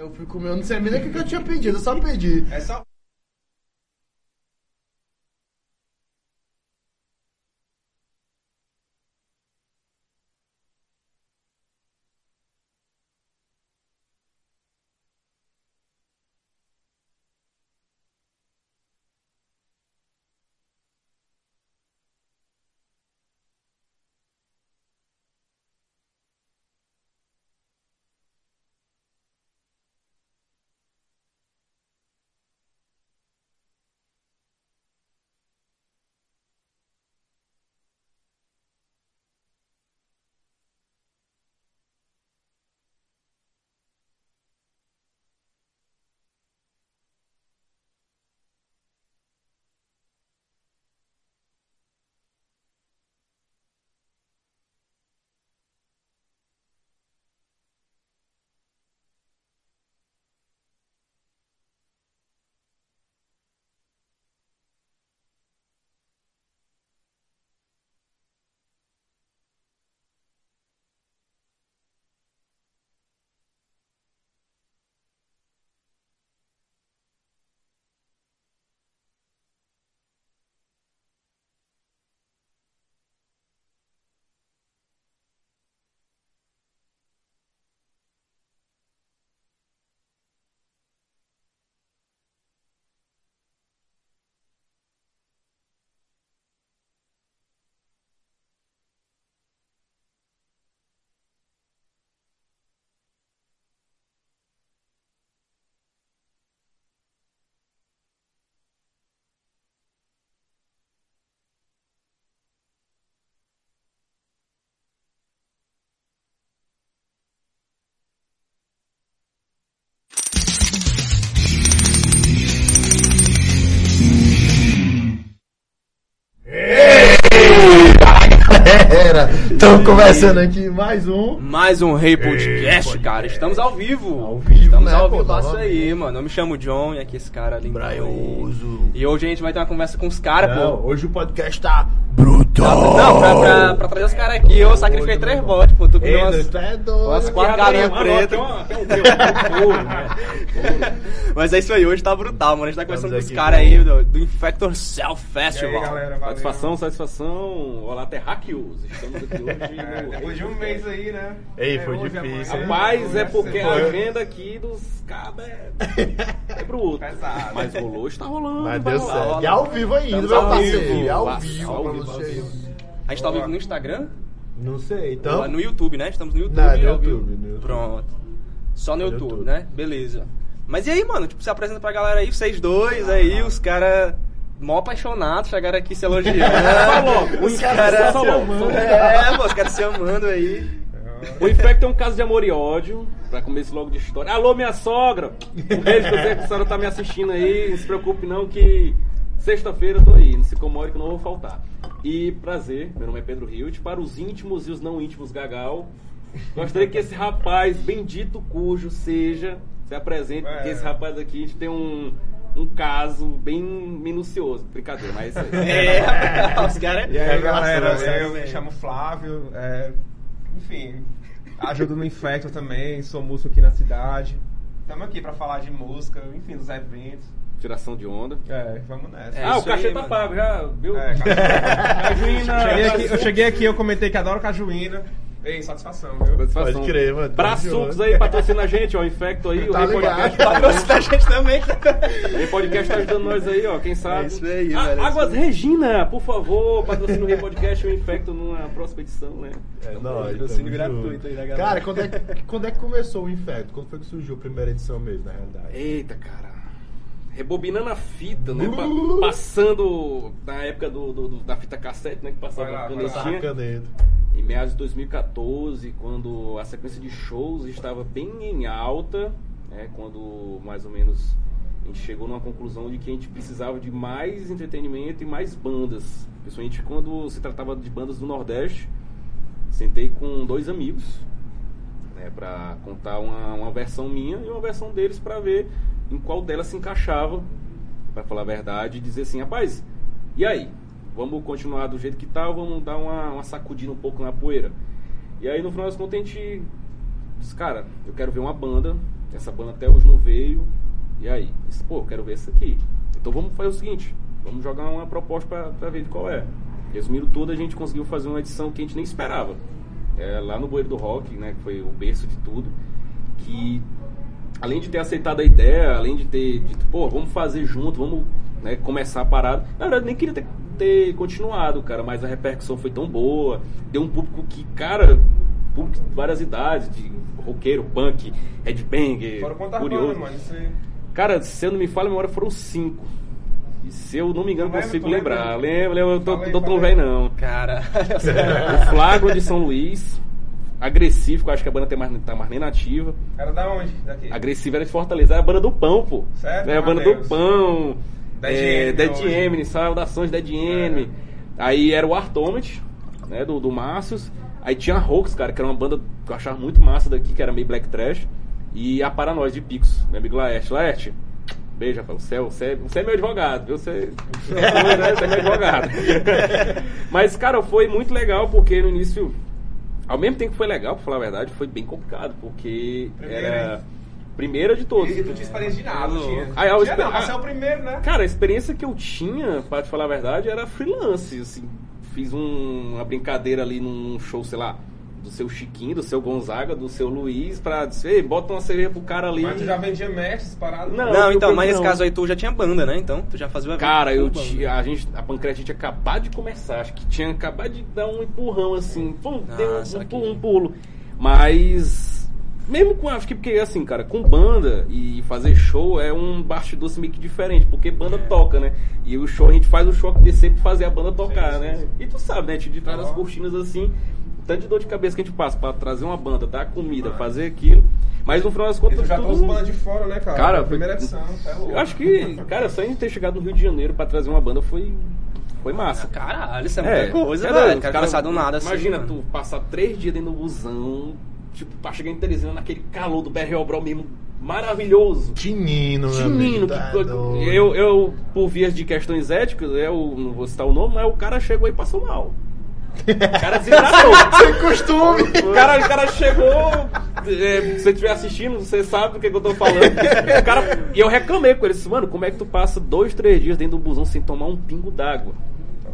Eu fui comer, eu não sei nem o que que eu tinha pedido, eu só pedi. É só. Estamos começando aqui mais um. Mais um Rei Podcast, Podcast. cara. Estamos ao vivo. Ao vivo, Estamos né, ao vivo. Isso aí, mano. Eu me chamo John e aqui esse cara ali. Braioso. E hoje a gente vai ter uma conversa com os caras, pô. hoje o podcast tá brutal. Não, pra, pra, pra trazer os caras aqui, eu sacrifiquei Hoje, três votos, pô. Tu Ei, comeu umas, doido, tu é doido. umas quatro galinhas pretas. Mas é isso aí, hoje tá brutal, mano. A gente tá conversando com os caras aí do, do Infector Self E Festival. aí, galera. Satisfação, satisfação. Olá, terráqueos. Estamos aqui hoje. É, depois de um mês aí, né? Ei, É, foi hoje, difícil, amanhã, Rapaz, é porque ser- a agenda aqui dos cabos é, é bruto. Pesado. Mas rolou, está rolando. Mas vai deu rolar. certo. E ao vivo ainda, meu ao parceiro. vivo. Ao Ao vivo ao vivo. A gente tá ao vivo no Instagram? Não sei, Então? No YouTube, né? Estamos no YouTube. Não, no. YouTube, no YouTube. Pronto. Só no No YouTube, YouTube. né? Beleza. Mas e aí, mano? Tipo, se apresenta pra galera aí, vocês dois aí, os caras mó apaixonados, chegaram aqui se elogiando. Só logo, os caras se amando. É, pô, os caras se amando aí. O Infecto é um caso de amor e ódio. Pra começo logo de história. Alô, minha sogra! Um beijo pra você que a senhora tá me assistindo aí. Não se preocupe não que sexta-feira eu tô aí. Não se incomode que eu não vou faltar. E prazer, meu nome é Pedro Hilt. Para os íntimos e os não íntimos Gagal, gostaria que esse rapaz, bendito cujo seja, se apresente. É. Porque esse rapaz aqui, a gente tem um, um caso bem minucioso. Brincadeira, mas... É, os caras. E aí, Revelação, galera, eu me chamo Flávio, é, enfim, ajudo no Infecto também, sou músico aqui na cidade. Estamos aqui pra falar de música, enfim, dos eventos. Tiração de onda. É, vamos nessa. É ah, o cachê aí, tá pago, já viu? É, cara. Cajuína, cheguei aqui, eu cheguei aqui, eu comentei que adoro cajuína. Ei, satisfação, viu? Satisfação. Pode crer, mano. Braçucos aí, patrocina a gente, ó. Infecto aí, o Tá ligado. Podcast. Patrocina a gente também. O Rei Podcast tá ajudando nós aí, ó. Quem sabe. É isso aí, Ah, velho, é Águas isso aí. Regina, por favor, patrocina o Rei Podcast e o Infecto numa próxima edição, né? É nóis. Patrocínio tamo gratuito aí da galera. Cara, quando é, que- quando é que começou o Infecto? Quando foi que surgiu a primeira edição mesmo, na realidade? Eita, cara. Rebobinando a fita, né? Pa- passando na época do, do- do- da fita cassete, né? Que passava lá, tinham. Caneta. Em meados de 2014, quando a sequência de shows estava bem em alta, né, quando mais ou menos a gente chegou numa conclusão de que a gente precisava de mais entretenimento e mais bandas. Principalmente quando se tratava de bandas do Nordeste. Sentei com dois amigos né, para contar uma, uma versão minha e uma versão deles para ver em qual delas se encaixava, para falar a verdade, e dizer assim, rapaz, e aí? Vamos continuar do jeito que tá vamos dar uma, uma sacudida um pouco na poeira? E aí no final das contas a gente disse, cara, eu quero ver uma banda essa banda até hoje não veio. E aí? Disse, pô, eu quero ver isso aqui. Então vamos fazer o seguinte, vamos jogar uma proposta pra ver de qual é. Resumindo tudo, a gente conseguiu fazer uma edição que a gente nem esperava. É, lá no Bueiro do Rock, né, que foi o berço de tudo, que além de ter aceitado a ideia, além de ter dito, pô, vamos fazer junto, vamos né, começar a parada. Na verdade, nem queria ter, ter continuado, cara, mas a repercussão foi tão boa, deu um público que, cara, público de várias idades, de roqueiro, punk, headbanger, curioso. mano? Aí. Cara, se eu não me falha a memória, foram cinco. E se eu não me engano, lembra? consigo lembrar. Lembro, lembro, eu tô, Fala aí, tô tão velho não. Cara, O Flagro de São Luís, Agressivo, que eu acho que a banda tem mais, tá mais nem nativa. Era da onde? Daqui? Agressivo era de Fortaleza, era a banda do Pão, pô. Certo, É a banda Mateus. do Pão. Dead é, Dead hoje. Enemy, saudações Dead Enemy. Aí era o Artomet, né, do, do Márcios. Aí tinha a Hoax, cara, que era uma banda que eu achava muito massa daqui, que era meio black trash. E a Paranoide de Picos, meu amigo Laerte. Laerte, beijo, rapaz. Você é, você, é, você é meu advogado, viu? Você, você é meu advogado. Mas, cara, foi muito legal, porque no início, ao mesmo tempo que foi legal, pra falar a verdade, foi bem complicado, porque Primeira, era hein? primeira de todos. E tu tinha experiência de nada, tinha. Aí, eu tinha não, mas é o primeiro, né? Cara, a experiência que eu tinha, pra te falar a verdade, era freelance. Assim, fiz um- uma brincadeira ali num show, sei lá, do seu Chiquinho, do seu Gonzaga, do seu Luiz, pra dizer, ei, bota uma cerveja pro cara ali. Mas tu já vendia mestres paradas? Não, não, então, mas nesse caso aí tu já tinha banda, né? Então, tu já fazia o evento Cara, eu tinha, a gente, a Pancreas tinha acabado de começar, acho que tinha acabado de dar um empurrão assim, pum, Ah, deu um, saquei. um, pulo. Mas mesmo com, acho que porque assim, cara, com banda e fazer show é um bastidor assim, meio que diferente, porque banda É. toca, né? E o show a gente faz o show descer pra fazer a banda tocar, sim, né? sim. E tu sabe, né? De trás das cortinas assim, tanto de dor de cabeça que a gente passa pra trazer uma banda, dar comida, fazer aquilo. Mas no final das contas tu já tudo- bandas de fora, né, cara? Cara, a primeira foi- edição, tá louco. eu acho que, cara, só a gente ter chegado no Rio de Janeiro pra trazer uma banda foi, foi massa. Caralho, isso é muita coisa, cara, velho. Cara, cara- começar do nada assim. Imagina mano. tu passar três dias dentro do busão, tipo, pra chegar em Teresina naquele calor do BR Brau mesmo, maravilhoso. Tinino, meu Tinino, tá que- doido. eu, eu, por vias de questões éticas, eu não vou citar o nome, mas o cara chegou e passou mal. O cara desidratou. Sem costume. O cara, o cara chegou. é, se você estiver assistindo, você sabe do que, que eu tô falando. O cara, e eu reclamei com ele. Disse, mano, como é que tu passa dois, três dias dentro do busão sem tomar um pingo d'água?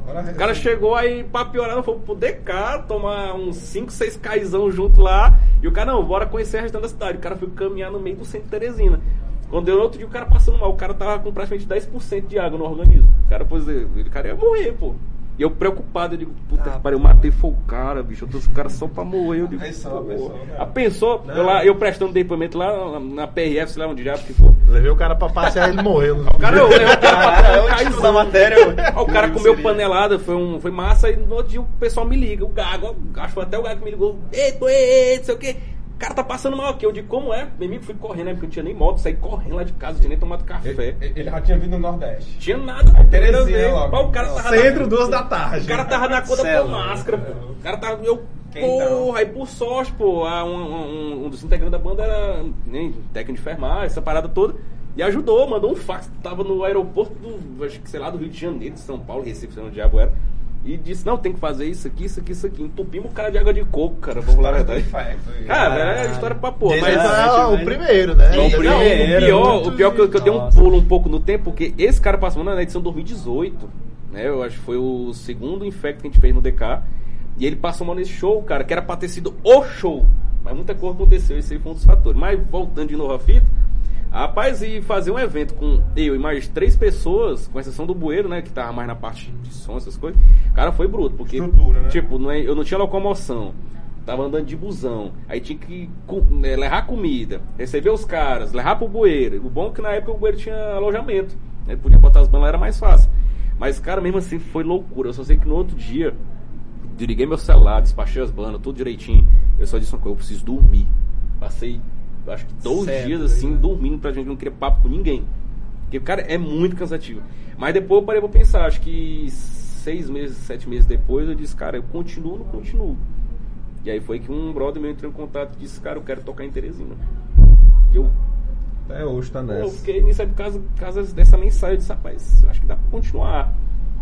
O cara chegou aí pra piorar, foi pro DK, tomar uns 5, 6 caizão junto lá. E o cara, não, bora conhecer a restante da cidade. O cara foi caminhar no meio do centro de Teresina. Quando deu no outro dia, o cara passando mal. O cara tava com praticamente 10% de água no organismo. O cara, pois, ele, o cara ia morrer, pô. E eu preocupado, eu digo, puta Ah, que pariu, eu matei foi o cara, bicho. Eu trouxe o cara só pra morrer. Eu digo, Pensou, pô. pensou, cara. Ah. Eu, lá, eu prestando depoimento lá na, na PRF, sei lá onde diabo que for. Levei o cara pra passear e ele morreu. O cara, eu, eu, o cara, É o título da matéria, mano. Aí o cara comeu panelada, foi, um, foi massa, e no outro dia o pessoal me liga, o Gago, acho que foi até o Gago que me ligou, eita, ei, não sei o que, o cara tá passando mal aqui. Eu digo, como é? Meu amigo, fui correndo, né, porque não tinha nem moto, saí correndo lá de casa, não tinha nem tomado café. Ele, ele já tinha vindo no Nordeste. Tinha nada, primeira Terezinha logo. Mas o cara tava Centro, na, duas da tarde. o cara tava na conta com máscara, pô. O cara tava, eu, porra, aí por sorte, pô, a- um, um- um dos integrantes da banda era né, técnico de enfermagem, essa parada toda. E ajudou, mandou um fax, tava no aeroporto do, acho que sei lá, do Rio de Janeiro, de São Paulo, Recife, sei lá onde o diabo era. E disse, não, tem que fazer isso aqui, isso aqui, isso aqui. Entupimos o cara de água de coco, cara, vamos do verdade. infecto. Cara, é história pra pôr, Diz mas... Exatamente, é o primeiro, né? Bom, Não, primeiro, o pior, o pior que eu, que eu dei um pulo um pouco no tempo, porque esse cara passou na edição 2018, né? Eu acho que foi o segundo infecto que a gente fez no DK. E ele passou mal nesse show, cara, que era pra ter sido o show. Mas muita coisa aconteceu, esse aí foi um dos fatores. Mas voltando de novo à fita, rapaz, e fazer um evento com eu e mais três pessoas, com exceção do bueiro, né? Que tava mais na parte de som, essas coisas. Cara, foi bruto, porque, né? tipo, não é- eu não tinha locomoção. Tava andando de busão. Aí tinha que né, levar comida, receber os caras, levar pro bueiro. O bom é que na época o bueiro tinha alojamento. Né? Podia botar as bandas lá, era mais fácil. Mas, cara, mesmo assim foi loucura. Eu só sei que no outro dia, desliguei meu celular, despachei as bandas, tudo direitinho. Eu só disse uma coisa, eu preciso dormir. Passei, acho que 12 Certo, dias assim, né? dormindo pra gente não querer papo com ninguém. Porque, cara, é muito cansativo. Mas depois eu parei pra pensar, acho que seis meses, sete meses depois, eu disse, cara, eu continuo ou não continuo? E aí foi que um brother meu entrou em contato e disse, cara, eu quero tocar em Teresina. E eu, Até hoje tá nessa. eu fiquei nisso aí por causa, por causa dessa mensagem, eu disse, rapaz, acho que dá pra continuar.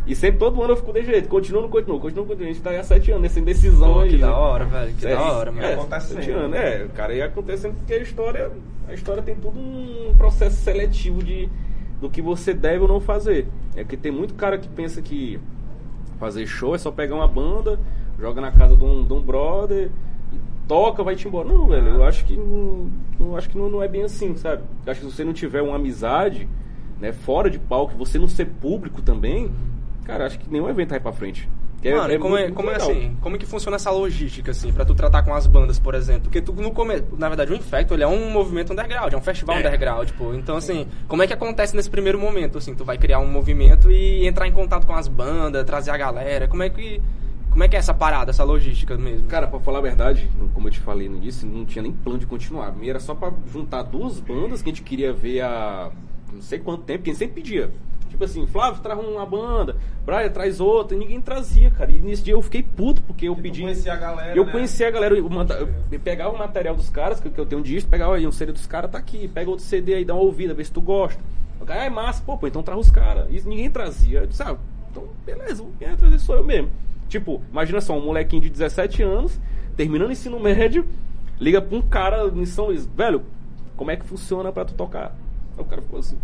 E sempre todo ano eu fico desse jeito, continua, não continua, continua, continua. A gente tá aí há sete anos nessa indecisão Pô, aí. que né? da hora, velho. Que É, da hora, é, mano. acontecendo. sete anos, é, cara, e acontecendo porque a história, a história tem tudo um processo seletivo de do que você deve ou não fazer. É que tem muito cara que pensa que fazer show é só pegar uma banda, joga na casa de um, de um brother, e toca, vai-te embora. Não, velho, eu acho que não, eu acho que não, não é bem assim, sabe? Eu acho que se você não tiver uma amizade, né, fora de palco, você não ser público também, cara, acho que nenhum evento vai pra frente. Que é- Mano, é e como, é, muito como é assim? Como é que funciona essa logística, assim, pra tu tratar com as bandas, por exemplo? Porque tu, no começo, na verdade, o Infecto, ele é um movimento underground, é um festival underground, pô. Então, assim, como é que acontece nesse primeiro momento, assim? Tu vai criar um movimento e entrar em contato com as bandas, trazer a galera, como é que... Como é que é essa parada, essa logística mesmo? Cara, pra falar a verdade, como eu te falei no início, não tinha nem plano de continuar. Primeiro era só pra juntar duas bandas que a gente queria ver há não sei quanto tempo, que a gente sempre pedia. Tipo assim, Flávio, traz uma banda, Brian, traz outra, e ninguém trazia, cara. E nesse dia eu fiquei puto, porque eu pedi. conhecia a galera, Eu né? conhecia a galera, eu, manda- eu pegava o material dos caras, que, eu tenho um disco, pegava aí um CD dos caras, tá aqui, pega outro CD aí, dá uma ouvida, vê se tu gosta. O cara, ah, é massa, pô, pô, então traz os caras. E ninguém trazia. Eu disse, ah, então beleza, quem vai trazer sou eu mesmo. Tipo, imagina só, um molequinho de 17 anos, terminando o ensino médio, liga pra um cara em São Luís, velho, como é que funciona pra tu tocar? Aí o cara ficou assim,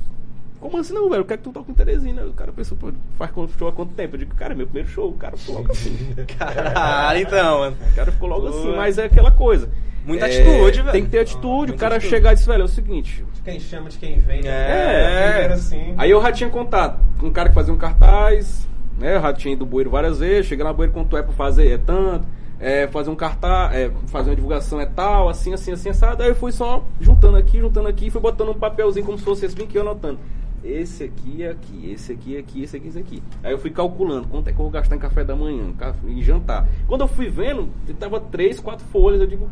como assim não, velho? Eu quero que tu toque em Teresina. O cara pensou, pô, faz quanto- show há quanto tempo? Eu digo, cara, é meu primeiro show. O cara ficou logo assim. Caralho, então, mano. O cara ficou logo Pô. assim, mas é aquela coisa. Muita É, atitude, velho. Tem que ter atitude. o muita cara atitude. chegar e dizer, velho, é o seguinte. De quem chama, de quem vem. né? É. Primeiro assim. Aí eu já tinha contato com um cara que fazia um cartaz, né? Eu já tinha ido do bueiro várias vezes. Cheguei na bueiro, quanto é pra fazer? É tanto. É, fazer um cartaz, é, fazer uma divulgação é tal, assim, assim, assim, assado. Aí eu fui só juntando aqui, juntando aqui, fui botando um papelzinho como se fosse esse que eu anotando. Esse aqui aqui, esse aqui aqui, esse aqui, esse aqui. Aí eu fui calculando quanto é que eu vou gastar em café da manhã, em jantar. Quando eu fui vendo, tava três, quatro folhas, eu digo,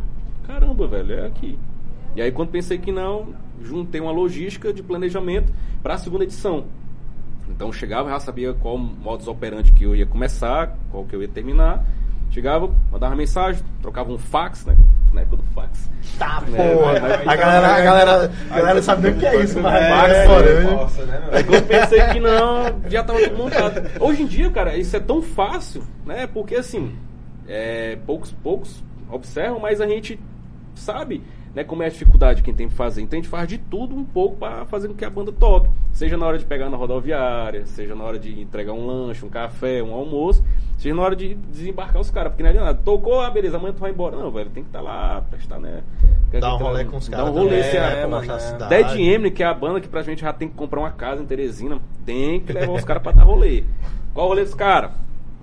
caramba, velho, é aqui. E aí quando pensei que não, juntei uma logística de planejamento para a segunda edição. Então chegava, já sabia qual modus operandi que eu ia começar, qual que eu ia terminar. Chegava, mandava mensagem, trocava um fax, né? Na época do fax. Tá, É, porra. A galera, a galera, a galera sabe nem o que é isso, mas É, Max é, Foranja. Nossa, né, meu? Aí quando eu pensei que não, já tava tudo montado. Hoje em dia, cara, isso é tão fácil, né? Porque assim, é, poucos, poucos observam, mas a gente sabe né, como é a dificuldade que tem que fazer. Então a gente faz de tudo um pouco para fazer com que a banda toque. Seja na hora de pegar na rodoviária, seja na hora de entregar um lanche, um café, um almoço, seja na hora de desembarcar os caras. Porque não adianta nada. Tocou, ah, beleza, amanhã tu vai embora. Não, velho, tem que estar lá, prestar, né? Dá um rolê com os caras. Dá um rolê, se né, a- mano, mostrar a é. cidade. Dead Emily, que é a banda que pra gente já tem que comprar uma casa em Teresina, tem que levar os caras pra dar rolê. Qual o rolê dos caras?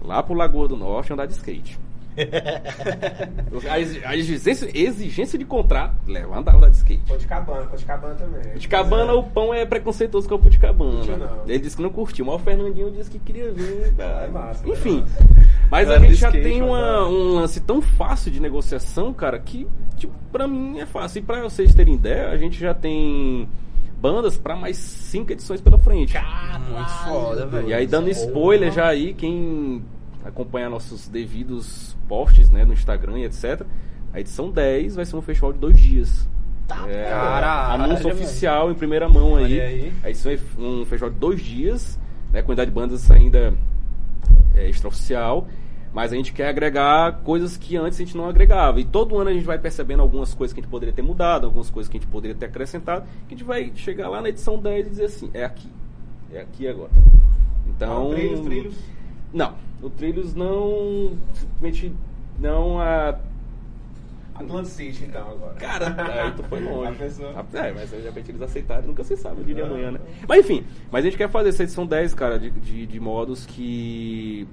Lá pro Lagoa do Norte andar de skate. a exi- a exigência, exigência de contrato, leva andar, andar de skate. Coticabana, Coticabana também. De cabana, o pão é preconceituoso com o de cabana. Não. Ele disse que não curtiu, mas o Fernandinho disse que queria vir. cara. É massa, Enfim. é Mas a gente já skate, tem uma- um lance tão fácil de negociação, cara, que, tipo, pra mim é fácil. E pra vocês terem ideia, a gente já tem bandas pra mais cinco edições pela frente. Muito foda, velho. E aí, dando spoiler já aí, quem acompanhar nossos devidos posts, né, no Instagram e etc. A edição 10 vai ser um festival de dois dias. É, Caralho, anúncio velho. oficial em primeira mão aí. Aí. A edição é um festival de dois dias, né, quantidade de bandas ainda é, extraoficial. Mas a gente quer agregar coisas que antes a gente não agregava. E todo ano a gente vai percebendo algumas coisas que a gente poderia ter mudado, algumas coisas que a gente poderia ter acrescentado. Que a gente vai chegar lá na edição 10 e dizer assim: é aqui. É aqui agora. Então. Ah, trilhos, trilhos. Não. O Trilhos não. Simplesmente não. A, Atlantic City, então, agora. Cara, aí tu foi longe. A pessoa- É, mas de repente eles aceitaram, nunca se sabe, eu diria amanhã, né? Mas enfim, mas a gente quer fazer essa edição 10, cara, de, de, de modos que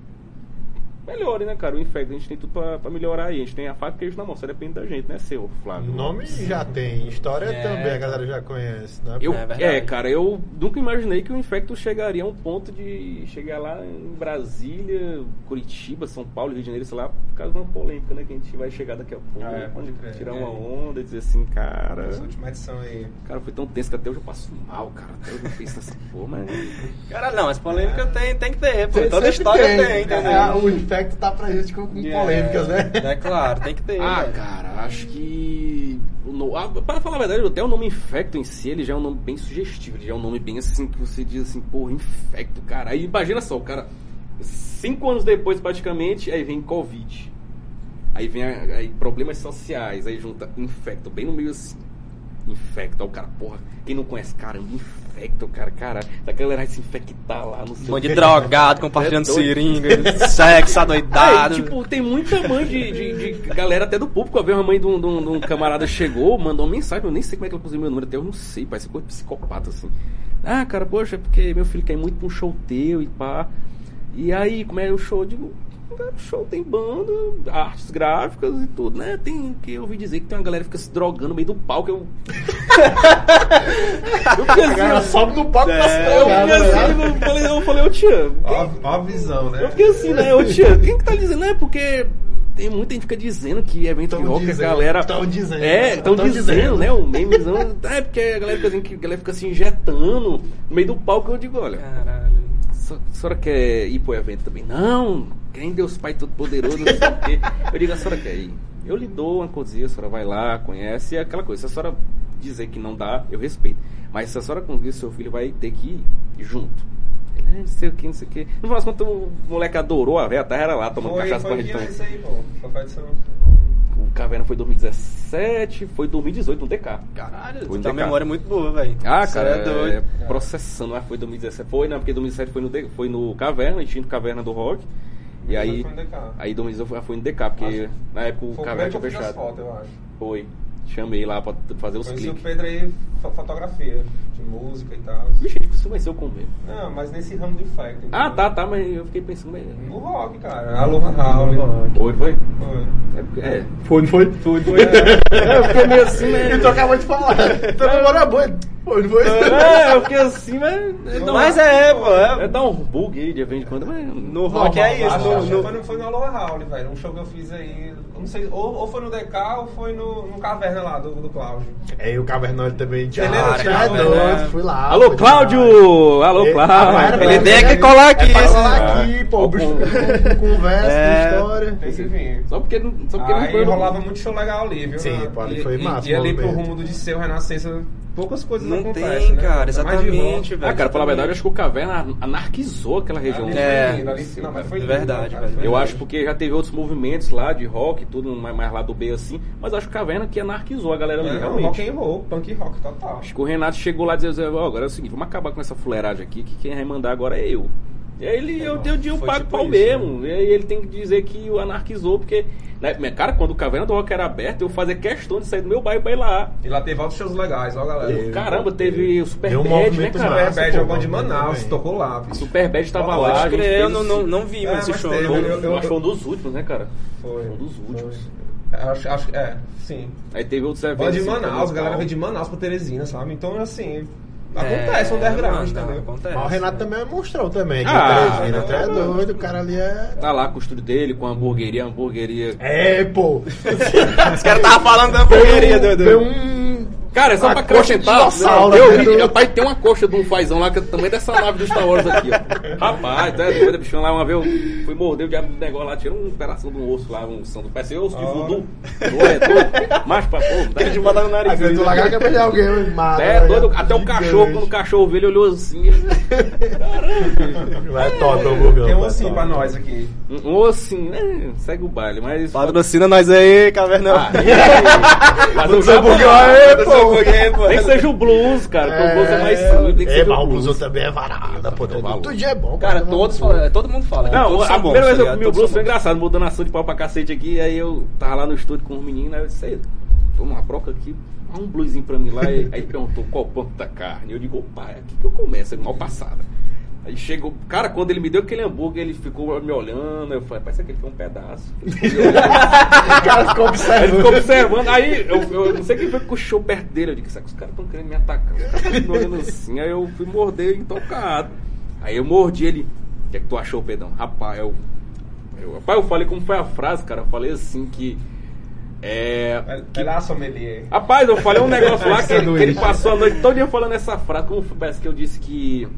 melhore, né, cara? O Infect, a gente tem tudo pra, pra melhorar aí. A gente tem a faca e queijo na mão, só depende da gente, né, seu, Flávio? O nome já tem, história É, também a galera já conhece, né? Eu, É é, cara, eu nunca imaginei que o Infecto chegaria a um ponto de chegar lá em Brasília, Curitiba, São Paulo, Rio de Janeiro, sei lá, por causa de uma polêmica, né? Que a gente vai chegar daqui a pouco. Ah, é, pode crer. Tirar É. uma onda e dizer assim, cara. Essa última edição aí. Cara, foi tão tenso que até hoje eu passo mal, cara. Até hoje eu penso assim, pô, mas. Cara, não, mas polêmica tem, tem que ter, pô. Toda história tem, É, entendeu? Infecto tá pra gente com, com polêmicas, né? É claro, tem que ter. Ah, velho. cara, acho que. o no- ah, Para falar a verdade, até o nome Infecto em si, ele já é um nome bem sugestivo. Ele já é um nome bem assim que você diz assim, porra, Infecto, cara. Aí imagina só, o cara Cinco anos depois, praticamente, aí vem Covid. Aí vem a- aí problemas sociais, aí junta infecto, bem no meio assim. Infecta, o cara, porra, quem não conhece, caramba, infecta o cara, cara, a galera vai se infectar lá no Um monte de drogado, compartilhando É seringa, sexo, adoidado. Aí, tipo, tem muita mãe de, de, de galera até do público. Eu vi uma mãe de um, de um- de um camarada chegou, mandou uma mensagem, eu nem sei como é que ela conseguiu meu número, até eu não sei, parece coisa de psicopata, assim. Ah, cara, poxa, é porque meu filho quer muito pra um show teu e pá. E aí, como é o show? Eu digo, show tem banda, artes gráficas e tudo, né? Tem que eu ouvi dizer que tem uma galera que fica se drogando no meio do palco. Eu. eu fiquei assim, Ela sobe no palco pra se eu fiquei né? assim, eu falei, eu falei, ô tia, Ó, ó a visão, né? eu fiquei assim, né? Ô tia, quem que tá dizendo? É porque tem muita gente que fica dizendo que evento de Tão rock, dizendo, a galera. tão dizendo, É, estão tão dizendo, dizendo. né? O memezão. É porque a galera fica dizendo que a galera fica se injetando no meio do palco. Eu digo, olha, Caralho. a senhora quer ir pro evento também? Não, quem Deus Pai Todo-Poderoso, não sei o quê. Eu digo, a senhora quer ir? Eu lhe dou uma coisinha, a senhora vai lá, conhece, e é aquela coisa. Se a senhora dizer que não dá, eu respeito. Mas se a senhora conseguir, seu filho vai ter que ir junto. Ele, "É, não sei o que, não sei o que. No final das contas, o moleque adorou a velha, a terra era lá, tomando Foi, cachaça com a gente aí, pô. O Caverna foi 2017, foi 2018 no DK. Caralho, Foi no tem uma DK. memória muito boa, velho. Ah, cara, é doido. é, processando, ah, foi 2017. Foi, não, porque 2017 foi no, foi no Caverna, instinto Caverna do Rock. E aí, aí 2018 foi- foi no DK, porque Acho- na época o Caverna tinha eu fechado. fotos, eu acho. Foi. Chamei lá pra fazer os Conheci o. Pedro aí, fo- fotografia, de música e tal. Vixe, a gente costuma ser o mesmo. Não, mas nesse ramo do infect. Ah, entendeu? tá, tá, mas eu fiquei pensando, mas. No rock, cara. Aloha Howl. Foi, foi? Foi. É, é. Foi, foi? Foi, foi. É, eu fiquei meio assim, né? E tu acabou de falar. Tua memória é boa. Foi, não foi? É, eu fiquei assim, mas. é um- Mas é, pô, É é. dar um bug aí de vez em quando, mas. No rock é isso. Acho, No, acho no- foi no, foi no Aloha Howl, velho. Um show que eu fiz aí. Não sei, ou, ou foi no DK ou foi no, no Caverna lá, do, do Cláudio. É, e o Cavernão ele também tinha. Ele era Thiago, tá né? doido, fui lá. Alô, Cláudio! Alô, Cláudio! Ah, Ele tem que colar aqui, É pra esse- colar aqui, pô. Conversa, É. com história. Tem que vir. Só porque, não- só porque não Aí foi. rolava muito show legal ali, viu? Sim, pô, ali E- foi massa, E, ali pro rumo do Disseu Renascença, poucas coisas Não acontecem, tem, né? cara, Ainda mais de exatamente, velho. Ah, cara, pra falar a verdade, eu acho que o Caverna anarquizou aquela região. Ali É. ali- não, mas foi lindo, Verdade, velho. Eu acho porque já teve outros movimentos lá de rock, tudo mais, lá do B assim, mas eu acho que Caverna que anarquizou a galera ali, É, realmente. rock and roll, punk rock total. Acho que o Renato chegou lá e disse, ó, agora é o seguinte, vamos acabar com essa fuleiragem aqui, que quem vai mandar agora é eu. E aí ele, eu dei o dia o Foi pago tipo pau isso, mesmo. E aí ele tem que dizer que o anarquizou, porque, né, cara, quando o Caverna do Rock era aberto, eu fazia questão de sair do meu bairro pra ir lá. E lá teve outros shows legais, ó, galera. Teve. Caramba, teve o Super Deu um Bad, né, movimento cara? Super Bad, é o band de Manaus, também. tocou lá. bicho. Super Bad tava lá. Pode crer, eu não, esse- não, não vi É, esse mas show. teve, não. eu- eu- Eu foi um dos últimos, né, cara? Foi. Um dos últimos. Foi. Acho, acho, é, sim. Aí teve outros eventos. Band de assim, Manaus, como a galera veio de Manaus pra Teresina, sabe? Então, assim, É, acontece underground, mano, entendeu? Acontece. Mas o Renato também é monstrão também. Ah, Ah, não, tu é não. doido, o cara ali é. Tá lá com o estúdio dele, com a hamburgueria, a hamburgueria. É, pô. Os caras estavam falando da hamburgueria, doido. um. Cara, é só Uma pra coxa de acrescentar. dinossauro, eu né, vi, rapaz, tem uma coxa de um fazão lá que é tamanho dessa nave do Star Wars aqui, ó. Rapaz, tá doido, bichão lá uma vez eu fui morder o diabo do negócio lá, tirou um pedacinho do osso lá, um são do parece osso de voodoo. Não é doido? Mas pra pô, Aquele de botar no nariz. Aí do lagar que é alguém, mano. É doido, até o cachorro, quando o cachorro vê ele olhou assim, ele, Vai top, o burgão. Tem um top. pra nós aqui. um um ossinho, né? Segue o baile, mas. Patrocina nós aí, Cavernão. Ah, aí? Mas tá burgão bom, aí, pô. Pô. Nem que seja o blues, cara, porque o blues é mais simples, que É, ser mas o blues. blusão também é varada, pô. Tudo dia é bom. Cara, todos falam, todo mundo fala. Não, todos a primeira vez que eu comi o blues foi engraçado, mudando ação de pau pra cacete aqui, aí eu tava lá no estúdio com os meninos, aí eu disse, "Ei, toma uma broca aqui, um bluesinho pra mim lá, e, aí perguntou qual ponto da carne, eu digo, opa, é aqui que eu começo, é mal passada. Aí chegou, cara, quando ele me deu aquele hambúrguer, ele ficou me olhando, eu falei, parece que ele foi um pedaço. O cara ficou Aí ele observando. ficou observando, aí eu, eu não sei quem foi que puxou perto dele. Eu disse, "Será que os caras estão querendo me atacar. Os caras tão me olhando assim. Aí eu fui morder intocado. Aí eu mordi ele. O que é que tu achou, Pedrão? Rapaz, eu, eu. Rapaz, eu falei como foi a frase, cara. Eu falei assim que. É. Que- lá, sommelier. Rapaz, eu falei um negócio lá que, ele- que ele passou a noite toda falando essa frase. Como foi? parece que eu disse que.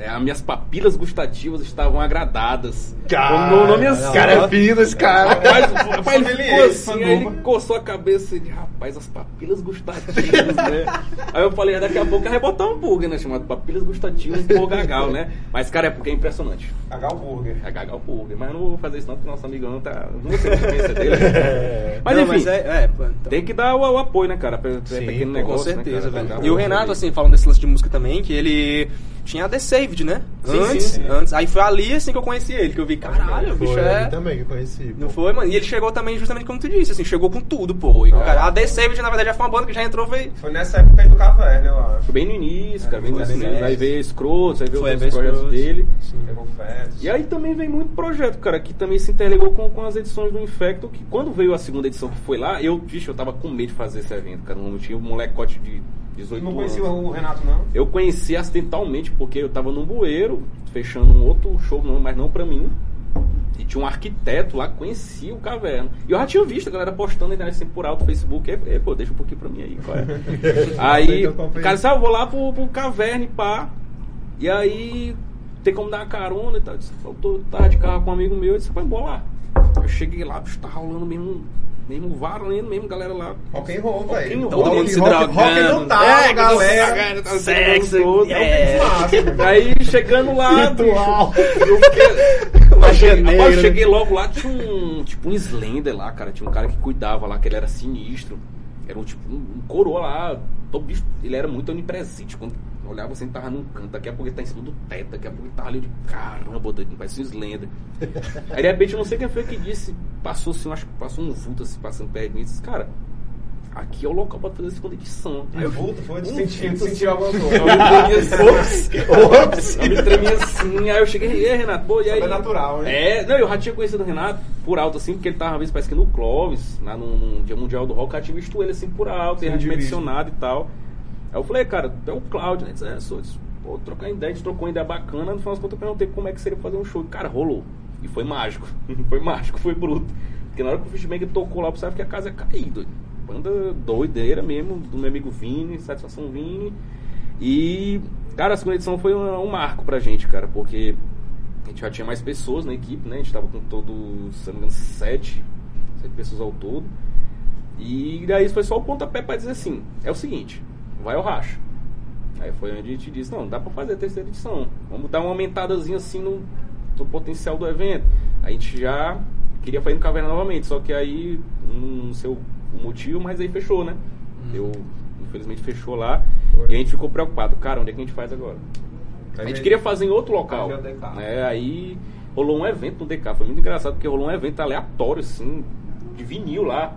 É, as minhas papilas gustativas estavam agradadas. Cara, o nome é assim. cara é fino esse cara. Rapaz, rapaz, ele ficou Sommelier, assim, aí ele coçou a cabeça e disse, rapaz, as papilas gustativas, né? Aí eu falei, daqui a pouco eu ia botar um hambúrguer, né? Chamado papilas gustativas por Gagal, né? Mas, cara, é porque é impressionante. H Burger. É Gagal Burger. Mas eu não vou fazer isso não, porque nosso amigão tá... Não sei se conhece dele. Mas Não, enfim, mas é, é, então. tem que dar o, o apoio, né, cara? Pra, pra Sim, pequeno com Com negócio, certeza, né, velho. E o Renato, assim, falando desse lance de música também, que ele tinha a The Saved, né? Sim, antes, sim. antes. Aí foi ali, assim, que eu conheci ele, que eu vi, caralho, o bicho Foi é... ali também que eu conheci. Não pô. foi, mano? E ele chegou também, justamente como tu disse, assim, chegou com tudo, pô. E, cara. cara, a The Saved, na verdade, já foi uma banda que já entrou, veio... Foi nessa época aí do Caverna, eu acho. Foi bem no início, cara. Bem no início. Aí veio Scrotos, aí veio Foi, outros projetos Scrotos. dele. Pegou Fats. E aí também vem muito projeto, cara, que também se interligou com, com as edições do Infecto, que quando veio a segunda edição que foi lá, eu, vixe, eu tava com medo de fazer esse evento, cara. Eu tinha um molecote de 18 Não conhecia o Renato, não? Eu conheci acidentalmente, porque eu tava num bueiro, fechando um outro show, mas não pra mim. E tinha um arquiteto lá que conhecia o Caverna. E eu já tinha visto a galera postando na internet assim por alto no Facebook. E, e, pô, deixa um pouquinho pra mim aí, qual é? aí, Eu o comprei. cara disse, ah, eu vou lá pro, pro Caverna e pá. E aí, tem como dar uma carona e tal. Eu disse, eu tô, tava de carro com um amigo meu, eu disse, vai embora lá. Eu cheguei lá, bicho, tá rolando mesmo, mesmo varando mesmo, galera lá. Rock and roll, and velho. roll. Todo mundo se drogando. rock não tá, É, galera. tá Sexo, todo. é. Aí chegando lá, bicho, Ritual. eu fiquei. Magia Eu cheguei, né? cheguei logo lá, tinha um tipo um Slender lá, cara. Tinha um cara que cuidava lá, que ele era sinistro. Era um tipo um, um coroa lá. Todo bicho, ele era muito onipresente. Quando olhava assim, tava num canto, daqui a pouco ele tá em cima do teto, daqui a pouco ele tava ali de caramba, doido, parece um Slender. Aí de repente eu não sei quem foi que disse, passou assim, eu acho que passou um vulto assim, passando perto de mim e disse, cara, aqui é o local pra fazer a segunda edição. Aí eu Vulto, foi de sentir, vulto, sentir alguma coisa. assim. Eu me tremia assim, aí eu cheguei, e aí, Renato, pô, e aí? Sobrenatural, hein? É, não, eu já tinha conhecido o Renato por alto, assim, porque ele tava uma vez, parece que no Clóvis, lá no, no Dia Mundial do Rock, eu já tinha visto ele assim por alto, ele já tinha me adicionado e tal. Aí eu falei, cara, é o Cláudio, né? Disse, é, sou, disse, pô, trocar ideia, a gente trocou uma ideia bacana, no final das contas eu perguntei como é que seria fazer um show. Cara, rolou. E foi mágico. foi mágico, foi bruto. Porque na hora que o Fishbang tocou lá, eu pensava que a casa cair, doido. Banda doideira mesmo, do meu amigo Vini, Satisfação Vini. E, cara, a segunda edição foi um, um marco pra gente, cara, porque a gente já tinha mais pessoas na equipe, né? A gente tava com todo, se não me engano, sete, sete pessoas ao todo. E daí foi só o pontapé pra dizer assim, é o seguinte, vai ao racha. Aí foi onde a gente disse, não, dá pra fazer a terceira edição. Vamos dar uma aumentadazinha assim no, no potencial do evento. A gente já queria fazer no Caverna novamente, só que aí, não sei o motivo, mas aí fechou, né? Eu, infelizmente, fechou lá. Foi. E a gente ficou preocupado. Cara, onde é que a gente faz agora? A gente queria fazer em outro local. Né? Aí rolou um evento no DK. Foi muito engraçado, porque rolou um evento aleatório, assim, de vinil lá.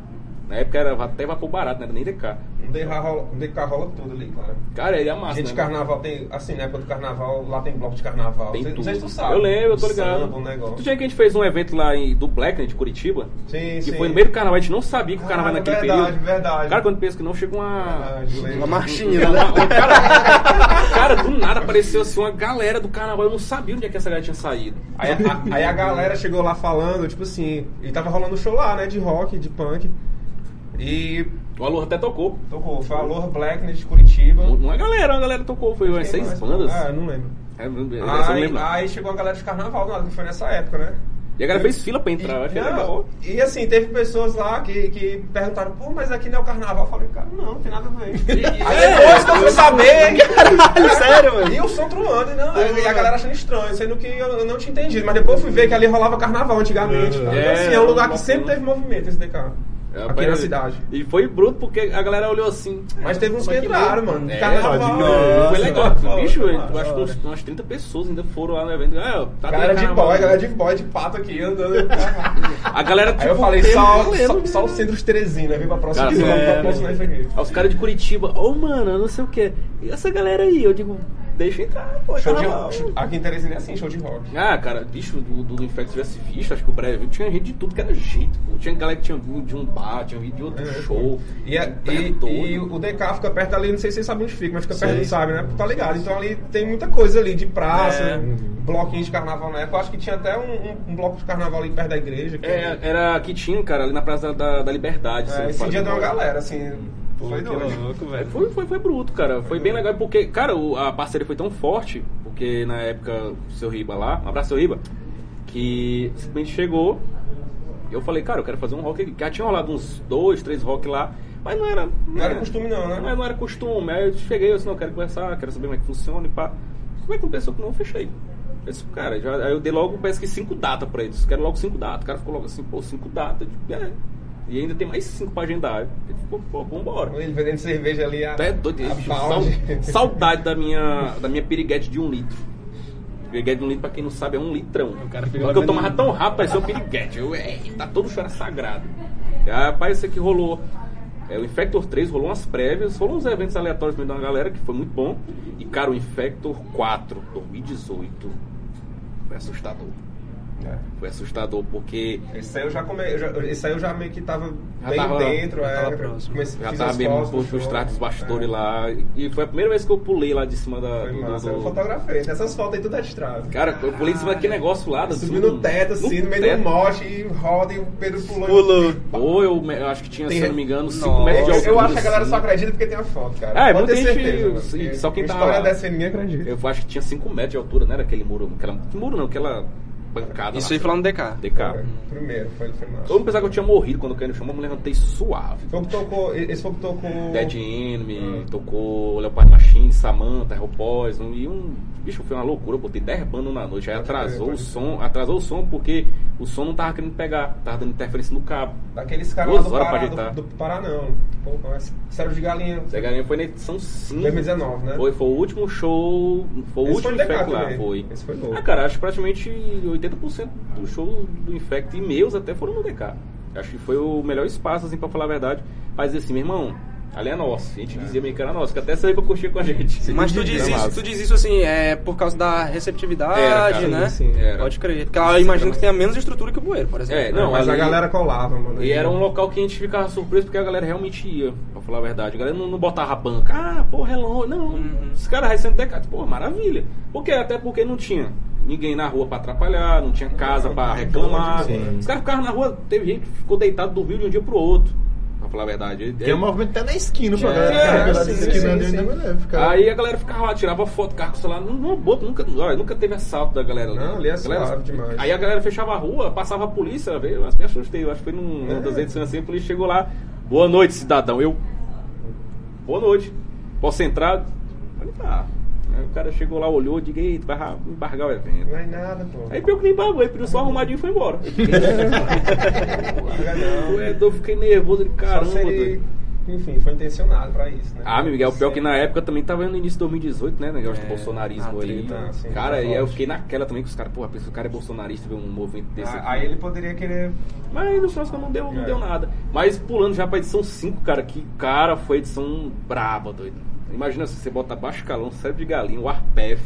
Na época era até vapor barato, não era nem DK. Um DK rola, um DK rola tudo ali, cara. Cara, ele é massa, Gente né? carnaval tem, assim, na época do carnaval, lá tem bloco de carnaval. Tem Não sei- tudo. Se tu sabe. Eu lembro, eu tô ligado. Samba, um negócio. Tu tinha que a gente fez um evento lá em, do Black, né, de Curitiba. Sim, que sim. foi no meio do carnaval, a gente não sabia que o carnaval Ah, naquele verdade, período. verdade. Cara, quando pensa que não, chega uma. Verdade, lembro. Uma marchinha, Uma- né? uma- cara, cara, do nada apareceu assim uma galera do carnaval. Eu não sabia onde é que essa galera tinha saído. Aí, a, aí a galera chegou lá falando, tipo assim, e tava rolando show lá, né, de rock, de punk. E O Alô até tocou. tocou, foi Aloha Blackness de Curitiba. Uma galera, uma galera tocou. Foi umas seis mais? bandas. Ah, não lembro. É, não Aí, lembro. não. aí chegou a galera de carnaval, nada, que foi nessa época, né? E a galera fez fila pra entrar. E, não, e assim, teve pessoas lá que, que perguntaram, pô, mas aqui não é o carnaval. Eu falei, cara, não, não tem nada a ver. Aí depois que eu fui saber. Caralho, sério, mano? E o som truando, e, não, e a galera achando estranho, sendo que eu, eu não tinha entendido. Mas depois eu fui ver que ali rolava carnaval antigamente. É, Então, é, assim, é um lugar que sempre teve movimento esse DK. É, aqui na cidade. E foi bruto porque a galera olhou assim. Mas teve uns que entraram, mano. É, carnaval. Foi legal. Nossa, bicho, eu nossa, acho que umas 30 pessoas ainda foram lá no evento. Ah, tá Galera de boy, galera de boy, de pato aqui andando. A galera, tipo, Aí eu falei, teve só, só, né? só o centro de Teresina, vem pra próxima Cara, edição, é, pra próxima isso aqui. Aí os caras de Curitiba, ô mano, eu não sei o que. E essa galera aí? Eu digo, deixa entrar, pô. Show de, carnaval. show- aqui em Teresina é assim, show de rock. Ah, cara, bicho, do, do Infecto tivesse visto, acho que o breve tinha gente de tudo que era jeito, pô. Tinha galera que tinha vindo de um bar, tinha vindo de outro É, show. E, a- Tá e, e o DK fica perto ali, não sei se vocês sabem onde fica, mas fica perto Sei. do sabe, né? Tá ligado? Então ali tem muita coisa ali de praça, É. bloquinhos de carnaval na época. Eu acho que tinha até um, um- um bloco de carnaval ali perto da igreja. Que É, era que tinha, cara, ali na Praça da, da Liberdade. É, esse dia deu uma galera, assim. Foi que doido. louco, velho. Foi, foi, foi bruto, cara. Foi bem legal porque, cara, o- a parceria foi tão forte, porque na época o seu Riba lá, um abraço seu Riba, que simplesmente chegou. Eu falei, cara, eu quero fazer um rock aqui. Já tinha rolado uns dois, três rock lá, mas não era. Não era costume não, né? Mas não era costume. Aí eu cheguei, eu disse, não, eu quero conversar, quero saber como é que funciona e pá. Como é que não pensou que não? Eu fechei. Eu disse, cara, já, aí eu dei logo, parece que cinco datas pra eles. Quero logo cinco datas. O cara ficou logo assim, pô, cinco datas. Eu digo, é. E ainda tem mais cinco pra agendar. Ele ficou, pô, vambora. Ele vendendo cerveja ali a, Até doido, a sal- saudade da minha, da minha piriguete de um litro. Piriguete de um litro, pra quem não sabe, é um litrão. O cara Porque eu tomava tão rápido, parecia um piriguete. Eu, é, tá todo choro sagrado. Rapaz, isso aqui rolou. É, o Infector 3 rolou umas prévias, rolou uns eventos aleatórios também de uma galera, que foi muito bom. E, cara, o Infector 4, 2018, foi assustador. É. Foi assustador, porque Esse aí eu já come... eu já- Esse aí eu já meio que tava Já bem tava- dentro. já é, tava próximo. comecei- já tava do por, trás dos bastidores É. lá. E foi a primeira vez que eu pulei lá de cima da. Foi do- massa, do- eu fotografei. Essas fotos aí tudo é de. Cara, eu pulei em cima daquele negócio lá. Assim, no teto, assim, no, meio teto. do mote e roda e o Pedro pulou. Pulou. Ou eu, eu acho que tinha, Tem- se eu não me engano, 5 Nossa. metros de Eu, altura. eu acho que a galera só assim. acredita porque tem a foto, cara. É, Pode muita gente- só quem tava história dessa ninguém acredita. Eu acho que tinha 5 metros de altura, né? Aquele muro. Aquela, que muro não, aquela bancada. Isso aí foi lá no DK. DK. Primeiro, foi, foi massa. Todo mundo pensava que eu tinha morrido quando eu caí no chão, mas eu me levantei suave. Foi o que tocou, esse foi o que tocou... Dead Enemy, Ah. tocou Leopard Machine, Samantha, Hell Poison e um. Bicho, foi uma loucura, eu botei 10 bandas na noite, aí Pode atrasou o som, atrasou o som porque o som não tava querendo pegar, tava dando interferência no cabo. Daqueles caras lá do Pará, do, do Pará não. Pô, não é Cérebro de Galinha. Zé Galinha foi na edição 5. 2019, né? Foi, foi o último show. Foi o Esse último foi Infect lá, também. foi. Esse foi louco. Ah, cara, acho que praticamente 80% do show do Infect e meus até foram no DK. Acho que foi o melhor espaço, assim, pra falar a verdade. Mas assim, meu irmão, ali é nosso. A gente dizia meio que era nosso, que até saiu pra curtir com a gente. Mas tu diz isso, massa. tu diz isso assim, é por causa da receptividade, Era, cara, né? sim, era. Pode crer. Porque ela imagina que tenha menos estrutura que o bueiro, por exemplo. É, não, mas a ali- galera colava, mano. E era um local que a gente ficava surpreso porque a galera realmente ia, pra falar a verdade. A galera não, não botava a banca. Ah, porra, é longe. Não, Uhum. os caras recém decado. Pô, maravilha. Por quê? Até porque não tinha ninguém na rua pra atrapalhar, não tinha casa Não, pra tá reclamar. sim. Os caras ficavam na rua, teve gente que ficou deitado, dormiu de um dia pro outro. Falar a verdade. Tem um movimento até na esquina, pra É, galera é, sim, esquina sim, ali, sim. vai ficar. Aí a galera ficava lá, tirava foto, carro com o celular, numa boa, nunca, olha, nunca teve assalto da galera. Não, ali é galera- demais. Aí a galera fechava a rua, passava a polícia, veio, me assustei, eu acho que foi num- numa É. das edições assim, a polícia chegou lá, boa noite, cidadão, eu, boa noite, posso entrar? Falei, tá. Aí o cara chegou lá, olhou, diga, eita, vai ra- embargar o evento. Não é nada, pô. Aí pior que nem embargou, ele pediu só arrumadinho e foi embora. Não. Ué, eu fiquei nervoso, ele, caramba, ele, enfim, foi intencionado pra isso, né? Ah, meu Miguel, o pior que na época também tava no início de 2018, né? Negócio É, do bolsonarismo a aí. treta, sim, cara, tá e aí eu fiquei naquela também que os caras, porra, pensa que o cara é bolsonarista, ver um movimento desse Ah, aqui. Aí ele poderia querer. Mas no final não deu, não É. deu nada. Mas pulando já pra edição 5, cara, que cara foi edição braba, doido. Imagina se você bota Baixo Calão, Cérebro de Galinha, o Arpef,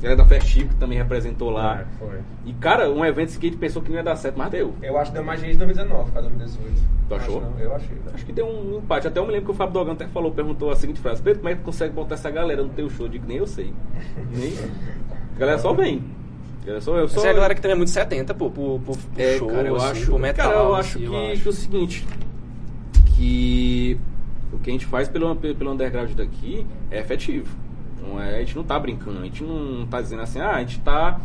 galera da Festivo que também representou lá. É, foi. E, cara, um evento que a gente pensou que não ia dar certo, mas deu. Eu acho que deu mais gente em 2019 pra 2018. Tu achou? Acho não, eu achei. Acho que deu um empate. Até eu me lembro que o Fábio Dogan até falou, perguntou a seguinte frase: Pedro, como é que consegue botar essa galera no teu show? Eu digo, nem eu sei. Nem. A galera só vem. Galera só, eu só... Essa é a galera que também é muito 70, pô, pro, pro, pro É, show, cara, eu assim, acho. pro metal. cara, eu assim, acho que, eu que acho. é o seguinte: que o que a gente faz pelo, pelo underground daqui é efetivo. Não é, a gente não tá brincando, a gente não tá dizendo assim, ah, a gente tá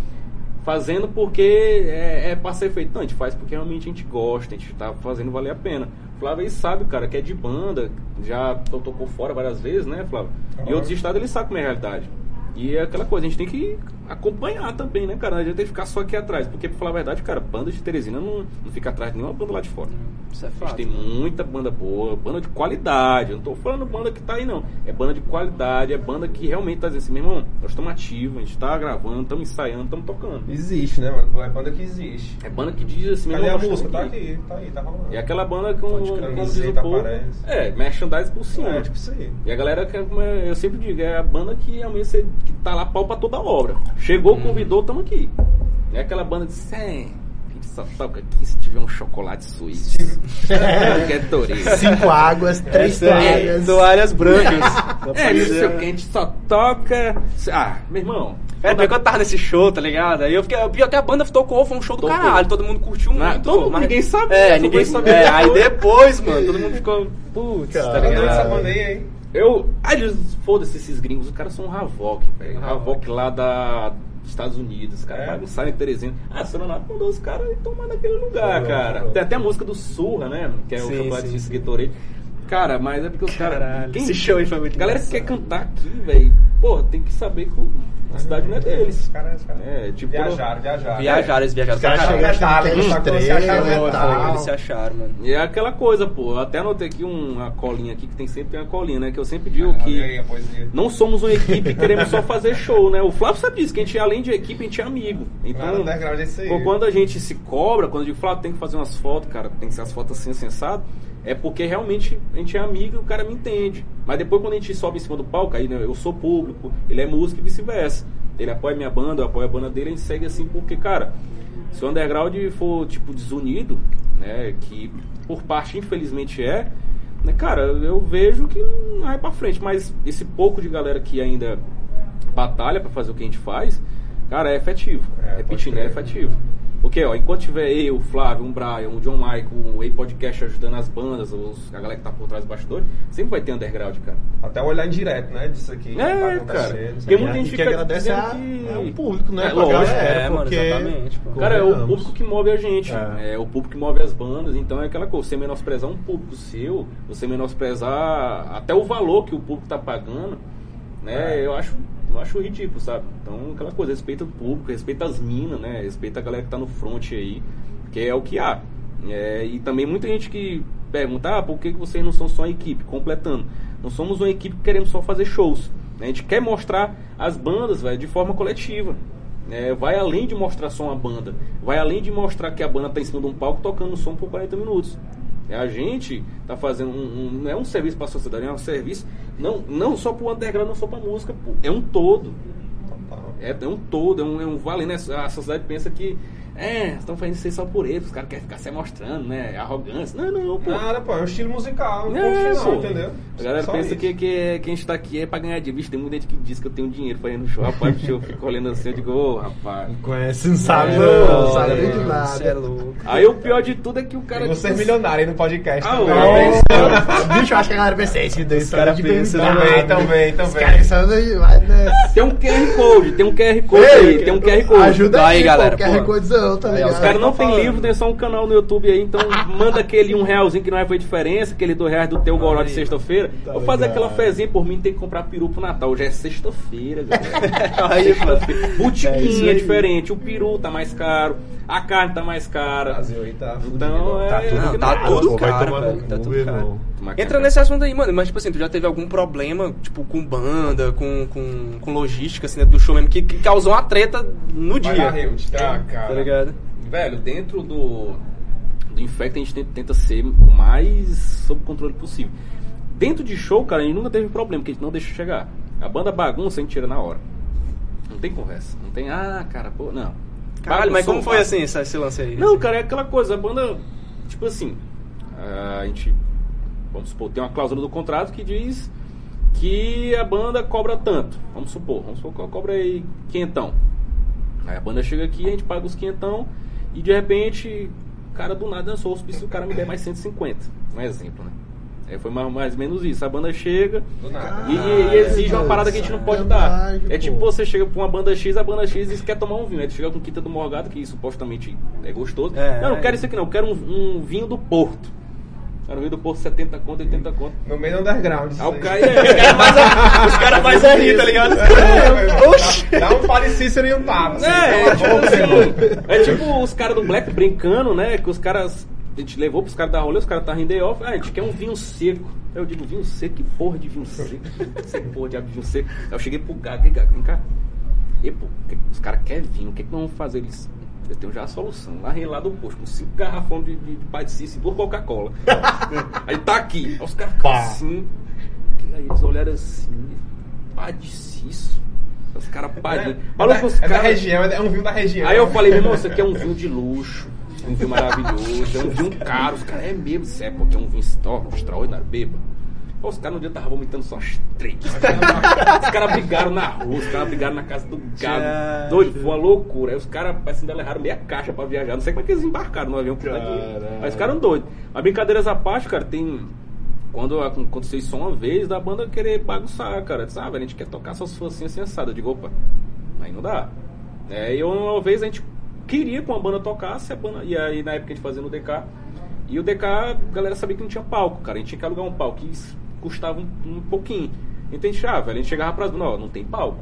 fazendo porque é, é pra ser feito. Não, a gente faz porque realmente a gente gosta, a gente tá fazendo valer a pena. Flávio aí sabe, cara, que é de banda, já to- tocou fora várias vezes, né, Flávio? Em Aham. outros estados ele sabe como é a realidade. E é aquela coisa, a gente tem que acompanhar também, né, cara? A gente tem que ficar só aqui atrás. Porque, pra falar a verdade, cara, banda de Teresina não, não fica atrás de nenhuma banda lá de fora. Isso é A gente fato. tem muita banda boa, banda de qualidade. Eu não tô falando banda que tá aí, não. É banda de qualidade, é banda que realmente tá dizendo assim, meu irmão, nós estamos ativos, a gente tá gravando, estamos ensaiando, estamos tocando. Existe, né, mano? É banda que existe. É banda que diz assim, meu Cadê a irmão, nós música? Tá aqui, tá aí, tá rolando. É aquela banda como diz o camiseta povo, aparece. é, merchandise por cima. É, tipo isso aí. E a galera, que, é- eu sempre digo, é a banda que realmente você, que tá lá pau pra toda obra. Chegou, convidou, tamo aqui. É aquela banda de "Sé, a gente só toca aqui se tiver um chocolate suíço. que é Torino. Cinco águas, três Essa aí, toalhas. toalhas brancas. É, não sei o que, a gente só toca. Ah, meu irmão, É, porque eu tava nesse show, tá ligado? Aí eu fiquei. Pior que a banda tocou, foi um show do Tocou. caralho, todo mundo curtiu Não, muito. todo- mas- ninguém sabia, É, ninguém sabia. É, aí depois. mano, todo mundo ficou. Putz, tá Cadê essa ligado? banda aí, hein? Eu. Eles, foda-se esses gringos, os caras são um Havok, velho. Havok. Havok lá da. dos Estados Unidos, os caras É? bagunçaram em Teresina. Ah, Sononato mandou os caras tomar naquele lugar, cara. Tem até a música do Surra, né? Que é o Sim, chocolate sim, de. Cara, mas é porque os caras. Esse show aí foi muito A galera que quer cantar aqui, velho, porra, tem que saber que o- a cidade não é deles. Os caras, os caras. É, tipo, Viajaram, viajaram. Viajaram, eles viajaram Os caras acharam metal. e tal. Eles se acharam, mano. E é aquela coisa, pô. Eu até anotei aqui um, uma colinha aqui, que tem sempre tem uma colinha, né? Que eu sempre digo Olha que. aí. Não somos uma equipe, queremos só fazer show, né? O Flávio sabe disso, que a gente, além de equipe, a gente é amigo. Então, underground é aí. pô, quando a gente se cobra, quando eu digo, Flávio, tem que fazer umas fotos, cara, tem que ser as fotos assim, sensado, é porque realmente a gente é amigo e o cara me entende. Mas depois, quando a gente sobe em cima do palco, aí né, eu sou público, ele é músico e vice-versa. Ele apoia minha banda, eu apoio a banda dele, a gente segue assim, porque, cara, se o underground for, tipo, desunido, né, que por parte, infelizmente, é, né, cara, eu vejo que não vai pra frente, mas esse pouco de galera que ainda batalha pra fazer o que a gente faz, cara, é efetivo. É, Repetindo, é crer. efetivo. Porque, ó, enquanto tiver eu, o Flávio, um Brian, um John Michael, o Ei Podcast ajudando as bandas, os, a galera que tá por trás do bastidor, sempre vai ter underground, cara. Até olhar indireto, né? Disso aqui. tá É, acontecendo, cara. Porque muita gente que agradece a, que- é o público, né? É, lógico. galera, É, mano, porque... exatamente, pô. Cara, é o público que move a gente. É. É. o público que move as bandas. Então é aquela coisa, você menosprezar um público seu, você menosprezar até o valor que o público tá pagando, né? É. Eu acho. Eu acho ridículo, sabe? Então, aquela coisa, respeita o público, respeita as minas, né? Respeita a galera que tá no front aí, que é o que há. É, e também muita gente que pergunta, ah, por que vocês não são só uma equipe? Completando. Não somos uma equipe que queremos só fazer shows. A gente quer mostrar as bandas, velho, de forma coletiva. É, vai além de mostrar só uma banda. Vai além de mostrar que a banda tá em cima de um palco tocando som por 40 minutos. É, a gente tá fazendo um, um- não é um serviço para a sociedade, é um serviço não, não só para o underground, não só para música, pô. é um todo. É, é um todo, é um, é um vale, né? A sociedade pensa que é, estão fazendo isso aí só por eles, os caras querem ficar se mostrando, né? É Arrogância. Não, não, pô. Nada, pô, é um estilo musical, um É, final, pô. entendeu? A galera Só pensa isso. que, que, que a gente tá aqui é pra ganhar dinheiro. Bicho, tem muita gente que diz que eu tenho dinheiro pra ir no show. Rapaz, bicho, eu fico olhando assim, eu digo, ô, rapaz. Conhece, não sabe, É, não, não, sabe nem de Você é nada. louco. Aí o pior de tudo é que o cara. Você é milionário aí no podcast. Ah, também. Nossa, bicho, eu acho que a galera pensa, esse daí pensam verdade. também, também, Os também. caras pensando aí, vai nessa. Tem um QR Code, tem um QR Code aí, tem um QR Code. Ajuda Aí, aí, galera. QR pô. Tá ó, ligado? Os caras não Tá tem falando. livro, tem só um canal no YouTube aí, então manda aquele um realzinho que não vai fazer diferença, aquele dois reais do teu goró de sexta-feira. Tá Vou fazer aquela fezinha por mim, tem que comprar peru pro Natal. Hoje é sexta-feira, galera. Aí, mano. Sexta-feira. É Botiquinha é, diferente, o peru tá mais caro, a carne tá mais O cara. Brasil aí tá fudido. Então, é- Tá tudo Não, tá caro. tudo caro, tomar no velho, cu, tá tudo irmão. caro. Entra cara, nesse assunto aí, mano, mas tipo assim, tu já teve algum problema, tipo, com banda, com, com, com logística, assim, né, do show mesmo, que, que causou uma treta no Vai dia. lá, Reut. Tá, cara. Tá ligado? Velho, dentro do, do Infect a gente tenta, ser o mais sob controle possível. Dentro de show, cara, a gente nunca teve problema, porque a gente não deixa chegar. A banda bagunça, a gente tira na hora. Não tem conversa. Não tem, ah, cara, pô, não. Caralho, mas como foi assim esse, esse lance aí? Não, cara, é aquela coisa, a banda, tipo assim, a gente, vamos supor, tem uma cláusula do contrato que diz que a banda cobra tanto. Vamos supor, vamos supor que ela cobra aí quinhentão. Aí a banda chega aqui, a gente paga os quinhentão e de repente, o cara do nada dançou o cara me der mais 150. Um exemplo, né? É, foi mais, mais ou menos isso. A banda chega e, e exige uma parada que a gente não pode dar. É tipo você chega pra uma banda X, a banda X diz que quer tomar um vinho. Aí tu chega com quinta do Morgado, que supostamente é gostoso. É, não, não quero isso aqui não, eu quero um, um vinho do Porto. Um vinho do Porto 70 conto, 80 conto. No meio do underground. isso Aí o aí. cara é. Os caras mais é rir, tá ligado? É, Oxi! Dá um Cícero e um tapa. assim, É, é tipo assim, é tipo os caras do Black brincando, né? Que os caras. A gente levou pros caras da rolê, os caras tá rindo off. Ah, a gente quer um vinho seco. Aí eu digo, vinho seco? Que porra de vinho seco? Que porra de vinho seco? Aí eu cheguei pro Gago, Gago, vem cá. E, pô, os caras querem vinho, o que, que nós vamos fazer? Eles. Eu tenho já a solução. Lá lá do posto, com cinco garrafões de, de, de Pai de Cícero e duas Coca-Cola. aí tá aqui. Aí os caras ficam assim. Aí eles olharam assim. Pai de Cícero. Os caras É, padrinhos. é, Maluco, da, os é da região, é um vinho da região. Aí eu falei, meu irmão, isso aqui é um vinho de luxo. Um vinho maravilhoso, é um vinho caro. Os caras, é mesmo, isso é porque é um vinho extra- extraordinário, beba. Pô, os caras no dia estavam vomitando só as três. Os caras os caras brigaram na rua, os caras brigaram na casa do gado. Doido, foi uma loucura. Aí os caras parecendo que erraram meia caixa pra viajar. Não sei como é que eles embarcaram no avião. Mas ficaram doidos. Mas brincadeiras à parte, cara, tem. Quando aconteceu isso uma vez, da banda querer bagunçar, cara. Sabe, a gente quer tocar só se fosse assim, assado. Eu digo, opa, aí não dá. É, e uma vez a gente queria que uma banda tocasse, a banda, e aí na época a gente fazia no DK. E o DK, a galera sabia que não tinha palco, cara. A gente tinha que alugar um palco, isso custava um, um pouquinho. Então a ah, velho, a gente chegava pras bandas, não tem palco.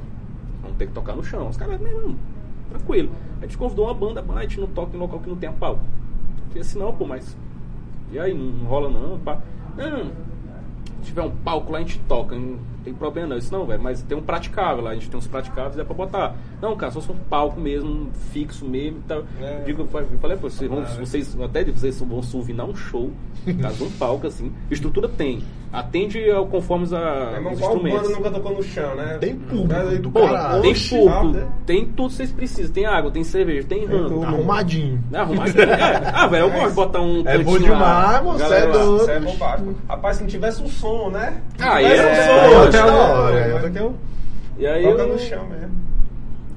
Vamos ter que tocar no chão. Os caras, meu irmão, tranquilo. A gente convidou uma banda, mas a gente não toca em local que não tenha palco. Falei assim, não, pô, mas. E aí, não, rola não, pá. Não, se tiver um palco lá, a gente toca, não tem problema não. Isso não, velho, mas tem um praticável lá, a gente tem uns praticáveis, é pra botar. Não, cara, só um palco mesmo, fixo mesmo e tal. É. Eu Digo, eu falei, pô, vocês, vão, vocês até vocês vão suvinar um show, caso um palco assim. Estrutura tem. Atende ao conforme os, a, irmão, os instrumentos. nunca tocou no chão, né? Tem público caralho. Tem público, né? tem tudo que vocês precisam. Tem água, tem cerveja, tem ram. tudo. Arrumadinho. É, arrumadinho. É. Ah, velho, eu gosto de botar um É bom demais, Galera é doido. É. Rapaz, se não tivesse um som, né? Ah, é, um é, som, é, até agora, hora, é, que eu- E aí Toca eu... no chão mesmo.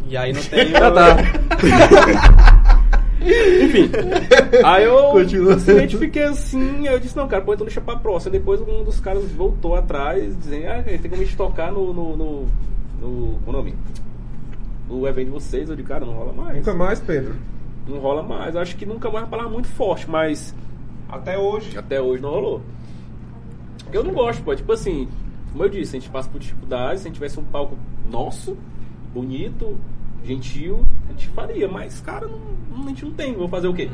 E aí não tem. o- Ah, tá. Enfim. Aí eu Continua. simplesmente fiquei assim, eu disse, não, cara, pô, então deixa pra próxima. Depois um dos caras voltou atrás, dizendo, ah, tem como a gente tocar no. no, no, no qual o nome? No evento de vocês, eu de cara, não rola mais. Nunca mais, Pedro. Não rola mais. Eu acho que nunca mais é uma palavra muito forte, mas Até hoje. até hoje não rolou. Porque eu não gosto, pô. Tipo assim, como eu disse, a gente passa por dificuldades, se a gente tivesse um palco nosso, bonito, gentil, a gente faria. Mas, cara, não, a gente não tem. Vou fazer o quê?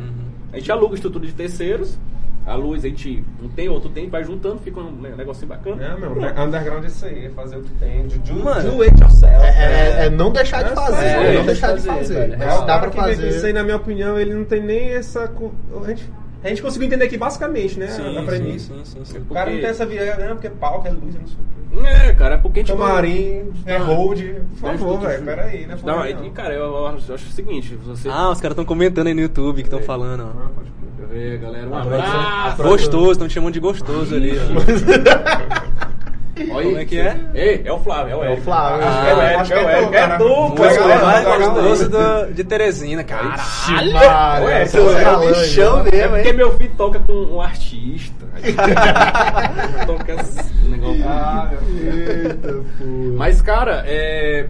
A gente aluga estrutura de terceiros, a luz a gente não tem, outro tem, vai juntando, fica um né, negocinho bacana. É, meu, underground é isso aí, é fazer o que tem. Do, do, Mano. do it yourself. É, é- é não deixar de É, fazer, é, não deixar de fazer, fazer. velho. Mas É, dá pra com Isso aí, fazer. na minha opinião, ele não tem nem essa. A gente, a gente conseguiu entender aqui basicamente, né? Sim, a premissa. sim, sim, sim, sim. O cara não tem essa virada, não, porque palco, é luz, é não sei o quê. É, cara, é porque a gente. Camarim, é Não. hold. Por favor, Não, velho, peraí, né? Não, e, cara, eu, eu acho, eu acho o seguinte, você. Ah, os caras estão comentando aí no YouTube que estão falando, ó. Ah, pode ver, galera. Um abraço! Gostoso, estão te chamando de gostoso ali, ó. Olha Como é que é? Ei, é o Flávio, é o É o. Flávio. É o Ah, Érico, acho é o que é tu, É cara. tu, Muito pô, é o Érico. mais gostoso do- de Teresina, cara. Ixi, Ué, Zé galã, bichão hein? mesmo, É porque hein? meu filho toca com um artista. Toca assim, um negócio Ah, bonito. meu filho. Eita, pô. Mas, cara, é...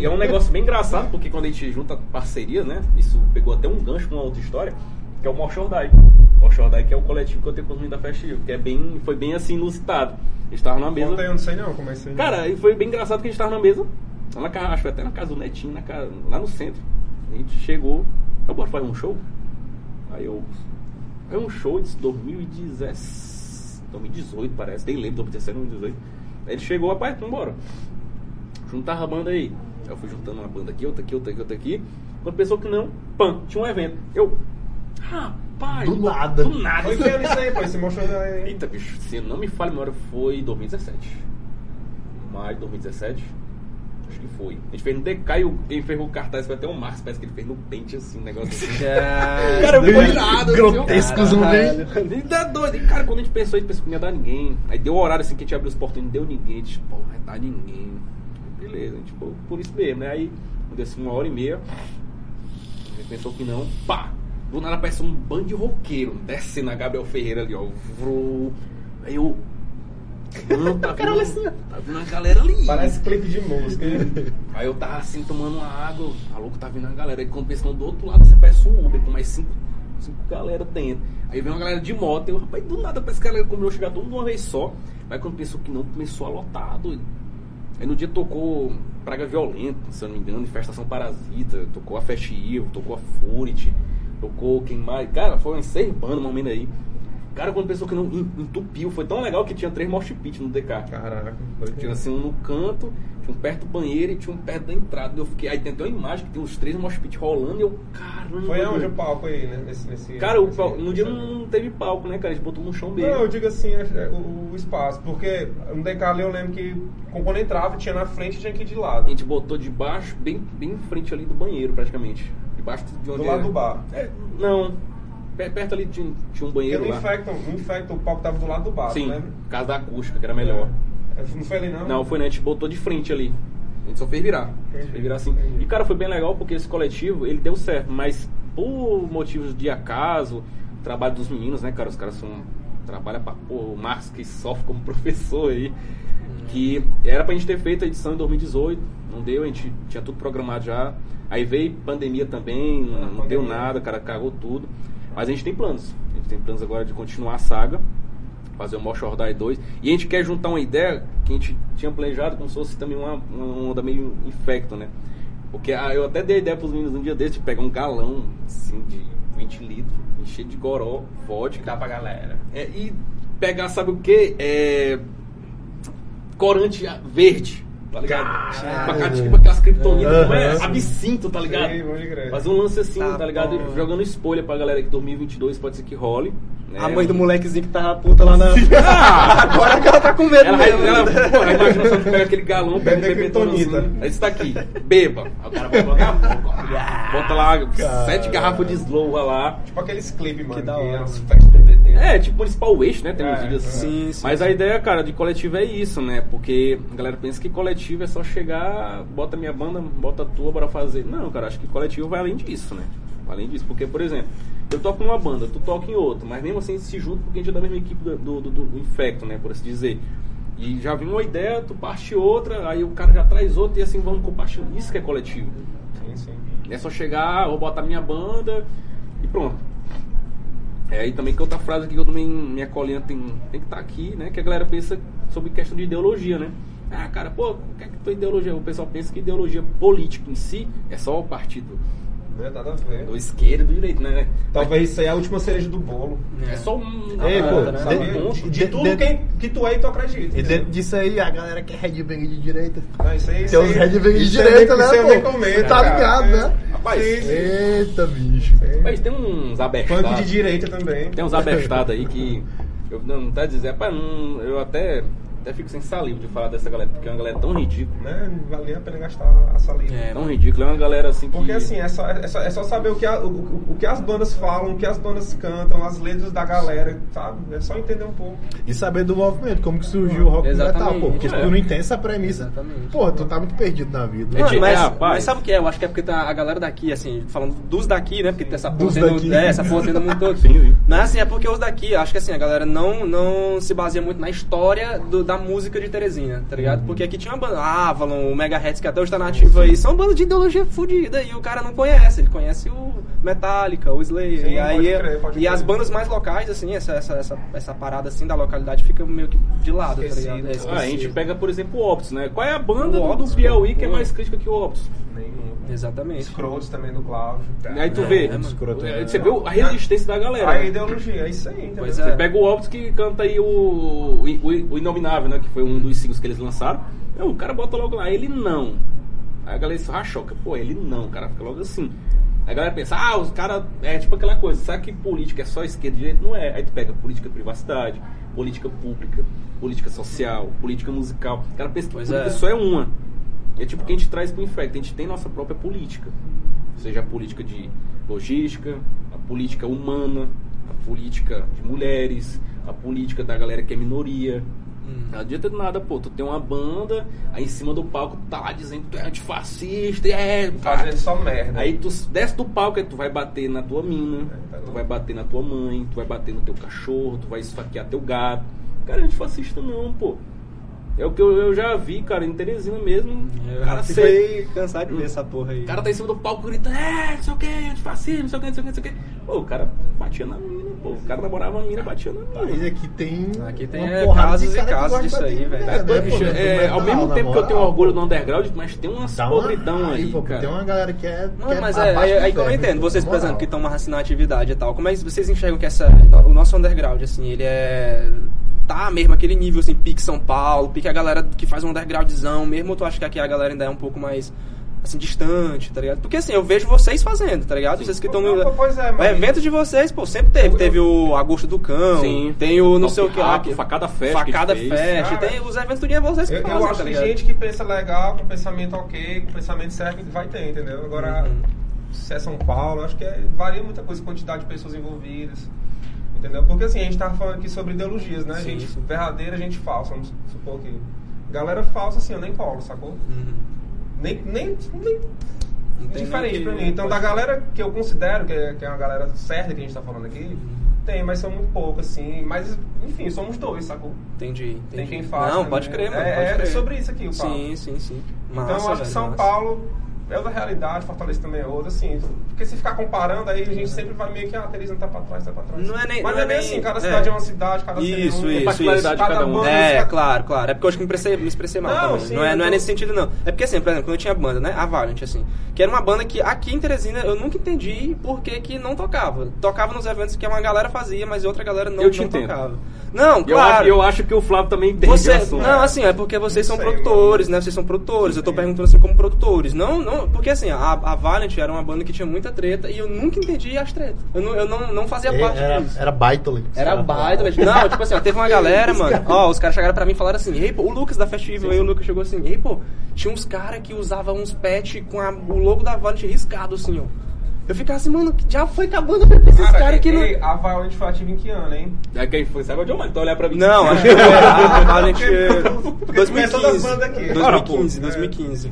é um negócio bem engraçado, porque quando a gente junta parceria, né? Isso pegou até um gancho com uma outra história, que é o Moshordai. O Moshordai que é o coletivo que eu tenho meninos da Festival, que é bem, foi bem assim inusitado. A gente tava numa mesa. Conta eu não sei não como é. Cara, e foi bem engraçado que a gente tava na mesa, lá na acho que até na casa do Netinho, na casa, lá no centro. A gente chegou, eu bora fazer um show? Aí eu. Foi um show de 2017, 2018, parece, nem lembro, 2017, 2018. Aí ele chegou, rapaz, vambora. Juntava a banda aí. Aí eu fui juntando uma banda aqui, outra aqui, outra aqui, outra aqui. Quando pensou que não, pam, tinha um evento. Eu. Rapaz! Do nada. Do nada. Foi que ano isso aí, pô? Mostrou aí. Eita, bicho, se não me falha a memória, foi 2017. Maio de 2017. Acho que foi. A gente fez no DK e o- quem fez o cartaz foi até o Marcos, parece que ele fez no pente assim, um negócio assim. Cara, eu fui irado. Grotescos, Ele tá doido. E, cara, quando a gente pensou, a gente pensou que não ia dar ninguém. Aí deu o horário assim que a gente abriu os portões, não deu ninguém. A gente, pô, vai dar ninguém. Beleza, a gente por isso mesmo, né? Aí, deu assim uma hora e meia. A gente pensou que não. Pá! Do nada aparece um bando de roqueiro descendo a Gabriel Ferreira ali, ó. Vrou. Aí eu. Mano, tá vindo, tá vindo a galera ali. Parece clipe de música, hein? Aí eu tava assim tomando uma água, a louco tá vindo a galera. Aí quando pensando do outro lado, você parece um Uber com mais cinco, cinco galera dentro. Aí vem uma galera de moto, eu, rapaz, do nada parece que a galera combinou chegar todo de uma vez só. Aí quando pensou que não, começou a lotar, doido. Aí no dia tocou Praga Violenta, se eu não me engano, Infestação Parasita, tocou a Fast Evil, tocou a Furit, tocou quem mais. Cara, foi umas seis bandas momento aí. Cara, quando pensou que não en- entupiu, foi tão legal que tinha três mosh pit no DK. Caraca, foi. Tinha assim um no canto, tinha um perto do banheiro e tinha um perto da entrada. Eu fiquei, aí tem até uma imagem que tem os três mosh pit rolando e eu, caramba. Foi aonde o palco aí, né? Nesse, nesse, Cara, o nesse- pau- no dia não, não teve palco, né, cara? A gente botou no chão Não, mesmo. eu digo assim, é, o, o espaço, porque no DK ali eu lembro que quando entrava, tinha na frente e tinha ir de A lado. gente botou debaixo, bem, bem em frente ali do banheiro, praticamente. Debaixo de onde Do lado era. do bar. É, não. per- perto ali tinha, tinha um Porque banheiro no lá. Infecto, no Infecto, o palco tava do lado do bar, Sim, lembra? casa da acústica, que era melhor. É, Não foi ali não? Não, foi né? A gente botou de frente ali. A gente só fez virar. Entendi, Fez virar assim. entendi. E, cara, foi bem legal porque esse coletivo, ele deu certo. Mas por motivos de acaso, trabalho dos meninos, né, cara? Os caras são... Trabalha pra porra. O Marcos que sofre como professor aí. Que era pra gente ter feito a edição em 2018. Não deu, a gente tinha tudo programado já. Aí veio pandemia também, Ah, não deu pandemia. nada, o cara cagou tudo. Mas a gente tem planos. A gente tem planos agora de continuar a saga fazer o Mosh or Die 2. E a gente quer juntar uma ideia que a gente tinha planejado como se fosse também uma, uma onda meio infecto, né? Porque ah, eu até dei a ideia pros meninos um dia desse de pegar um galão, assim, de 20 litros, encher de goró, vodka. Dá pra galera. É, e pegar, sabe o que? É, corante verde. Tá ligado? Cá, tipo aquelas criptonitas, não é? Absinto, tá ligado? Sim. Fazer um lance assim, Tá tá, ligado? bom. Jogando spoiler pra galera que 2022 pode ser que role. né? A mãe do molequezinho que tava puta lá na. Ah! Agora que ela tá com medo Ela, vai- mesmo. ela, pô, ela imagina só que pega aquele galão, pega um kryptonita. aí está aqui, beba. Aí o cara bota logo a boca, bota lá sete garrafas de slow lá. Tipo aqueles clipes, mano. Que da hora, de. É, tipo Municipal Waste, né? Tem uns É, vídeos assim. sim, sim. Mas a ideia, cara, de coletivo é isso, né? Porque a galera pensa que coletivo é só chegar, bota minha banda, bota a tua, bora fazer. Não, cara, acho que coletivo vai além disso, né? Além disso. Porque, por exemplo, eu toco numa banda, tu toca em outra, mas mesmo assim a gente se junta porque a gente é da mesma equipe do, do, do- do Infecto, né? Por assim dizer. E já vem uma ideia, tu parte outra, aí o cara já traz outra e assim vamos compartilhando. Isso que é coletivo. Sim, sim. É só chegar, vou botar minha banda e pronto. É aí também que outra frase aqui que eu também, minha colinha tem, tem que estar aqui, né? Que a galera pensa sobre questão de ideologia, né? Ah, cara, pô, o que é que tua ideologia? O pessoal pensa que ideologia política em si é só o partido Não é nada a ver. do esquerdo e do direito, né? Talvez isso aí é a última cereja do bolo. É só um. Ah, pô, né? De- De, de- tudo de- quem, que tu é e tu acredita. E dentro disso aí, a galera que é headbang de direita. Não, isso aí, isso Tem uns headbang de direita, né, Isso eu nem pô? comento, Tá ligado, né? Rapaz, Sim, sim. Eita, bicho. Mas tem uns abestados. Funk de direita também. Tem uns abestados aí que. Eu não tá dizendo, rapaz, não, eu até, até fico sem saliva de falar dessa galera, porque é uma galera tão ridícula. Né? Não valia a pena gastar a saliva. É, Tão ridícula, é uma galera assim que. Porque assim, é só, é, só, é só saber o que, a- o, o- que as bandas falam, o que as bandas cantam, as letras da galera, sabe? É só entender um pouco. E saber do movimento, como que surgiu o rock Exatamente. metal, pô. Porque se É. tu não entende essa premissa, Exatamente. porra, tu tá muito perdido na vida. É Mano, de- mas, é, rapaz. mas sabe o que é? Eu acho que é porque tá a galera daqui, assim, falando dos daqui, né? Porque tem essa porra Dos tendo, daqui. é, essa porra tendo muito todo. Sim, sim. Não é assim, é porque os daqui, acho que assim, a galera não, não se baseia muito na história do- da música de Teresina, tá ligado? Porque aqui tinha uma banda, Avalon, o Megahertz, que até hoje tá nativa aí, são bandas de ideologia fodida e o cara não conhece, ele conhece o Metallica, o Slayer, Sim, e aí pode crer, e crer. as bandas mais locais, assim, essa, essa, essa, essa parada assim da localidade fica meio que de lado, Esquecido. tá ligado? É, Ah, a gente pega, por exemplo, o Optus, né? Qual é a banda O Optus, do Piauí que é mais crítica que o Optus? Nenhum. Exatamente. Scrolls também do Cláudio. Aí tu É, vê. Escroto, é, né? você vê a resistência da galera. A né? ideologia, é isso aí? Pois Você é. pega o Optus que canta aí o, o, o Inominável, né? Que foi um dos singles que eles lançaram. Não, o cara bota logo lá, ele não. Aí a galera se rachoca, pô, ele não, o cara fica logo assim. Aí a galera pensa, ah, os caras, é tipo aquela coisa, sabe que política é só esquerda e direita? Não é. Aí tu pega política de privacidade, política pública, política social, política musical. O cara pensa que Pois política é. só é uma. E é tipo o que a gente traz pro Infect, a gente tem nossa própria política. Seja a política de logística, a política humana, a política de mulheres, a política da galera que é minoria. Hum. Não adianta nada, pô, tu tem uma banda, aí em cima do palco tu tá lá dizendo que tu é antifascista, e é. Fazendo só merda. Aí tu desce do palco, aí tu vai bater na tua mina, É, tá tu vai bater na tua mãe, tu vai bater no teu cachorro, tu vai esfaquear teu gato. Cara, é antifascista não, pô. É o que eu, eu já vi, cara, em Teresina mesmo. Eu o cara cansado de ver essa porra aí. o cara tá em cima do palco gritando, é, não sei o que, antifascismo, não sei o que, não sei o que, não sei o que. Pô, o cara batia na mina, pô. O cara namorava a mina, batia na Mas mina. aqui tem. Aqui tem, uma é, casos e casos disso aí, velho. É, né, bicho, é, ao mesmo tempo que eu tenho orgulho do underground, mas tem umas uma podridão aí, pô, cara. Tem uma galera que é. Não, que é mas é, abaixo aí, que eu não inferno, entendo. Vocês, por exemplo, que estão mais na atividade e tal, como é que vocês enxergam que essa, o nosso underground, assim, ele é. Tá mesmo aquele nível, assim, pique São Paulo, pique a galera que faz um undergroundzão, mesmo tu acha que aqui a galera ainda é um pouco mais. Assim, distante, tá ligado? Porque assim, eu vejo vocês fazendo, tá ligado? Vocês que estão no. Pois é, O mas- evento de vocês, pô, sempre teve. Eu- eu- Teve o Agosto do Cão, Sim. tem o não Top sei o que lá. Que- Facada Fest Facada. Fest. Cara, tem os eventos do dia vocês que Eu, eu fazem, acho tá que gente que pensa legal, com pensamento ok, com pensamento certo, vai ter, entendeu? Agora, Uhum. se é São Paulo, acho que é, varia muita coisa, quantidade de pessoas envolvidas. Entendeu? Porque assim, a gente tava falando aqui sobre ideologias, né? Sim, gente sim. verdadeira, gente falsa, vamos supor que. Galera falsa, assim, eu nem colo, sacou? Uhum. Nem, nem, nem diferente nem pra que- mim. Então, da galera que eu considero que é, que é uma galera certa que a gente tá falando aqui, tem, mas são muito poucos, assim. Mas, enfim, somos dois, sacou? Entendi, entendi. Tem quem faz. Não, também. pode crer, mano. É, é sobre isso aqui, o papo. Sim, sim, sim. então, Massa, eu acho que velho, São massa. Paulo é outra realidade, Fortaleza também é outra, assim. Porque se ficar comparando, aí a gente sempre vai meio que, ah, Teresina tá pra trás, tá pra trás. Não é nem- Mas não é é bem nem- assim, cada é. cidade é, uma cidade, cada cidade Isso, é um- isso, particularidade de cada um. banda, É, cada- claro, claro. É porque eu acho que me expressei, me expressei mal Não, também. sim, não, é, eu não é nesse sentido, não. É porque, assim, por exemplo, quando eu tinha banda, né? A Valiant, assim. Que era uma banda que aqui em Teresina eu nunca entendi por que, que não tocava. Tocava nos eventos que uma galera fazia, mas outra galera não, Eu te não entendo. tocava. Não, Eu, claro. acho, eu acho que o Flávio também entende Você, não, assim, é porque vocês são sei, produtores, mano. né? Vocês são produtores. Eu tô perguntando assim como produtores. Não, não, porque assim, a, a Valiant era uma banda que tinha muita treta e eu nunca entendi as tretas. Eu não, eu não, não fazia parte Era, disso. era Baitoli. Era baita, velho. Não, tipo assim, ó, teve uma galera, mano. Ó, os caras chegaram pra mim e falaram assim: Ei, pô, o Lucas da Festival, aí o Lucas chegou assim: Ei, pô, tinha uns caras que usavam uns patch com a- o logo da Valiant riscado, assim, ó. Eu ficava assim, mano, que já foi acabando pra esses Cara, caras que não. a Violent foi ativa em que ano, hein? É quem foi, sabe onde eu mando? Então olhar pra mim. Não, acho que foi a, das 2015. bandas aqui. 2015, Ora, pô. 2015.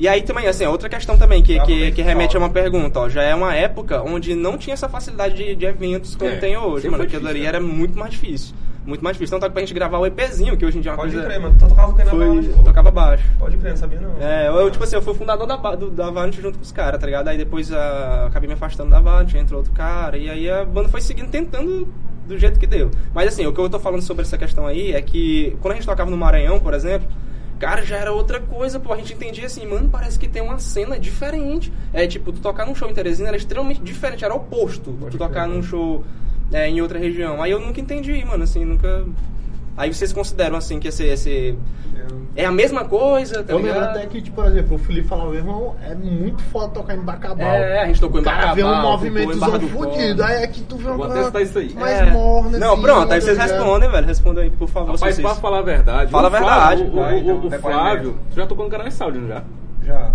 E aí também, assim, outra questão também que, que, que remete a uma pergunta, ó. Já é uma época onde não tinha essa facilidade de, de eventos como É, tem hoje, mano. Aquilo ali difícil, era muito mais difícil. Muito mais difícil. Então tá pra gente gravar o EPzinho, que hoje em dia é uma Pode coisa. crer, mano. Tu tocava o que na Foi, eu tocava baixo. Pode crer, não sabia não. É, eu, tipo assim, eu fui fundador da, do- da Valiant junto com os caras, tá ligado? Aí depois ah, acabei me afastando da Valiant, entrou outro cara, e aí a banda foi seguindo, tentando do jeito que deu. Mas assim, o que eu tô falando sobre essa questão aí é que quando a gente tocava no Maranhão, por exemplo, cara, já era outra coisa, pô. A gente entendia assim, mano, parece que tem uma cena diferente. É tipo, tu tocar num show em Teresina era extremamente diferente, era oposto Pode tu tocar num show é, em outra região. Aí eu nunca entendi, mano, assim, nunca. Aí vocês consideram assim que esse, esse é a mesma coisa, tá Eu lembro ligado? até que, tipo, por exemplo, o Felipe falava, irmão, é muito foda tocar em Bacabal. É, a gente tocou em O cara vê um Bacabal, movimento tocou em Barra do fudido, aí aqui tu vê uma Vou coisa testar isso aí. mais É. morna, Não, assim, pronto, aí tá vocês ligado? respondem, velho. Respondem aí, por favor. Rapaz, se pra vocês... falar a verdade. Fala a verdade. Flávio, o, Vai, o- o- o. Flávio, tu já tocou no Canal Saúde, já? Já.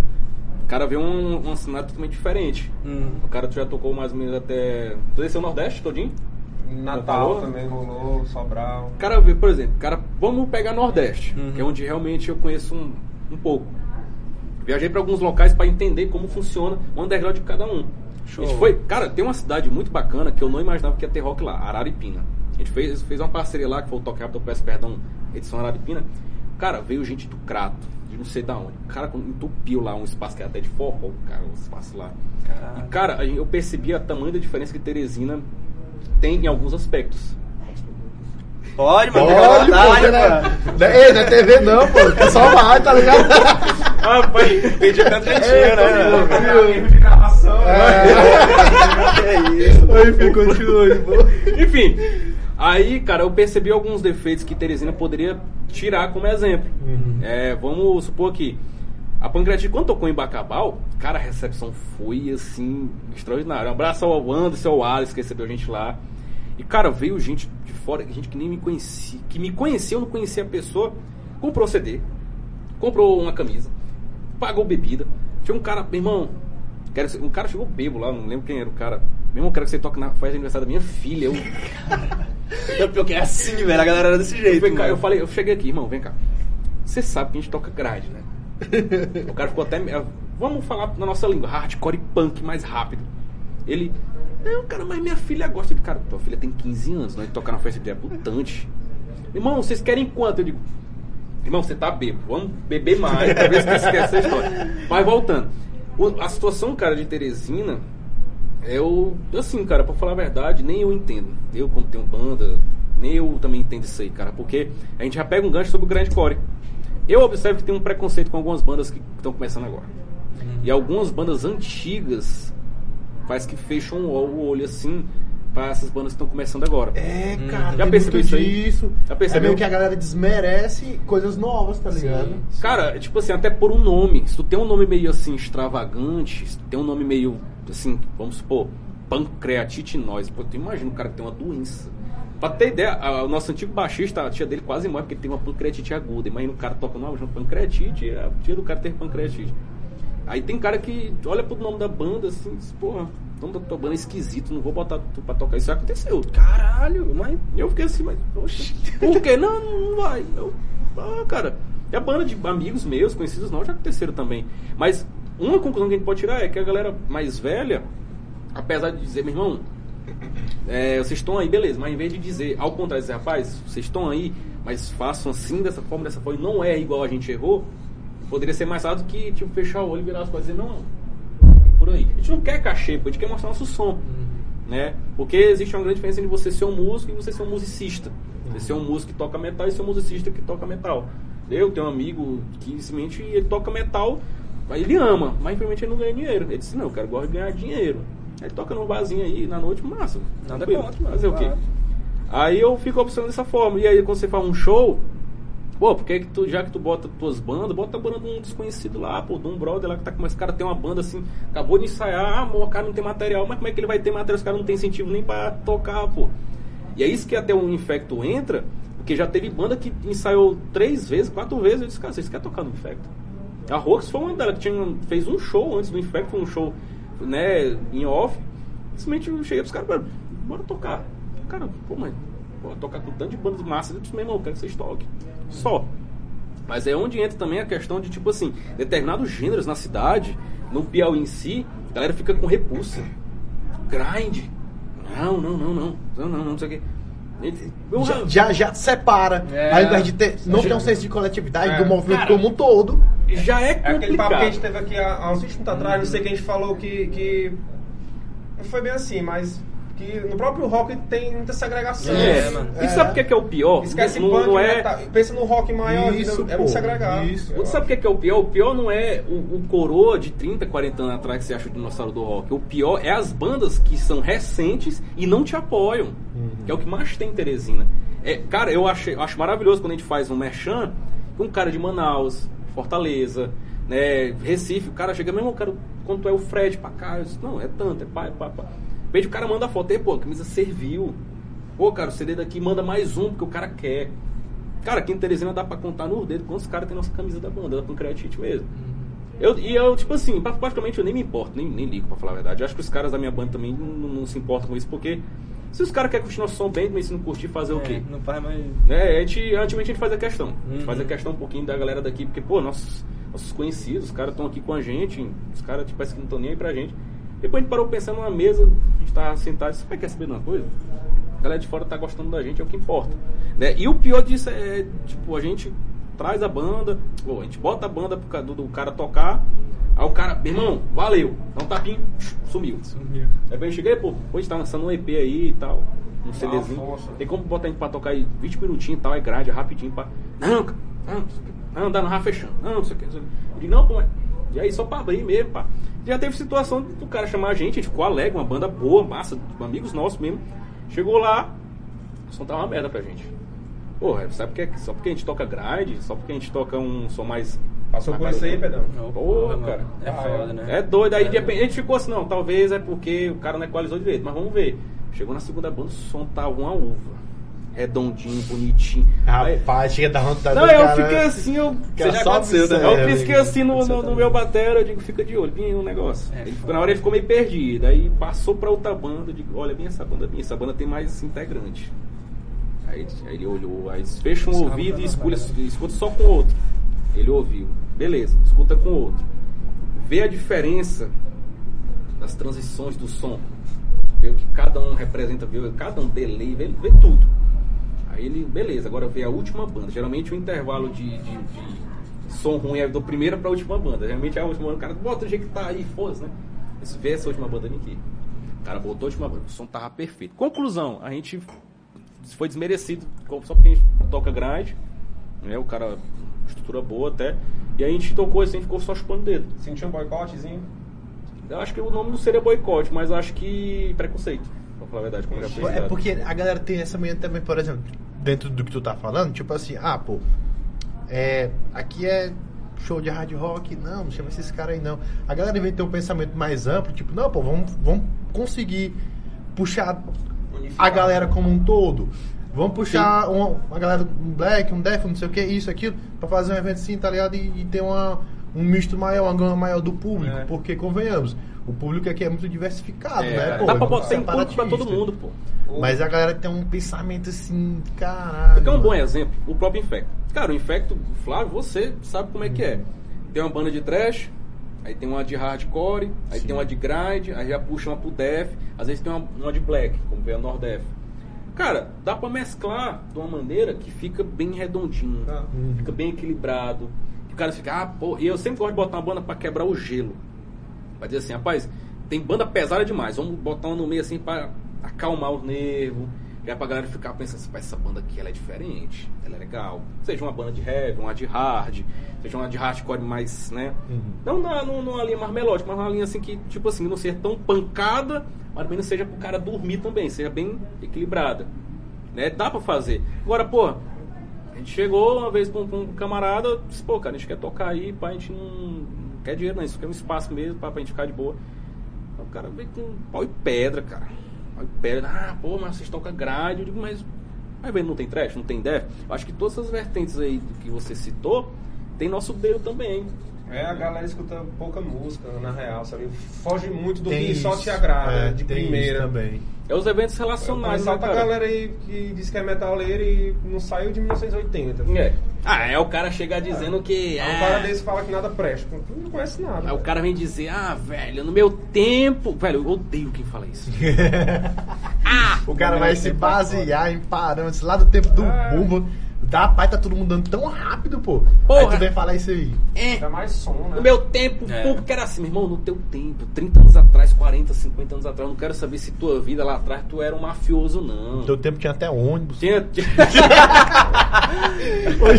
O cara vê um, um cenário totalmente diferente. Hum. O cara tu já tocou mais ou menos até. Tu desceu o Nordeste todinho? Natal Rolou? também rolou, Sobral. O cara por exemplo, cara, vamos pegar Nordeste, Uhum. que é onde realmente eu conheço um, um pouco. Viajei para alguns locais para entender como funciona o underground de cada um. Show. A gente foi, cara, tem uma cidade muito bacana que eu não imaginava que ia ter rock lá, Araripina. A gente fez, fez uma parceria lá, que foi o Toque Rápido, eu peço perdão, edição Araripina. Cara, veio gente do Crato, de não sei da onde. O cara entupiu lá um espaço que é até de forró, cara, um espaço lá. Caraca. E, cara, eu percebi a tamanho da diferença que Teresina tem em alguns aspectos. Pode, mano. Pode, pô, vontade, né? Ei, não é TV não, pô. Tu só vai, tá ligado? Ah, pai. Entendi tanto jeitinho, né? de gravação. É isso. Aí, filho, continua aí, pô. Enfim, aí, cara, eu percebi alguns defeitos que Teresina poderia tirar como exemplo. É, vamos supor que a Pancreatite, quando tocou em Bacabal, cara, a recepção foi, assim, extraordinária. Um abraço ao Anderson, ao Alex, que recebeu a gente lá. E, cara, veio gente de fora, gente que nem me conhecia, que me conhecia, eu não conhecia a pessoa, comprou CD, comprou uma camisa, pagou bebida. Tinha um cara, meu irmão, quero, um cara chegou bebo lá, não lembro quem era o cara. Meu irmão, quero que você toque na festa de aniversário da minha filha. Eu, pior que é assim, velho. A galera era desse eu, jeito. vem cá, mano. eu falei, eu cheguei aqui, irmão, vem cá. Você sabe que a gente toca grade, né? o cara ficou até. eh, Vamos falar na nossa língua, hardcore e punk mais rápido. Ele. Não, cara, mas minha filha gosta. Digo, cara, tua filha tem 15 anos, nós tocar na festa de debutante. Irmão, vocês querem quanto? Eu digo, irmão, você tá bêbado, vamos beber mais, se tu esquece essa história. Mas voltando. A situação, cara, de Teresina, eu, assim, cara, pra falar a verdade, nem eu entendo. Eu, como tenho banda, nem eu também entendo isso aí, cara, porque a gente já pega um gancho sobre o grande core. Eu observo que tem um preconceito com algumas bandas que estão começando agora. E algumas bandas antigas faz que fecham o o olho assim para essas bandas que estão começando agora. É, cara, Já percebeu isso aí? disso. Já É percebeu? meio que a galera desmerece coisas novas, tá ligado? Sim. Cara, tipo assim, até por um nome. Se tu tem um nome meio assim extravagante, se tu tem um nome meio assim, vamos supor, pancreatite nós, pô, tu imagina um cara que tem uma doença. Pra ter ideia, o nosso antigo baixista, a tia dele quase morre porque tem uma pancreatite aguda. Imagina o cara toca numa chama pancreatite, a tia do cara teve pancreatite. Aí tem cara que olha pro nome da banda assim, diz, porra, o nome da tua banda é esquisito, não vou botar tu pra tocar. Isso aconteceu. Caralho, mas. Eu fiquei assim, mas, poxa, por quê? Não, não vai. Eu, ah, cara, e a banda de amigos meus, conhecidos não, já aconteceram também. Mas uma conclusão que a gente pode tirar é que a galera mais velha, apesar de dizer, meu irmão, é, vocês estão aí, beleza, mas em vez de dizer, ao contrário, dizer, rapaz, vocês estão aí, mas façam assim, dessa forma, dessa forma, e não é igual a gente errou, poderia ser mais fácil do que, tipo, fechar o olho e virar as coisas e dizer, não, por aí. A gente não quer cachê, pô, a gente quer mostrar nosso som, né? Porque existe uma grande diferença entre você ser um músico e você ser um musicista. Você ser um músico que toca metal e ser um musicista que toca metal. Eu tenho um amigo que simplesmente ele toca metal, mas ele ama, mas infelizmente ele não ganha dinheiro. Ele disse, não, eu quero gosto de ganhar dinheiro. Aí toca no barzinho aí na noite, massa. Nada tranquilo. contra, mano, Fazer o quê? Aí eu fico observando dessa forma. E aí quando você faz um show, pô, porque que tu, já que tu bota tuas bandas, bota a banda de um desconhecido lá, pô, de um brother lá que tá com esse cara tem uma banda assim, acabou de ensaiar, ah, amor, o cara não tem material, mas como é que ele vai ter material? Os caras não tem incentivo nem pra tocar, pô. E é isso que até o Infecto entra, porque já teve banda que ensaiou três vezes, quatro vezes, eu disse, cara, vocês querem tocar no Infecto? A Rox foi uma delas, que tinha, fez um show antes do Infecto, foi um show, né, em off. Simplesmente eu cheguei pros caras, "Bora, bora tocar. Cara, pô, mas pô, tocar com tanto de bandas massa, eu disse, meu irmão, eu quero que vocês toquem. Só. Mas é onde entra também a questão de, tipo assim, determinados gêneros na cidade, no Piauí em si, a galera fica com repulsa. Grind. Não, não, não, não. Não, não, não, não sei o quê. Já, já, já separa. É. Ao invés de ter. Não ter um senso de coletividade É. do movimento Cara, como um todo. Já é É aquele papo que a gente complicado. teve aqui há, há uns 20 minutos atrás, não sei que a gente falou que, que. Não foi bem assim, mas que no próprio rock tem muita segregação. É, É, mano. E sabe o que é, que é o pior? Esquece não, punk, não né, é, tá- pensa no rock maior, Isso, é muito segregado. isso. Você sabe o que é, que é o pior? O pior não é o, o coroa de 30, 40 anos atrás que você acha o dinossauro do rock. O pior é as bandas que são recentes e não te apoiam. Que é o que mais tem em Teresina. É, cara, eu acho, eu acho maravilhoso quando a gente faz um merchan com um cara de Manaus, Fortaleza, né, Recife. O cara chega, meu irmão, cara, quanto é o frete pra cá? Eu disse, não, é tanto, é pá, é pá, pá. Veja, o cara manda foto, e, pô, a camisa serviu. Pô, cara, o CD daqui manda mais um, porque o cara quer. Cara, aqui em Teresina dá pra contar no dedo quantos caras tem nossa camisa da banda, um Creatite mesmo. Eu, e eu, tipo assim, pra- praticamente eu nem me importo, nem, nem ligo pra falar a verdade. Eu acho que os caras da minha banda também não- não se importam com isso, porque se os caras querem nosso som bem, mas se não curtir, fazer o quê? É, não faz mais. É, a gente, antigamente a gente fazia questão. A gente Uhum. fazia questão um pouquinho da galera daqui, porque, pô, nossos, nossos conhecidos, os caras estão aqui com a gente, os caras, tipo, parece que não estão nem aí pra gente. Depois a gente parou pensando numa mesa, a gente tava sentado "Você quer saber de uma coisa? A galera de fora tá gostando da gente, é o que importa. Né? E o pior disso é, tipo, a gente traz a banda, pô, a gente bota a banda pro do, do cara tocar, aí o cara, meu irmão, valeu, dá um tapinho, sumiu. Sumiu. Aí eu cheguei, pô, hoje tá lançando um EP aí e tal, um CDzinho. força. Tem como botar a gente pra tocar aí 20 minutinhos e tal, é grade, é rapidinho pra. Não, cara, não, não sei o quê. não, dá no Rafa fechando, não, não sei o que. Digo, não, pô, e aí só pra abrir mesmo, pá. Já teve situação do cara chamar a gente, a gente ficou alegre, uma banda boa, massa, amigos nossos mesmo. Chegou lá, o som tá uma merda pra gente. Porra, sabe porque, só porque a gente toca grade, só porque a gente toca um som mais. Passou por isso aí. Pedrão? Porra, mano. cara. É Ah, foda, né? É doido, aí de repente a gente ficou assim, não, talvez é porque o cara não equalizou direito, mas vamos ver. Chegou na segunda banda, o som tá uma uva. Redondinho, bonitinho. Rapaz, chega da vontade não, eu cara- fiquei assim, eu. Cara, já só aconteceu, né? Eu fiquei assim no, no, no meu batera, eu digo, fica de olho, bem um negócio. É, ele na hora ele ficou meio perdido. Aí passou pra outra banda, eu digo, olha bem essa banda, bem, essa banda tem mais integrante. Aí, aí ele olhou, aí fecha um ouvido e né? escolhe, escuta só com o outro. Ele ouviu. Beleza, escuta com outro. Vê a diferença das transições do som. Vê o que cada um representa, vê cada um delay, vê, vê tudo. Aí ele, beleza, agora vê a última banda. Geralmente o intervalo de, de- de som ruim é da primeira pra última banda. Geralmente é a última banda, o cara bota o jeito que tá aí, foda-se, né? Esse vê essa última banda aqui. O cara botou a última banda, o som tava perfeito. Conclusão, a gente foi desmerecido só porque a gente toca grade, né? O cara, estrutura boa até. E a gente tocou assim, ficou só chupando o dedo. Sentiu um boicotezinho? Eu acho que o nome não seria boicote, mas acho que preconceito. Pra falar a verdade, como já foi É porque a galera tem essa manhã também, por exemplo, dentro do que tu tá falando, tipo assim, ah, pô, é, aqui é show de hard rock, não, não chama esses caras aí não. A galera vem ter um pensamento mais amplo, tipo, não, pô, vamos, vamos conseguir puxar a galera como um todo. Vamos puxar uma, uma galera, um black, um death, não sei o que, isso, aquilo, pra fazer um evento assim, tá ligado? E, e ter uma, um misto maior, uma gama maior do público, É. porque convenhamos, o público aqui é muito diversificado, É, né? Pô, dá pra é botar tem público pra todo mundo, pô. Mas a galera tem um pensamento assim, caralho. É um bom exemplo, o próprio Infecto. Cara, o Infecto, Flávio, você sabe como é que é. Tem uma banda de trash, aí tem uma de hardcore, aí tem uma de grind, aí já puxa uma pro death, às vezes tem uma, uma de black, como veio a Nordef. Cara, dá pra mesclar de uma maneira que fica bem redondinho, Tá. fica bem equilibrado. Que o cara fica, ah, pô, e eu sempre gosto de botar uma banda pra quebrar o gelo. Pra dizer assim, rapaz, tem banda pesada demais, vamos botar uma no meio assim pra acalmar os nervos. E aí pra galera ficar pensando assim, "Pá, essa banda aqui ela é diferente, ela é legal. Seja uma banda de heavy, uma de hard, seja uma de hardcore mais, né? Uhum. Não na, num- numa linha mais melódica, mas uma linha assim que, tipo assim, não seja tão pancada, mas também não seja pro cara dormir também, seja bem equilibrada. Né? Dá pra fazer. Agora, pô, a gente chegou uma vez pra um, pra um camarada, disse, pô, cara, a gente quer tocar aí, pá, a gente não, não quer dinheiro, não, isso quer um espaço mesmo pá, pra gente ficar de boa. O cara veio com pau e pedra, cara. Pedra, ah, pô, mas vocês tocam grade. Eu digo, mas vai ver, não tem trash, não tem death? Eu acho que todas essas vertentes aí que você citou, tem nosso dedo também. É, a galera escuta pouca música, na real, sabe? Foge muito do Tem que só isso. te agrada, É, de tem primeira. isso também. É os eventos relacionados, conheço né, cara? galera aí que diz que é metaleiro e não saiu de 1980. É. Ah, é o cara chegar dizendo que. Aí é, um cara desse fala que nada presta. Tu não conhece nada. Aí o cara vem dizer, ah, velho, no meu tempo. Velho, eu odeio quem fala isso. ah! O cara vai é se tempo basear em parâmetros lá do tempo do É. bumbo. Da pai tá todo mundo dando tão rápido, pô. Porra. Aí tu vem falar isso aí. É, Dá mais som, né? No meu tempo, É. o público era assim, meu irmão, no teu tempo, 30 anos atrás, 40, 50 anos atrás, eu não quero saber se tua vida lá atrás tu era um mafioso, não. No teu tempo tinha até ônibus. Tinha. tinha-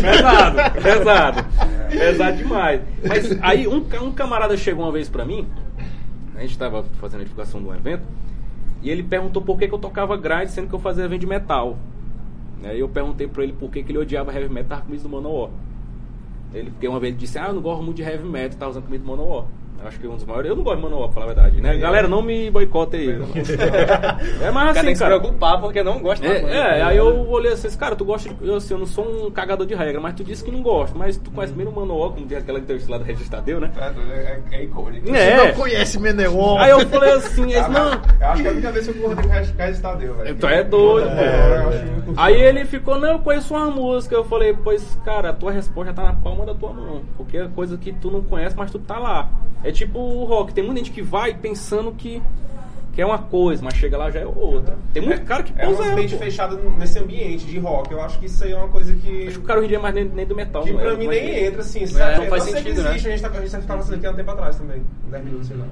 pesado, pesado. Pesado demais. Mas aí um, um camarada chegou uma vez pra mim, a gente tava fazendo a divulgação de um evento, e ele perguntou por que, que eu tocava grind, sendo que eu fazia evento de metal. Aí eu perguntei pra ele por que, que ele odiava heavy metal, tava com camisa do Manowar. Ele, porque uma vez ele disse, ah, eu não gosto muito de heavy metal, tá usando camisa do Manowar. Eu acho que um dos maiores. Eu não gosto de Manowar, pra falar a verdade, né? Galera, não me boicote aí. é mais cara tem assim, que se cara. preocupar porque não gosta da banda. É, é, aí eu olhei assim, cara, tu gosta de. Eu, assim, eu não sou um cagador de regra, mas tu disse que não gosta. Mas tu conhece primeiro o Manual, como diz aquela entrevista lá do Regis Tadeu, né? É, é, é icônico. É. Você não conhece Meneon. Aí eu falei assim, eles, não. Eu acho que é a única vez que eu concordei com o Regis Tadeu, velho. Tu é doido, É, pô. Aí ele ficou, não, eu conheço uma música. Eu falei, pois, cara, a tua resposta tá na palma da tua mão. Porque é coisa que tu não conhece, mas tu tá lá. É tipo o rock. Tem muita gente que vai pensando que, que é uma coisa, mas chega lá já é outra. Tem muito cara que É um pousa ela, ambiente pô. fechado nesse ambiente de rock. Eu acho que isso aí é uma coisa que. Acho que o cara hoje em dia é mais nem, nem do metal. Que não é? pra mim Mas- nem entra, assim, sabe? não faz sentido, que né? existe, a gente tá- a gente tava falando aqui há um tempo atrás também, 10 minutos, sei lá.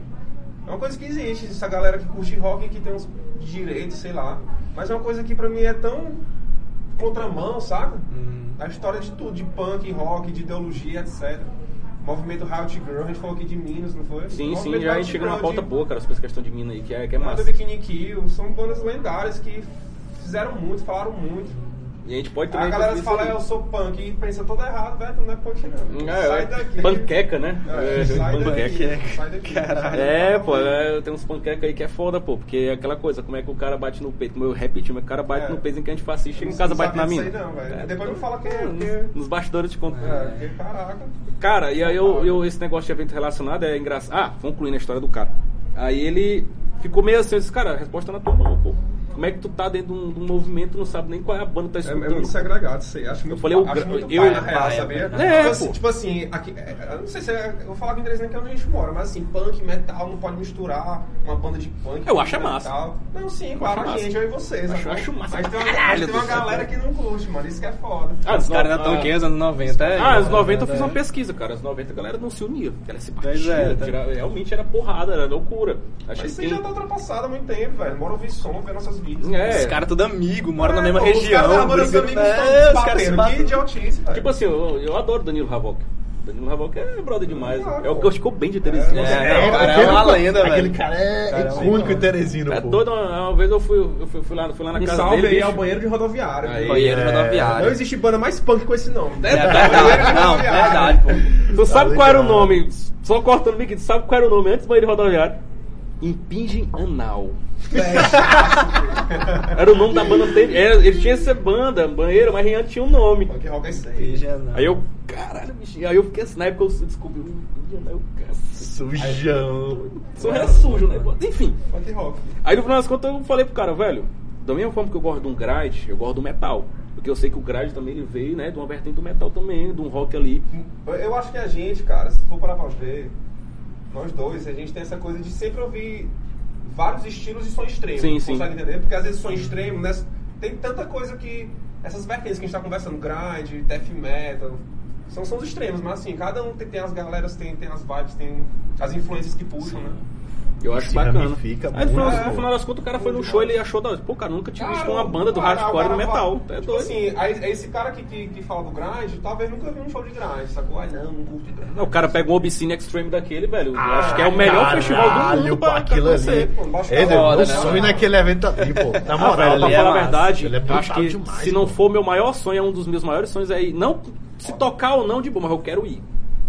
É uma coisa que existe, essa galera que curte rock e que tem uns direitos, sei lá. Mas é uma coisa que pra mim é tão contramão, saca? Hum. A história de tudo, de punk, rock, de ideologia, etc. Movimento Riot Girl, a gente falou aqui de Minas, não foi? Sim, sim, já a gente chega numa pauta de- boa, cara, sobre essa questão de mina aí, que é, que é massa. Bikini Kill, são bandas lendárias que fizeram muito, falaram muito. E a gente pode A também. galera fazer fala, eu sou punk e pensa tudo errado, velho, tu não é punk não. sai É, daqui. Panqueca, né? É, sai panqueca. daqui, sai daqui. Caralho. É, pô, é, tem uns panqueca aí que é foda, pô, porque é aquela coisa, como é que o cara bate no peito, como eu repeti, como é que o cara bate É. no peito em que a gente faz assiste, chega em casa bate na mina. aí não, velho. É, Depois me fala quem é, é, porque- nos, nos bastidores te conto. É, porque, caraca. Cara, e aí eu, eu- esse negócio de evento relacionado é engraçado. Ah, concluindo a história do cara. Aí ele ficou meio assim, eu disse, cara, a resposta tá na tua mão, pô. Como é que tu tá dentro de um, de um movimento, não sabe nem qual é a banda que tá É, é escutando? muito segregado isso aí. Acho muito, falei, eu- acho muito eu- pai, na real, é, sabia? é, é, tipo, assim, tipo assim, aqui, é, eu não sei se é, eu vou falar com Teresina que é onde a gente mora, mas assim, punk, metal, não pode misturar uma banda de punk. Eu acho com massa. metal. Não, sim, claro, a massa. gente, eu e vocês. Acho- acho massa Mas tem uma, caralho tem uma galera que não curte, mano, isso que é foda. Ah, Os caras ainda estão ah, aqui, anos 90. É, Ah, nos 90 eu né? fiz uma pesquisa, cara. Nos 90 a galera não se unia. Ela se Pois batia, é, realmente era porrada, era loucura. Acho Mas que isso já tá ultrapassado há muito tempo, velho. Bora ouvir som, ver nossas vidas. É. Os caras tudo amigo, moram na É, mesma pô, região. Os caras da brigando- amigos É, os caras se batendo. Que batem. idiotice, velho. Tipo assim, eu, eu adoro Danilo Havok. Danilo Havok é brother demais. Ah, é o que eu ficou bem de Teresina. É, É, É, o cara é aquele- uma lenda, velho. Aquele cara é é icônico em ícone. Teresina, É pô. doido, uma, uma vez eu fui, eu fui, fui lá, fui lá na Me casa salve dele. aí bicho. ao banheiro de rodoviária. Aí, Banheiro É, rodoviário. Não existe banda mais punk com esse nome. É verdade, não, verdade, pô. Tu sabe Tá qual era o nome? Só cortando o bico, tu sabe qual era o nome antes do banheiro rodoviário? Impingem Anal. Era o nome da banda dele. Era, ele tinha essa banda, banheiro, mas antes tinha um nome. Punk rock é isso aí. Aí eu, caralho, bicho. Aí eu fiquei assim, na época eu descobri o. Eu, Sujão. sou é sujo, né? Enfim. Punk rock. Aí no final das contas eu falei pro cara, velho, da mesma forma que eu gosto de um grade, eu gosto do metal. Porque eu sei que o grade também ele veio, né, de uma vertente do metal também, de um rock ali. Eu acho que a gente, cara, se for parar pra ver, nós dois, a gente tem essa coisa de sempre ouvir vários estilos e som extremo. Sim, sim. Consegue entender? Porque às vezes som extremo, né, tem tanta coisa que. Essas vertentes que a gente tá conversando, grind, death metal, são sons extremos, mas assim, cada um tem, tem as galeras, tem, tem as vibes, tem as influências que puxam, né? Eu acho Se bacana. ramifica Aí no final, no final das contas o cara foi no show e ele achou da hora. Pô, cara, nunca tinha visto uma banda do cara, hardcore o no metal. fala- É tipo doido. assim, aí, esse cara que, que, que fala do grind, talvez nunca viu um show de grind, sacou? Ai, não, não curto grind. Não, o cara pega um Obscene Extreme daquele, velho. eu acho que é o melhor festival do Caralho, mundo pô, pra, aquilo pra ali. hora, né, sonho mano? naquele evento ali, pô. Na Ah, moral, velho, pra ele é falar a verdade, ele é acho que demais, se não for meu maior sonho, é um dos meus maiores sonhos é ir. Não se tocar ou não de boa, mas eu quero ir.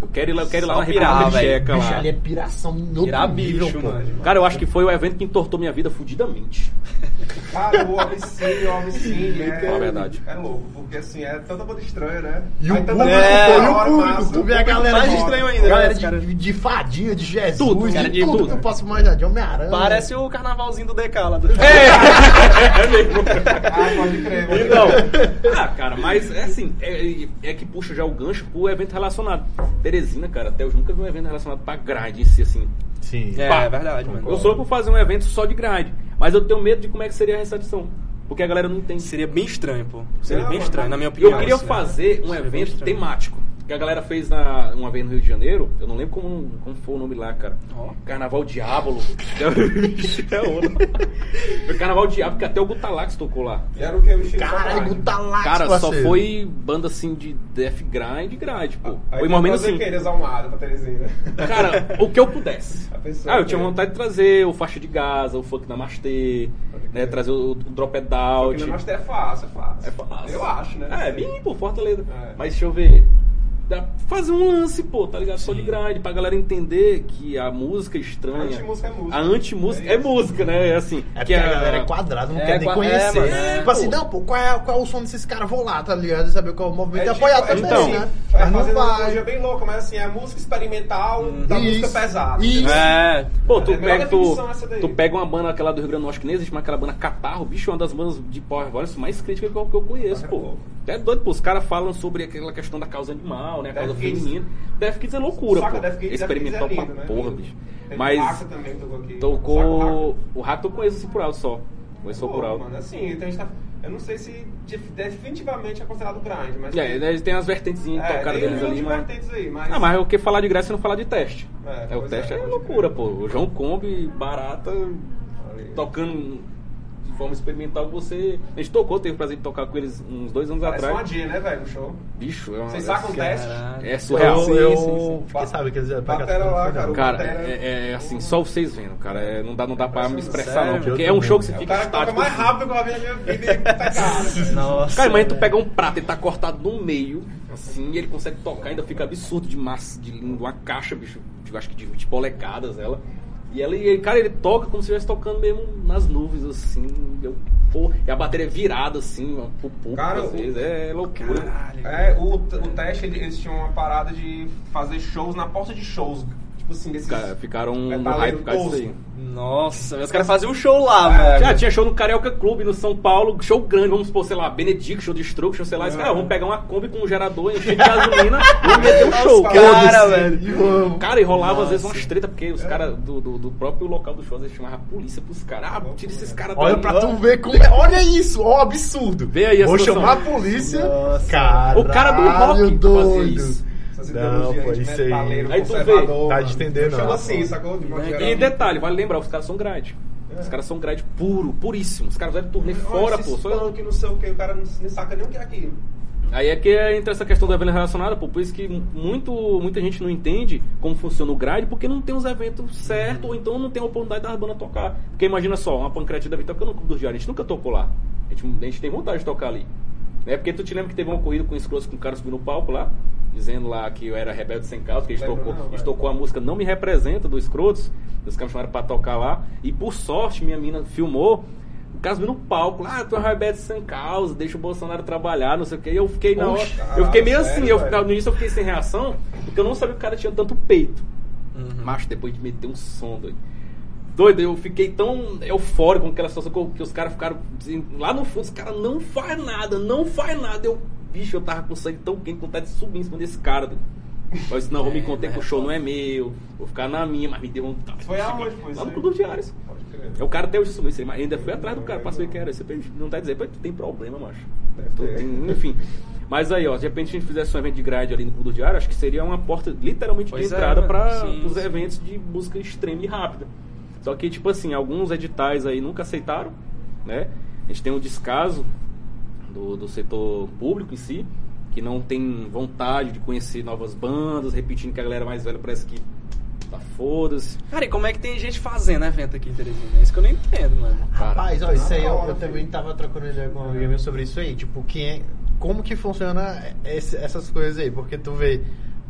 Eu quero ir lá, eu quero ir lá na República. Tcheca Bicho, lá. ali é piração no Pirar outro nível, pô. mano. Cara, eu acho que foi o evento que entortou minha vida fudidamente. Cara, o Obscene, o Obscene é... Fala a verdade. É louco, porque assim, é tanta banda estranha, né? E o público, É, e o público, massa. tu vê a galera mais de, estranho ainda, galera né, de, cara? de fadinha, de Jesus, Tudo, de cara, de tudo tudo. que eu posso imaginar, de Homem-Aranha. Parece o carnavalzinho do DK lá do. É mesmo. Ah, pode crer, Então, ah, cara, mas é assim, é, é que puxa já o gancho pro evento relacionado. Teresina, cara, até hoje nunca vi um evento relacionado pra grind em si, assim. Sim. É, Pá. é verdade, mano. Eu sou por fazer um evento só de grind, mas eu tenho medo de como é que seria a recepção. Porque a galera não entende. Seria bem estranho, pô. Seria Não, bem estranho, na minha opinião. Eu queria assim, né? fazer um Seria evento estranho. temático. Que a galera fez na, uma vez no Rio de Janeiro. Eu não lembro como, como foi o nome lá, cara. Ó. Carnaval Diabolo. é Carnaval Diabolo, que até o Gutalax tocou lá. Era o que? O Caralho. Gutalax, Cara, só parceiro. foi banda assim de death grind e grind, pô. Aí foi mais ou menos assim. o quê? Desalmado pra Teresina. Cara, o que eu pudesse. Ah, eu tinha vontade de trazer o Faixa de Gaza, o Funk Namastê, né, trazer o, o Drop It Out. Porque Namastê é fácil, é fácil. É fácil. Eu acho, né? É, bem, pô, Fortaleza. É. Mas deixa eu ver. Dá pra fazer um lance, pô, tá ligado? Só de grind, pra galera entender que a música estranha. A anti-música é música. A anti-música É é, música, né? É assim. É que porque a galera é quadrada, não É, quer nem qua- é, conhecer. mano, é. tipo assim, não, pô, qual é, qual é o som desses caras? Vou lá, tá ligado? Saber qual é o movimento e apoiar tipo, também, então, né? É Mas uma analogia bem louca, mas assim, é a música experimental da Isso, música pesada. isso. É. Pô, tu É a pega, tu, tu pega uma banda aquela do Rio Grande do Norte que nem existe, mas aquela banda Catarro, bicho, é uma das bandas de power voice mais críticas que eu, que eu conheço, é pô. É doido, pô. Os caras falam sobre aquela questão da causa animal, né? A causa Death feminina. Death Kids é loucura, Saca, pô. Death Kids- Death Kids Experimental é lindo, pra né? porra, bicho. Teve Mas também tocou aqui. tocou. O Rato eu conheço assim por alto só. Conheço Pô, por alto. mano, assim, então a gente tá... Eu não sei se de- definitivamente é considerado grind, mas... É, eles têm as vertentezinhas é, tocadas deles ali, mas. aí, mas... Ah, mas o que falar de graça é não falar de teste. É, É, o teste é, é, loucura, pô. O João Kombi, barata, tocando de forma experimental, você. A gente tocou, teve o prazer de tocar com eles uns dois anos Parece uma atrás. dia, né, velho, no show. Bicho, é uma. Vocês sacam o teste? É surreal. Eu, Sim, eu sim, sim. fiquei sabendo que eles iam pegar Batera tudo no lá, cara, o Cara, Batera- é, é assim, só vocês vendo, cara. É, não, dá, não dá pra me expressar, Sério? não. Porque Eu é um show que você É o fica cara toca estático. mais rápido que eu já vi na minha vida e velho. Nossa. Cara, imagina tu pegar um prato e tá cortado no meio, assim, e ele consegue tocar, ainda fica absurdo de massa, de uma caixa, bicho, acho que de 20 polegadas ela. E ela, e, cara, ele toca como se estivesse tocando mesmo nas nuvens, assim. Eu, pô, e a bateria é virada, assim, pro público, Cara, às o- vezes. É loucura. Caralho. É, o, o teste, ele- eles tinham uma parada de fazer shows na porta de shows. Tipo assim, desses... Cara, ficaram no Metaleiro hype por causa disso aí. Nossa, os caras faziam um show lá, É, velho. Já tinha show no Carioca Clube, no São Paulo, show grande, vamos supor, sei lá, Benediction, Destruction, sei lá. Esse cara, vamos pegar uma Kombi com um gerador, encher de gasolina e meter um show. Nossa, cara, foda-se. velho. Cara, e rolava às vezes Nossa. umas treta, porque os É. caras do, do, do próprio local do show, eles chamavam a polícia pros caras. Ah, tira esses caras Olha pra tu ver como é. Olha isso, ó, absurdo. Vê aí a Vou situação. chamar a polícia. Nossa. Caralho, O cara do rock fazia doido. isso. Essas Não, pô, de isso aí- Aí tu vê, tá de entender, não. assim, sacou? De modo E detalhe, vale lembrar, os caras são grade. Os caras são grade puro, puríssimo. Os caras fizeram turnê fora, Olha, pô. esses Só... punk, não sei o que, o cara não, saca nem o que é aquilo. Aí é que entra essa questão do evento relacionado, pô. Por isso que muito, muita gente não entende como funciona o grade, porque não tem os eventos certos, ou então não tem a oportunidade da banda tocar. Porque imagina só, uma pancreatina deve tocar no Clube dos Diários, a gente nunca tocou lá. A gente, a gente tem vontade de tocar ali. Né? Porque tu te lembra que teve uma corrida com escrotos com o cara subindo no palco lá? Dizendo lá que eu era rebelde sem causa, que eles tocou, eles tocou a música Não Me Representa, do Escrotos. Os caras chamaram pra tocar lá. E por sorte, minha mina filmou. O caso no palco, lá, ah, tu é rebelde sem causa, deixa o Bolsonaro trabalhar, não sei o que. E eu fiquei na hora. Eu fiquei meio sério, assim, eu ficava, no início eu fiquei sem reação, porque eu não sabia que o cara tinha tanto peito. Uhum. Macho, depois de meter um som, doido. Doido, eu fiquei tão eufórico com aquela situação que, eu- que os caras ficaram lá no fundo, os caras não faz nada, não faz nada. Eu, bicho, eu tava com sangue tão quente, com vontade de subir em cima desse cara. Eu disse, não, vou me conter que o show não é meu, vou ficar na minha, mas me deu vontade. Foi aonde, foi Lá no? Clube dos Diários. Pode crer. É o cara até hoje sumiu, mas ainda fui atrás do cara pra saber quem era. Você não tá dizendo, tu tem problema, macho. Enfim. Mas aí, ó, de repente a gente fizesse um evento de grade ali no Clube do Diário, acho que seria uma porta literalmente Pois de é, entrada mano. para Sim, os eventos de música extrema e rápida. Só que, tipo assim, alguns editais aí nunca aceitaram, né? A gente tem um descaso do, do setor público em si, que não tem vontade de conhecer novas bandas, repetindo que a galera mais velha parece que tá foda-se. Cara, e como é que tem gente fazendo evento aqui em Teresina? É isso que eu não entendo, mano. Rapaz, ó, isso aí eu, hora, eu também tava trocando ideia com um amigo meu sobre isso aí. Tipo, quem é, como que funciona esse- essas coisas aí? Porque tu vê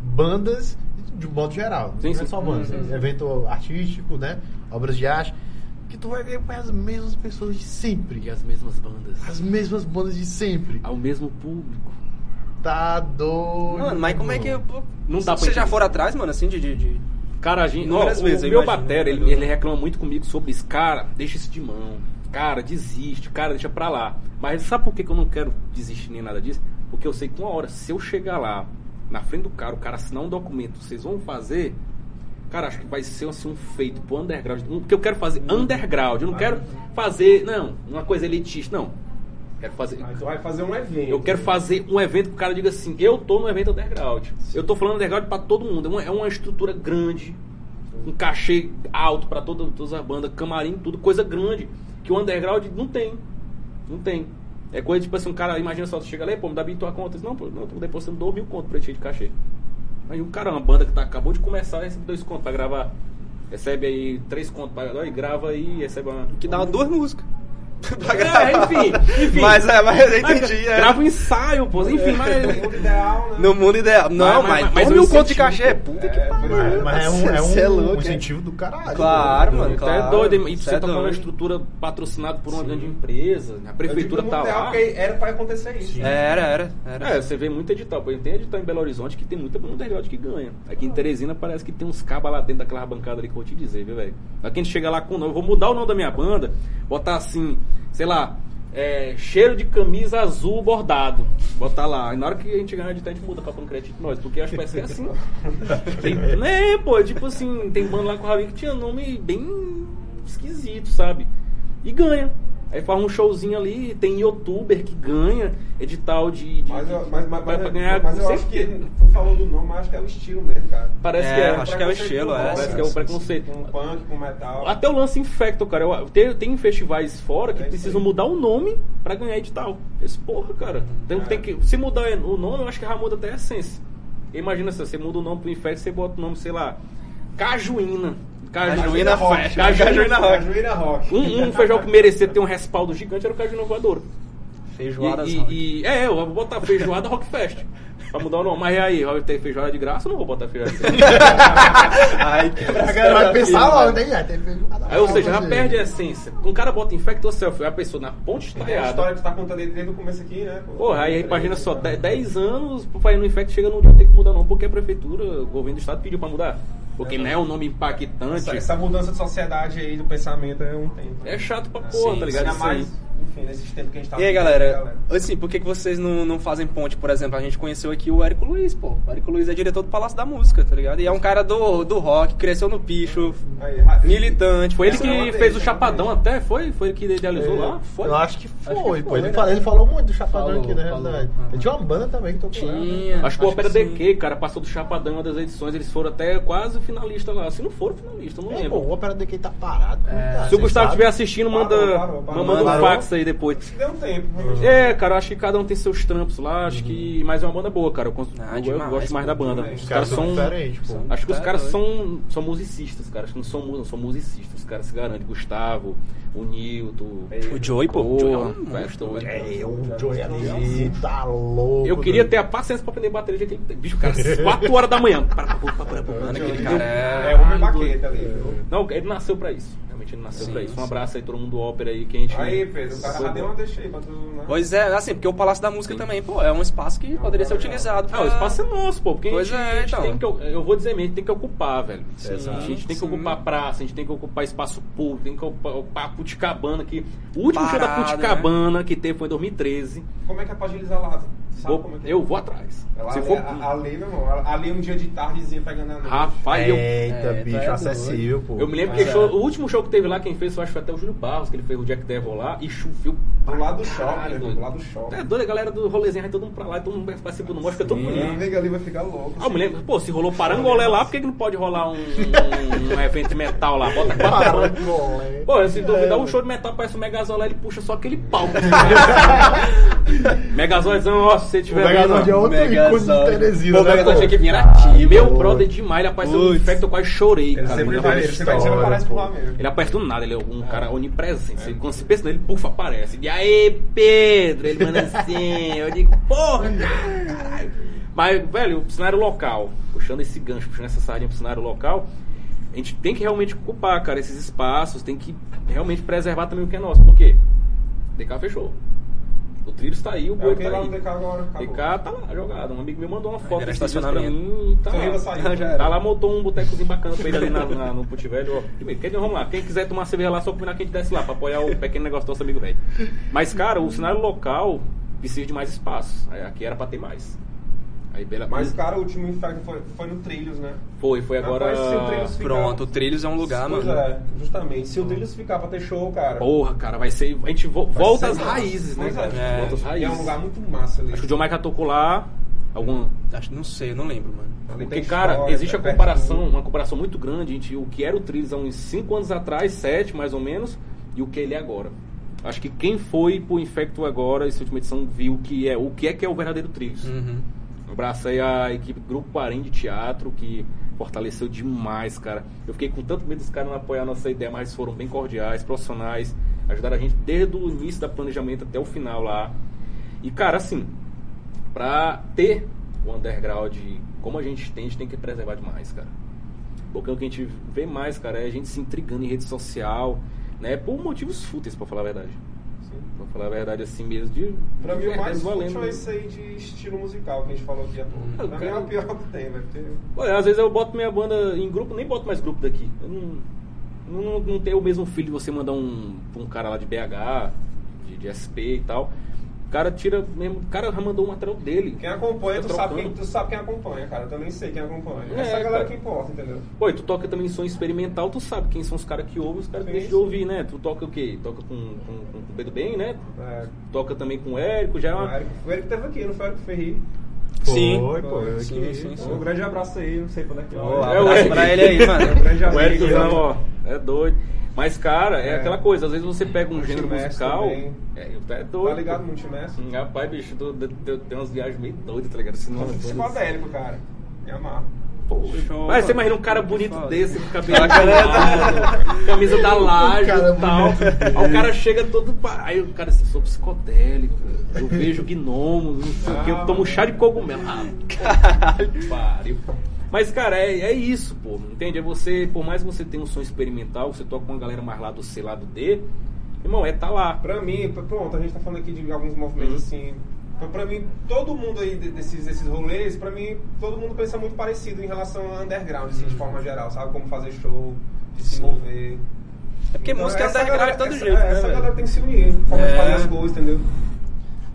bandas de um modo geral. Sim, não sim. é só bandas. Uhum. Evento artístico, né? Obras de arte. Que tu vai ver com as mesmas pessoas de sempre. E as mesmas bandas. As mesmas bandas de sempre. Ao mesmo público. Tá doido. Mano, mas como é que. pô, Não dá pra Vocês já foram atrás, mano, assim, de. de, de- Cara, a gente, ó, Inúmeras o vezes, eu meu batera, ele, ele reclama muito comigo sobre isso. Cara, deixa isso de mão. Cara, desiste. Cara, deixa pra lá. Mas sabe por que, que eu não quero desistir nem nada disso? Porque eu sei que uma hora, se eu chegar lá, na frente do cara, o cara assinar um documento, vocês vão fazer. Cara, acho que vai ser assim, um feito pro underground. Porque eu quero fazer underground. Eu não quero fazer, não, uma coisa elitista. Não. Quero fazer. Vai fazer um evento. Eu quero fazer um evento que o cara diga assim, eu tô no evento underground. Eu tô falando underground pra todo mundo. É uma, é uma estrutura grande, um cachê alto pra toda- todas as bandas, camarim, tudo, coisa grande. Que o underground não tem. Não tem. É coisa tipo assim, um cara, imagina só, tu chega lá, pô, me dá bem tua conta. Não, pô, não, eu tô depositando 2 mil conto pra ti de cachê. Aí um cara, uma banda que tá, acabou de começar, recebe dois contos pra gravar. Recebe aí três contos pra gravar, e grava aí, recebe uma. que dá duas músicas. pra É, gravar. enfim, enfim. Mas, é, mas eu entendi. é. Grava um ensaio, pô. Enfim, mas. No mundo ideal, né? No mundo ideal. Não, Mas- mas, mas- mas, mas mil conto de cachê. pô. Puta que É, pariu. Mas, mas é um, é um, é louco, um é. incentivo do caralho. Claro, né? mano, Você claro. é doido, e Cê você é tá falando uma estrutura patrocinada por uma grande empresa, a Eu digo prefeitura tá lá. porque era pra acontecer isso. Era, era, era. É, você vê muito edital. Por exemplo, tem edital em Belo Horizonte que tem muita banda underground que ganha. Aqui em Teresina parece que tem uns cabas lá dentro daquela bancada ali que eu vou te dizer, viu, velho? Aqui a gente chega lá com o nome, eu vou mudar o nome da minha banda, botar assim, sei lá, é, cheiro de camisa azul bordado. Botar lá. E na hora que a gente ganhar de gente muda pra Pancreate de nós, porque acho que vai ser assim. tem, né, pô, tipo assim, tem banda lá com o Ravi que tinha nome bem esquisito, sabe? E ganha. Aí faz um showzinho ali, tem youtuber que ganha edital de. de Mas, eu- mas, mas, pra- mas, ganhar. mas eu acho que tu falou do nome, mas acho que é o estilo mesmo, cara. Parece É, que é. acho que é o estilo, é. Parece que é o preconceito. Com punk, com metal. Até o lance infecto, cara. Eu, tem, tem festivais fora que É precisam mudar o nome pra ganhar edital. Esse porra, cara. Tem, É. tem que, se mudar o nome, eu acho que já muda até a essência. Imagina se você muda o nome pro infecto, você bota o nome, sei lá, Cajuína. Cajuína rock. Fest. Cajuína Rock. Cajuína rock. Um, um feijão que merecia ter um respaldo gigante era o Cajuína Voador. Feijoadas E, e- e- é, eu vou botar feijoada Rockfest. Pra mudar o nome. Mas e aí, vai ter feijoada de graça ou não vou botar feijoada de graça? Ai, que A galera vai pensar logo, né? Ah, tem feijoada Aí, ou seja, já perde a essência. Um cara bota infecto selfie, a pessoa na ponte É a história que tu tá contando aí desde o começo aqui, né? pô? Porra, aí imagina só, 10 anos pro pai no infecto chega num dia tem que mudar o nome, porque a prefeitura, o governo do estado pediu pra mudar. Porque não é um nome impactante. Essa, essa mudança de sociedade aí, do pensamento, é um tempo. É chato pra porra, Sim, tá ligado? Ainda Isso aí. mais, enfim, nesses tempos que a gente tá E aí, vivendo, galera, assim, por que, que vocês não, não fazem ponte, por exemplo? A gente conheceu aqui o Érico Luiz, pô. O Érico Luiz é diretor do Palácio da Música, tá ligado? E é um cara do, do rock, cresceu no picho, Aí, militante. Foi ele é que vez, fez o é Chapadão vez. até, foi? Foi ele que idealizou lá? Foi? Eu acho que que foi, pô. foi, Ele, né? fala- ele falou muito do Chapadão Falou, aqui, na falou. realidade. Ele tinha uma banda também que tocou lá. né? Tinha. Acho que o Acho sim. DQ, cara, passou do Chapadão em uma das edições, eles foram até quase finalista lá. Se não foram finalista, eu não É, lembro. pô, o Opera DQ tá parado. É. cara, Se o Gustavo estiver assistindo, manda, um fax aí depois. Deu um tempo. mas- É, cara, eu acho que cada um tem seus trampos lá, acho que. Mas é uma banda boa, cara. Eu, cons- Ah, eu- demais, gosto mais da banda. demais. Os caras são. Acho que os Tá caras são, são musicistas, cara. Acho que não são, não são musicistas. Os caras se garantem. Gustavo, o Nilton. O Joey, pô. O Joey é um. É, o Joey ali tá louco. Eu queria ter a paciência pra aprender bateria. que ele- Bicho, cara, 4 horas da manhã. Mano, aquele cara é... É homem baqueta ali, viu? Não, ele nasceu pra isso. Nasceu Sim, pra isso. Um sim. abraço aí, todo mundo do ópera aí que a gente. Aí, Pedro, o cara já deu uma deixa aí pra. Né? Pois é, assim, porque o Palácio da Música também, pô, é um espaço que poderia ser utilizado pra... Ah, o espaço é nosso, pô. Porque Pois a gente, é, a gente então. tem que. Eu vou dizer mesmo, a gente tem que ocupar, velho. Sim, a gente tem que sim. ocupar praça, a gente tem que ocupar espaço público, tem que ocupar, a Puticabana. Que... O último show da Parada, Puticabana que teve foi em 2013. Como é que é pra agilizar lá? Vou- como é que é? eu vou atrás. Ela, Se ali, for. a- ali, meu irmão, ali um dia de tardezinha pegando a noite. Rapaz, eu. Eita, É, bicho, é acessível, pô. Eu me lembro Mas que é. show- o último show que teve lá, quem fez, eu acho que foi até o Júlio Barros, que ele fez o Jack Devil lá, e choveu. Do lado do shopping. Do lado do shopping. É doido, a galera do rolezinho vai todo mundo pra lá, e todo mundo participa do mostra, fica todo bonito. amigo ali vai ficar louco. Ah, me lembro, pô, se rolou parangolé lá, por que, que não pode rolar um, um, um evento de metal lá? Bota quatro. Parangolé. Pô, se duvidar É, um show de metal, parece um Megazord lá, ele puxa só aquele pau. Megazordzão, ó, se você O tiver Megazord é outro ícone de. Teresina, Pô, né, Megazord tinha que vir era Ah. Meu brother demais, ele apareceu no infecto, eu quase chorei, Ele cara. sempre Ele aparece- por lá mesmo. Ele aparece do nada, ele é um cara onipresente. Você, quando você pensa nele, pufa, aparece. E aí, Pedro? Ele manda assim. Eu digo, porra, caralho. Mas, velho, o cenário local, puxando esse gancho, puxando essa sardinha pro cenário local, a gente tem que realmente ocupar, cara, esses espaços, tem que realmente preservar também o que é nosso. Por quê? DK fechou. O trilho está aí, o É boi tá lá aí. DK agora. acabou. DK tá lá jogado. Um amigo meu mandou uma foto esses dias pra mim e tá lá. saiu. Tá lá, montou um botecozinho bacana pra ele ali na, na- no Puti Velho. Primeiro, quer dizer, vamos lá. Quem quiser tomar cerveja lá, só combinar que a gente desce lá pra apoiar o pequeno negócio do nosso amigo velho. Mas, cara, o cenário local precisa de mais espaço. Aí, Aqui era pra ter mais. Aí, pela... Mas, cara, o último inferno foi, foi no Trilhos, né? Foi, foi agora. Rapaz, se o Trilhos ficar- Pronto, o Trilhos é um lugar, Pois mano. é, justamente. Se o Trilhos ficar pra ter show, cara. Porra, cara, vai ser. A gente vo- volta às raízes, né, Pois cara? é. Volta às E é raízes. um lugar muito massa ali. Acho que o John Michael tocou lá. Algum, Acho, não sei, eu não lembro, mano. Ali Porque, tem cara, história, existe a é comparação, pertinho. uma comparação muito grande entre o que era o Trilhos há uns 5 anos atrás, 7 mais ou menos, e o que ele é agora. Acho que quem foi pro Infecto agora, essa última edição, viu que é, o que é que é o verdadeiro Trilhos. Uhum. Um abraço aí à equipe Grupo Parém de Teatro, que fortaleceu demais, cara. Eu fiquei com tanto medo dos caras não apoiar a nossa ideia, mas foram bem cordiais, profissionais, ajudaram a gente desde o início da planejamento até o final lá. E, cara, assim, pra ter o underground como a gente tem, a gente tem que preservar demais, cara. Porque o que a gente vê mais, cara, é a gente se intrigando em rede social, né? Por motivos fúteis, pra falar a verdade. Pra falar a verdade, assim mesmo, de... Pra mim, de o mais valendo útil é isso aí de estilo musical que a gente falou aqui pouco. Ah, Pra mim é o pior que tem, vai ter. Olha, às vezes eu boto minha banda em grupo, nem boto mais grupo daqui. Eu não, não, não tenho o mesmo filho de você mandar um, pra um cara lá de BH, de, de SP e tal. O cara tira mesmo. O cara já mandou o material dele. Quem acompanha, Tá tu sabe, quem, tu sabe quem acompanha, cara. Eu também sei quem acompanha. É, Essa é a galera cara. que importa, entendeu? Pô, e tu toca também som experimental, tu sabe quem são os caras que ouvem, os caras deixam de ouvir, né? Tu toca o quê? Toca com, com, com o B do Bem, né? É, Toca também com o Érico, já é o uma. Eric, o Eric teve aqui, não foi o Eric Ferri? Sim. Foi, pô. Sim, que- sim, sim. Um grande abraço aí, não sei quando é que É o abraço pra ele aí, mano. Um grande O amigo. Érico, né? ó, é doido. Mas, cara, é, É. aquela coisa, às vezes você pega um O gênero musical. também. É, é doido. Tá ligado, pô. Multimestre? Hum, Rapaz, bicho, tu- tu- tu- tem umas viagens meio doidas, tá ligado? Assim, numa- Psicodélico, cara. Me amarro. Show, Mas você imagina um cara bonito foda. desse, com cabelo arrumado, camisa da laje e tal. Aí o cara chega todo. Aí o cara assim, sou psicodélico, eu vejo gnomos, não sei o que, eu tomo chá de cogumelo. Ah, caralho. Pariu. Mas, cara, é, é isso, pô. Entende? É você, por mais que você tenha um som experimental, você toca com uma galera mais lá do C, lá do D, irmão, é tá lá. Pra mim, pronto, a gente tá falando aqui de alguns movimentos Uhum. assim. Pra, pra mim, todo mundo aí de- desses, desses rolês, pra mim, todo mundo pensa muito parecido em relação ao underground, assim, de forma geral, sabe? Como fazer show, de se Uhum. Mover. É porque Então, música é essa underground galera- de todo essa- jeito, é, né, Essa galera tem que se unir, de É. fazer as coisas, entendeu?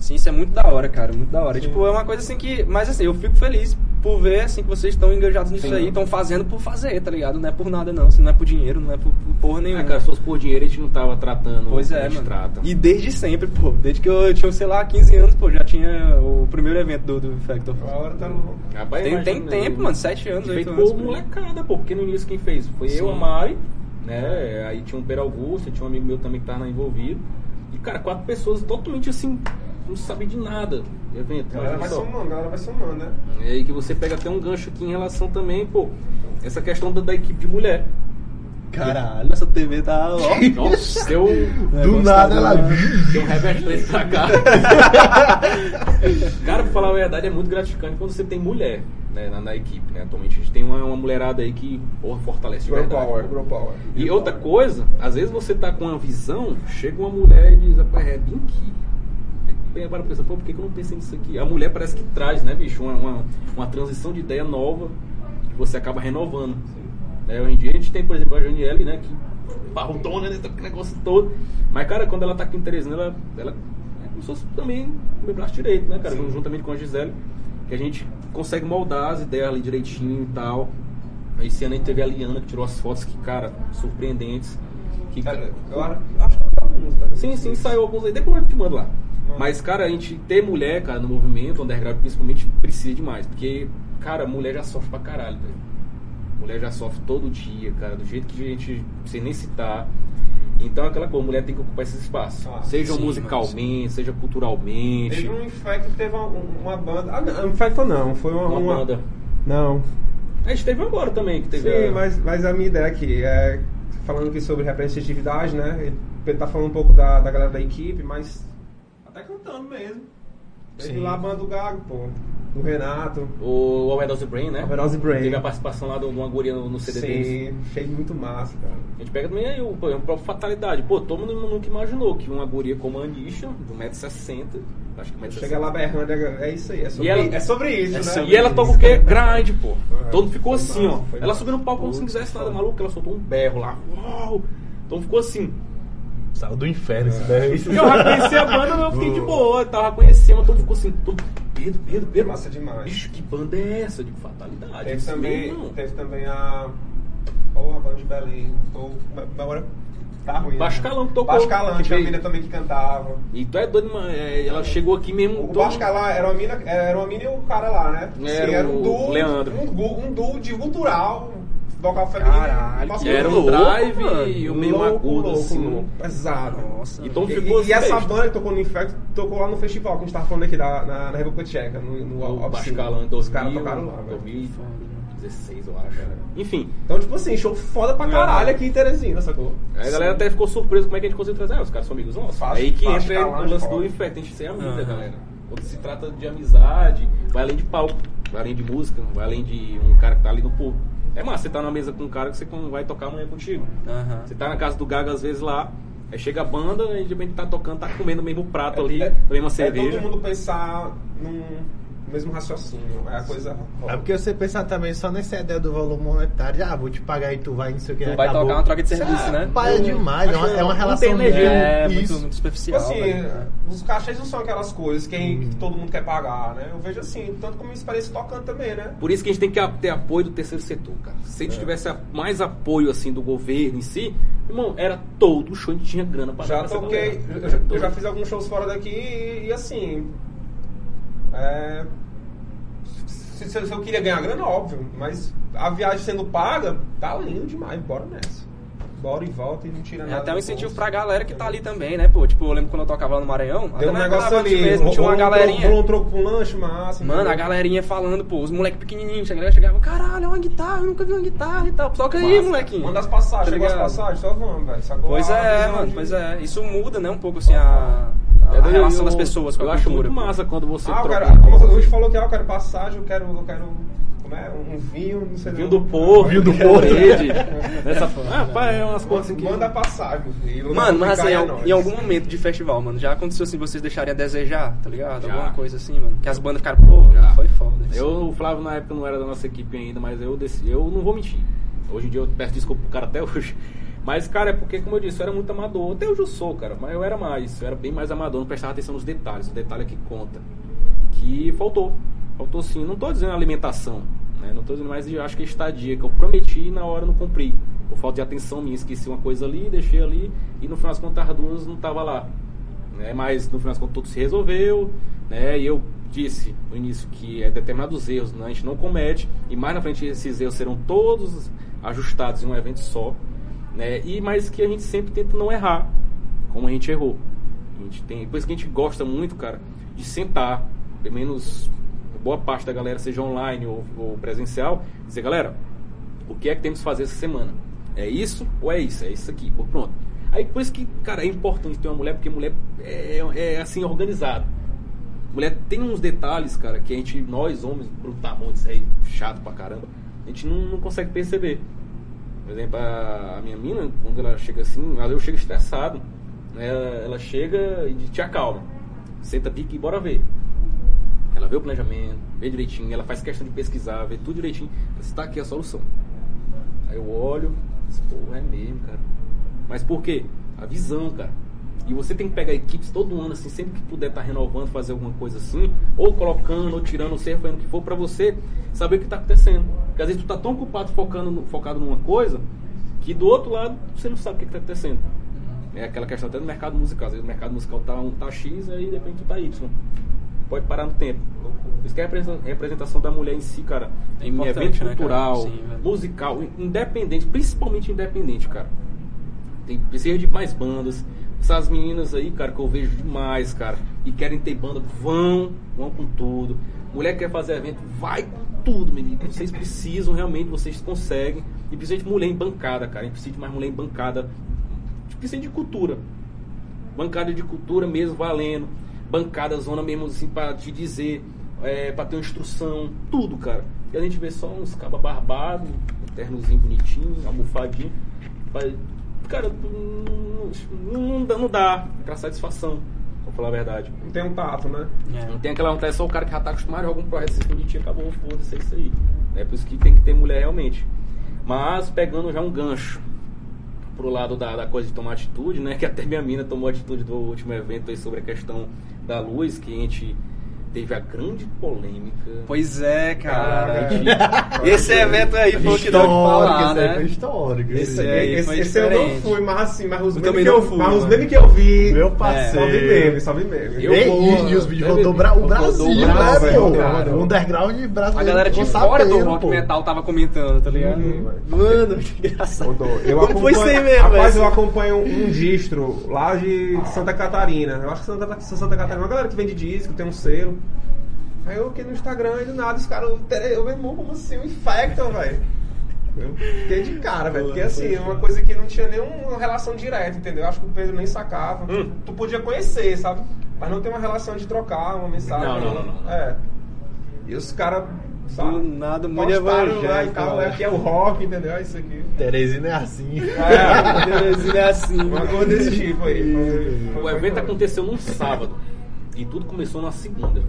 Sim, isso é muito da hora, cara, muito da hora. Sim. tipo, é uma coisa assim que. Mas assim, eu fico feliz por ver assim que vocês estão engajados nisso Sim. aí, estão fazendo por fazer, tá ligado? Não é por nada não, assim, não é por dinheiro, não é por, por porra nenhuma. Ah, cara, se fosse por dinheiro, a gente não tava tratando Pois é, a gente mano. trata. E desde sempre, pô. Desde que eu tinha, sei lá, 15 anos, pô, já tinha o primeiro evento do, do Factor. A hora tá louco. Rapaz, Tem, tem tempo, mano, 7 anos, 8 Feito anos. aí. molecada, pô, porque no início quem fez foi Sim. eu, a Mari, né? Aí tinha um Pedro Augusto, tinha um amigo meu também que tava envolvido. E, cara, quatro pessoas totalmente assim, não sabe de nada de evento. A galera vai só. somando, a galera vai somando, né? E aí que você pega até um gancho aqui em relação também, pô, essa questão da, da equipe de mulher. Caralho, essa TV tá. Ó. Nossa, deu, Do nada ela. deu um reverso pra cá. Cara, pra falar a verdade, é muito gratificante quando você tem mulher né, na, na equipe, né? Atualmente a gente tem uma, uma mulherada aí que porra, fortalece de Grow verdade. Power, Grow Power. E outra coisa, às vezes você tá com uma visão, chega uma mulher e diz, rapaz, é bem aqui. Bem, agora pensa, pô, por que, que eu não pensei nisso aqui? A mulher parece que traz, né, bicho, uma, uma, uma transição de ideia nova que você acaba renovando. Né, hoje em dia a gente tem, por exemplo, a Janiele, né, que parrudona, né, tá com o negócio todo. Mas, cara, quando ela tá aqui em Teresina, ela, ela é como se fosse também meu braço direito, né, cara, juntamente com a Gisele, que a gente consegue moldar as ideias ali direitinho e tal. Esse ano a gente teve a Liana, que tirou as fotos que, cara, surpreendentes. Que, Cara, eu acho que tá alguns, velho. Sim, sim, saiu alguns aí. Depois eu te mando lá. Mas, cara, a gente ter mulher, cara, no movimento, underground, principalmente, precisa demais. Porque, cara, mulher já sofre pra caralho, velho. Mulher já sofre todo dia, cara, do jeito que a gente, sem nem citar. Então, aquela coisa, mulher tem que ocupar esse espaço. Ah, seja sim, musicalmente, seja culturalmente. Teve um Infect que teve uma, uma banda. Ah, não, Infect não, foi uma, Uma uma- banda. Não. A gente teve agora também, que teve. Sim, a- mas, mas a minha ideia aqui é falando aqui sobre representatividade, né? Ele tá falando um pouco da, da galera da equipe, mas até cantando mesmo. Teve Sim. lá a banda do Gago, pô. Do Renato. O Overdose Brain, né? Overdose Brain. Teve a participação lá de uma guria no, no CD deles. Sim, achei muito massa, cara. A gente pega também aí o, por exemplo, a própria fatalidade. Pô, todo mundo nunca imaginou que uma guria como a Anisha, de 1,60m, acho que 1,60m. Chega lá berrando, é é isso aí, é sobre, ela- é sobre isso, é né? sobre E ela toca o quê? Grind, pô. É, Todo ficou assim, massa, ó. Ela massa. subiu no palco como se não quisesse nada maluco, ela soltou um berro lá. Uau! Então ficou assim. Saiu do inferno isso daí. Eu já conheci a banda, mas eu fiquei de boa. Eu tava conhecendo, mas todo mundo ficou assim. Todo... Pedro, Pedro, Pedro. Massa demais. Bicho, que banda é essa? De fatalidade. Teve também, mesmo. teve também a. Porra, a banda de Belém. Tô, agora tá ruim. Baixo né? Calão que tocou, Baixo Calão, que tinha uma mina também que cantava. E tu é doido, mano. É, ela chegou aqui mesmo. O todo- Baixo Calão era uma mina, era uma mina e o cara lá, né? Era Sim, era um duo. Leandro. Um, duo- um duo de gutural, vocal feminino. Caralho, que Era um louco, drive mano. e o meio louco, agudo, louco, assim. louco, pesado. Nossa. Então E, ficou e, e essa banda que tocou no Infect tocou lá no festival que a gente tava falando aqui da, na, na República Tcheca, no, no, em Os 2000, caras tocaram lá, velho. 2016, eu acho. Enfim, Então, tipo assim, show foda pra caralho aqui em Teresina, sacou? Aí a galera até ficou surpresa como é que a gente conseguiu trazer. Ah, os caras são amigos nossos. Fácil, aí que fácil, entra calante, o lance foda. do infect, a gente ser amigo da Aham. galera. Quando se trata de amizade, vai além de palco, vai além de música, vai além de um cara que tá ali no povo. É massa, você tá na mesa com um cara que você vai tocar amanhã contigo. Aham. Você tá na casa do Gaga às vezes lá, aí chega a banda e de repente tá tocando, tá comendo o mesmo prato É- ali, é- a mesma É cerveja. todo mundo pensar num mesmo raciocínio. É a coisa. É porque você pensar também só nessa ideia do valor monetário, ah, vou te pagar e tu vai, não sei o que. Tu vai acabou. tocar uma troca de serviço, é, né? Pai, é demais, é uma, é uma não relação energia. É, muito, muito Tipo superficial. assim, velho. os cachês não são aquelas coisas que, que todo mundo quer pagar, né? Eu vejo assim, tanto como isso parece tocando também, né? Por isso que a gente tem que ter apoio do terceiro setor, cara. Se a gente tivesse a- mais apoio assim do governo em si, irmão, era todo o show, a gente tinha grana pra Já toquei, eu já, eu já fiz alguns shows fora daqui e, e assim. É, se, se- eu queria ganhar grana, óbvio, mas a viagem sendo paga, tá lindo demais, bora nessa. Bora e volta e não tira É nada. até um incentivo bolso. pra galera que tá ali também, né, pô? Tipo, eu lembro quando eu tocava lá no Maranhão. Deu um negócio ali, mesmo, tinha uma um troco- galerinha. rolou um troco com lanche, massa. Mano, a entendeu? galerinha falando, pô, os moleques pequenininhos, chegava, chegava, caralho, é uma guitarra, eu nunca vi uma guitarra e tal. Toca aí, Massa. molequinho. Manda as passagens, Tá chegou as passagens, só vamos, velho. Pois A é, mano, pois é. Isso muda, né, um pouco assim a, a É, relação eu- das pessoas com a Eu acho cultura. muito pô. massa quando você Ah, eu troca quero, como coisa. a gente falou que ah, eu quero passagem, eu quero, eu quero como é, um vinho, não sei Vinho não. do Porto, Vinho do Porto. Nessa... Ah, pai, é umas coisas assim que... Manda passagem. Mano, mas assim, é em, em algum momento de festival, mano, já aconteceu assim, vocês deixarem a desejar, tá ligado? Já. Alguma coisa assim, mano. Que as bandas ficaram, pô, Já. foi foda. isso. Eu, o Flávio na época não era da nossa equipe ainda, mas eu desci, eu não vou mentir. Hoje em dia eu peço desculpa pro cara até hoje. Mas, cara, é porque, como eu disse, eu era muito amador. Até hoje eu sou, cara, mas eu era mais. Eu era bem mais amador, não prestava atenção nos detalhes. O detalhe é que conta. Que faltou. Faltou sim. Não tô dizendo alimentação, né? Não tô dizendo, eu acho que estadia, que eu prometi e na hora não cumpri. Por falta de atenção minha, esqueci uma coisa ali, deixei ali e no final das contas as duas não tava lá. Né? Mas no final das contas tudo se resolveu, né? E eu disse no início que é determinados erros né? a gente não comete e mais na frente esses erros serão todos ajustados em um evento só, né? E mas que a gente sempre tenta não errar, como a gente errou. A gente tem, por isso que a gente gosta muito, cara, de sentar, pelo menos boa parte da galera, seja online ou, ou presencial, dizer, galera, o que é que temos que fazer essa semana? É isso ou é isso? É isso aqui, pô, pronto. Aí por isso que, cara, é importante ter uma mulher, porque mulher é, é assim organizada. Mulher tem uns detalhes, cara, que a gente, nós homens, brutamontes aí, chato pra caramba, a gente não, não consegue perceber. Por exemplo, a, minha mina, quando ela chega assim, eu chego estressado. né, Ela, ela chega e te acalma. Senta pique e bora ver. Ela vê o planejamento, vê direitinho, ela faz questão de pesquisar, vê tudo direitinho. Está aqui a solução. Aí eu olho, pô, é mesmo, cara. Mas por quê? A visão, cara. E você tem que pegar equipes todo ano, assim, sempre que puder estar renovando, fazer alguma coisa assim, ou colocando, ou tirando, ou seja, fazendo o que for, pra você saber o que está acontecendo. Porque às vezes tu tá tão ocupado focando, no- focado numa coisa, que do outro lado você não sabe o que está acontecendo. É aquela questão até do mercado musical. Às vezes o mercado musical tá, um, tá X, aí de repente tu tá Y. Pode parar no tempo. Isso que a representa- representação da mulher em si, cara, É em evento né, cultural, Sim, musical, independente, principalmente independente, cara. Tem precisa de mais bandas. Essas meninas aí, cara, que eu vejo demais, cara, e querem ter banda, vão, vão com tudo. Mulher que quer fazer evento, vai com tudo, meu amigo. Vocês precisam, realmente, vocês conseguem. E precisa de mulher em bancada, cara. Gente precisa de mais mulher em bancada. Precisa de cultura. Bancada de cultura mesmo, valendo. Bancada, zona mesmo, assim, pra te dizer, é, pra ter uma instrução, tudo, cara. E a gente vê só uns cabas barbados, um ternozinho bonitinho, almofadinho. Vai- Cara, não, não, não dá, não dá aquela satisfação, pra falar a verdade. Não tem um tato, né? Não tem aquela vontade, é só o cara que já tá acostumado a jogar um projeto assim bonitinho, acabou, foda-se, é isso aí. É por isso que tem que ter mulher realmente. Mas pegando já um gancho pro lado da, da coisa de tomar atitude, né? Que até minha mina tomou atitude do último evento aí sobre a questão da luz, que a gente teve a grande polêmica. Pois é, cara. Cara, Esse evento aí foi o que deu falar, Histórico, esse aí né? foi histórico. Esse esse aí esse, foi esse eu não fui, mas assim, mas os Eu memes que eu, fui, mas os mano. memes que eu vi. Meu Só vi parceiro. meme, só vi meme. Eu Ei, vou- e, e os vídeos rodou Bra- o Brasil, Brasil, né, cara. O underground brasileiro. A galera de fora do rock metal tava comentando, tá ligado? Uhum, Mano, que engraçado. Eu Como foi isso aí acompanho- mesmo, Rapaz, eu acompanho um distro lá de Santa Catarina. Eu acho que Santa, Santa Catarina, uma galera que vende disco, tem um selo. Aí eu aqui no Instagram e do nada os caras. Eu, meu irmão, como assim? Um infectam, velho. Eu fiquei de cara, velho. Porque assim, é uma coisa que não tinha nenhuma relação direta, entendeu? Eu acho que o Pedro nem sacava. Hum. Tu podia conhecer, sabe? Mas não tem uma relação de trocar uma mensagem. Não, não, não, não. É. E os caras. Do nada, muito e evangélico, tal, velho. aqui é o rock, entendeu? É isso aqui. Teresina é assim. É, Teresina é assim. uma coisa desse tipo aí. Foi- O foi- evento foi- aconteceu num sábado e tudo começou na segunda.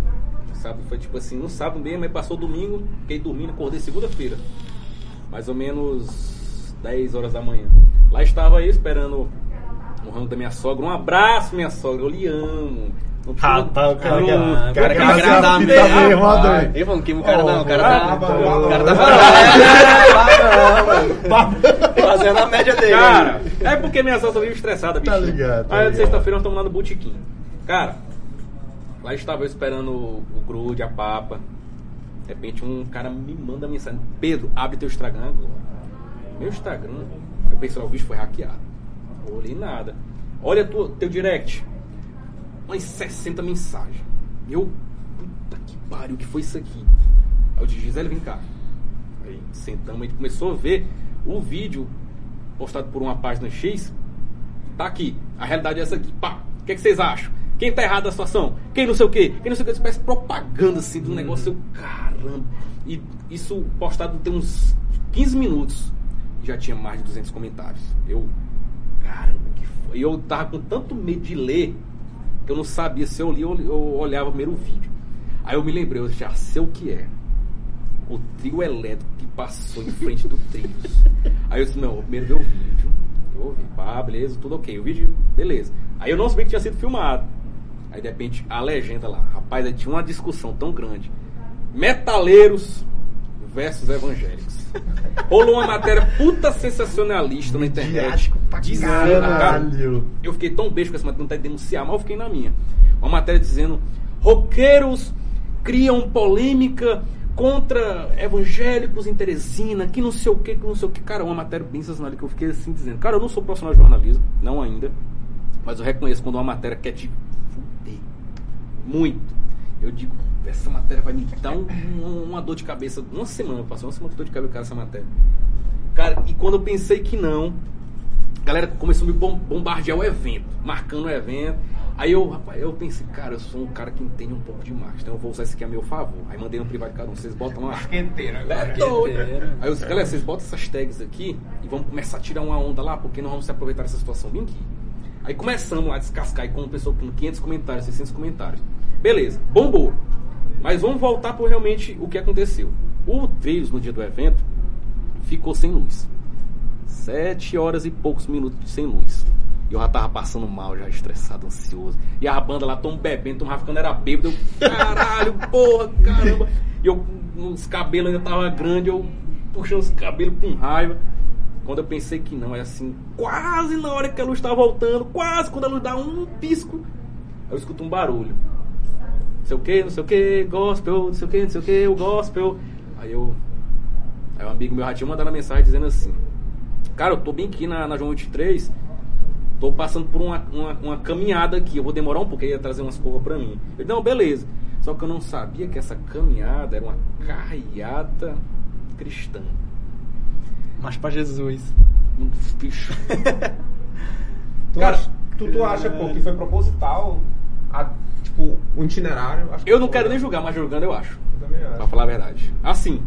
Sabe? Foi tipo assim, no sábado mesmo, aí passou domingo, fiquei dormindo, acordei segunda-feira. Mais ou menos 10 horas da manhã. Lá estava eu esperando o rango da minha sogra. Um abraço, minha sogra, eu lhe amo. Não precisa- Ah, tá, o cara Não, Ah, o o cara cara quer agradar mesmo, rapaz. que o cara não, o cara tá. O cara tá. Fazendo a média dele. Cara, é porque minha sogra vive estressada, bicho. Tá ligado, tá Aí sexta-feira nós estamos lá no botequim. Cara, lá estava eu esperando o, o grude, a papa. De repente um cara me manda mensagem. Pedro, abre teu Instagram agora. Meu Instagram, eu pensei, "Ó, o bicho foi hackeado. Eu olhei nada. Olha tua, teu direct. Umas 60 mensagens. Eu, puta que pariu, o que foi isso aqui? Aí eu disse, Gisele, vem cá. Aí sentamos, a gente começou a ver o vídeo postado por uma página X. Tá aqui, a realidade é essa aqui. Pá, o que, é que vocês acham? Quem tá errado da situação? Quem não sei o quê? Quem não sei o quê? Isso parece propaganda assim do negócio. Eu, caramba. E isso postado tem uns 15 minutos. Já tinha mais de 200 comentários. Eu, caramba, que foi? E eu tava com tanto medo de ler que eu não sabia se eu li ou eu olhava primeiro o vídeo. Aí eu me lembrei, eu já sei o que é o trio elétrico que passou em frente do Trios. Aí eu disse, não, primeiro ver o vídeo. Eu ouvi, pá, beleza, tudo ok. O vídeo, beleza. Aí eu não sabia que tinha sido filmado. Aí de repente a legenda lá, rapaz, aí tinha uma discussão tão grande. Metaleiros versus evangélicos. Rolou uma matéria puta sensacionalista na internet. Dizendo, cara, eu fiquei tão beijo com essa matéria, não tá de denunciar, mas eu fiquei na minha. Uma matéria dizendo: roqueiros criam polêmica contra evangélicos em Teresina, que não sei o que, que não sei o que. Cara, uma matéria bem sensacional que eu fiquei assim dizendo: Cara, eu não sou profissional de jornalismo, não ainda. Mas eu reconheço quando uma matéria quer te fuder muito. Eu digo, essa matéria vai me dar um- um- uma dor de cabeça. Uma semana, eu passei uma semana com dor de cabeça com essa matéria. Cara, e quando eu pensei que não, a galera começou a me bom- bombardear o evento, marcando o evento. Aí eu, rapaz, eu pensei, cara, eu sou um cara que entende um pouco de marketing, então eu vou usar isso aqui a meu favor. Aí mandei no privado de cada um, vocês botam lá. Marqueteiro agora. É doido. Aí eu disse, galera, vocês botam essas tags aqui e vamos começar a tirar uma onda lá, porque nós vamos se aproveitar dessa situação bem aqui. Aí começamos lá a descascar e com pessoa com 500 comentários, 600 comentários. Beleza, bombou. Mas vamos voltar por realmente o que aconteceu. O Trilhos, no dia do evento, ficou sem luz. Sete horas e poucos minutos sem luz. Eu já tava passando mal, já estressado, ansioso. E a banda lá, tão bebendo, tão ficando era bêbado. Eu, caralho, porra, caramba. E eu, os cabelos ainda tava grande, eu puxando os cabelos com raiva. Quando eu pensei que não, é assim, quase na hora que a luz tá voltando, quase quando a luz dá um pisco, eu escuto um barulho. Não sei o que, não sei o que, gospel, não sei o que, não sei o que, o gospel. Aí eu. Aí um amigo meu já tinha mandado uma mensagem dizendo assim: Cara, eu tô bem aqui na, na João 23, tô passando por uma, uma, uma caminhada aqui, eu vou demorar um pouco, ele ia trazer umas coisas pra mim. Eu não, beleza. Só que eu não sabia que essa caminhada era uma carreata cristã. Mas pra Jesus. Um bicho. Tu, Cara, acha, tu, tu acha, pô, que foi proposital? a- tipo, um itinerário? Acho que Eu não quero nem julgar, mas julgando eu acho. Eu também Pra acho. falar a verdade. Assim,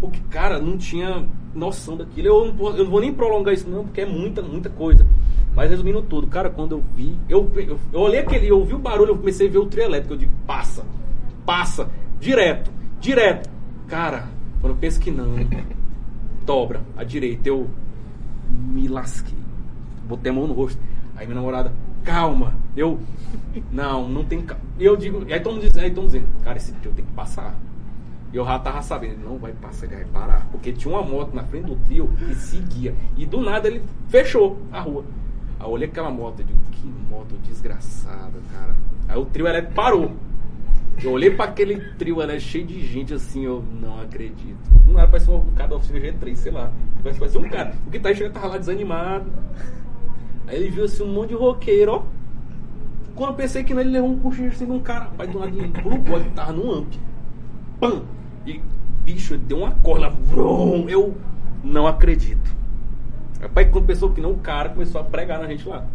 porque, cara, não tinha noção daquilo. Eu não, vou- eu não vou nem prolongar isso, não, porque é muita, muita coisa. Mas resumindo tudo, cara, quando eu vi. Eu, eu, eu olhei aquele, eu ouvi o barulho, eu comecei a ver o trio elétrico. Eu digo, passa, passa, direto, direto. Cara, quando eu penso que não, dobra à direita, eu me lasquei. Botei a mão no rosto. Aí minha namorada, calma. Eu, não, não tem calma. Eu digo, e aí estão dizendo, aí dizendo, cara, esse trio tem que passar. E eu já tava sabendo, ele não vai passar, ele vai parar. Porque tinha uma moto na frente do trio que seguia. E do nada ele fechou a rua. Aí eu olhei aquela moto e digo, que moto desgraçada, cara. Aí o trio elétrico parou. Eu olhei pra aquele trio elétrico cheio de gente assim, eu não acredito. Não era, parecia um cara da oficina G3, sei lá. Parece parecia um cara. O guitarrista tava lá desanimado. Aí ele viu assim um monte de roqueiro, ó. Quando eu pensei que não, ele levou um cochilo assim de um cara. Rapaz, do lado plugou, ele tava no amp. Pam! E, bicho, ele deu uma corda. Vrum, eu não acredito. Rapaz, quando pensou que não, o cara começou a pregar na gente lá.